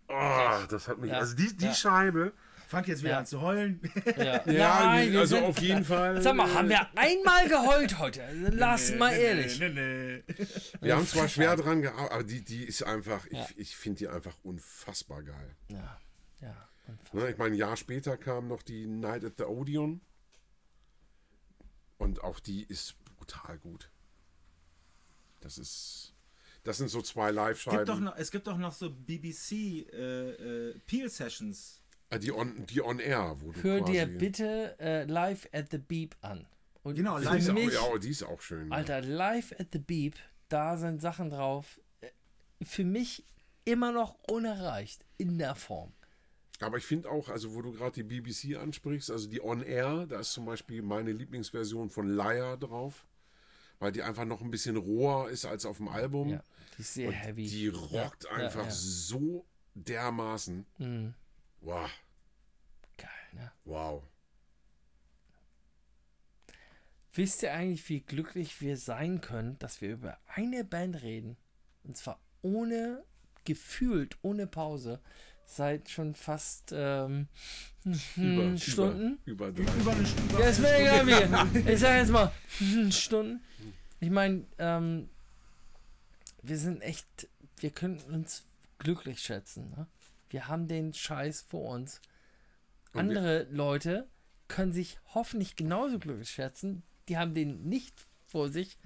Oh, das hat mich, Ja. also die, die Ja. Scheibe. Fangt jetzt wieder Ja. an zu heulen. Ja, Ja, Nein, wir also sind- auf jeden Fall. Sag mal, haben wir einmal geheult heute? Lass mal ehrlich. Nee, nee, nee. Wir haben zwar schwer dran gearbeitet, aber die, die ist einfach, Ja. ich, ich finde die einfach unfassbar geil. Ja, ja. unfassbar. Ne, ich meine, ein Jahr später kam noch die Night at the Odeon. Und auch die ist brutal gut. Das ist. Das sind so zwei Es Live-Scheiben. noch, es gibt doch noch so BBC äh, äh, Peel Sessions. äh, Die on, die on Air, wo du Hör quasi, dir bitte äh, Live at the Beep an. Und Genau, Die für ist, live- auch, mich, ja, die ist auch schön. ja. Alter, Live at the Beep, da sind Sachen drauf. äh, Für mich immer noch unerreicht in der Form. Aber ich finde auch, also wo du gerade die BBC ansprichst, also die On Air, da ist zum Beispiel meine Lieblingsversion von Liar drauf, weil die einfach noch ein bisschen roher ist als auf dem Album. Ja, die ist sehr Und heavy. die rockt ja, einfach ja. so dermaßen. Mhm. Wow, Geil, ne? wow. Wisst ihr eigentlich, wie glücklich wir sein können, dass wir über eine Band reden? Und zwar ohne, gefühlt, ohne Pause, seit schon fast ähm, hm, Stunden. Über, über. Über eine Stunde. Ja, ist mir egal wie. Ich sag jetzt mal hm, Stunden. Ich meine, ähm, wir sind echt, wir können uns glücklich schätzen. Ne? Wir haben den Scheiß vor uns. Andere Leute können sich hoffentlich genauso glücklich schätzen. Die haben den nicht vor sich.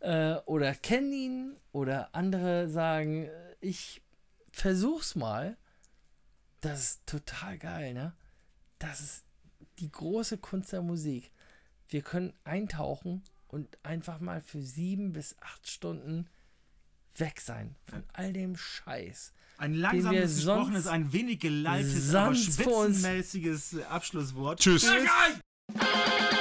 Äh, oder kennen ihn. Oder andere sagen, äh, ich versuch's mal. Das ist total geil, ne? Das ist die große Kunst der Musik. Wir können eintauchen und einfach mal für sieben bis acht Stunden weg sein von all dem Scheiß. Ein sonst- gesprochenes, ein wenig gelalltes, aber spitzenmäßiges Abschlusswort. Tschüss. Tschüss.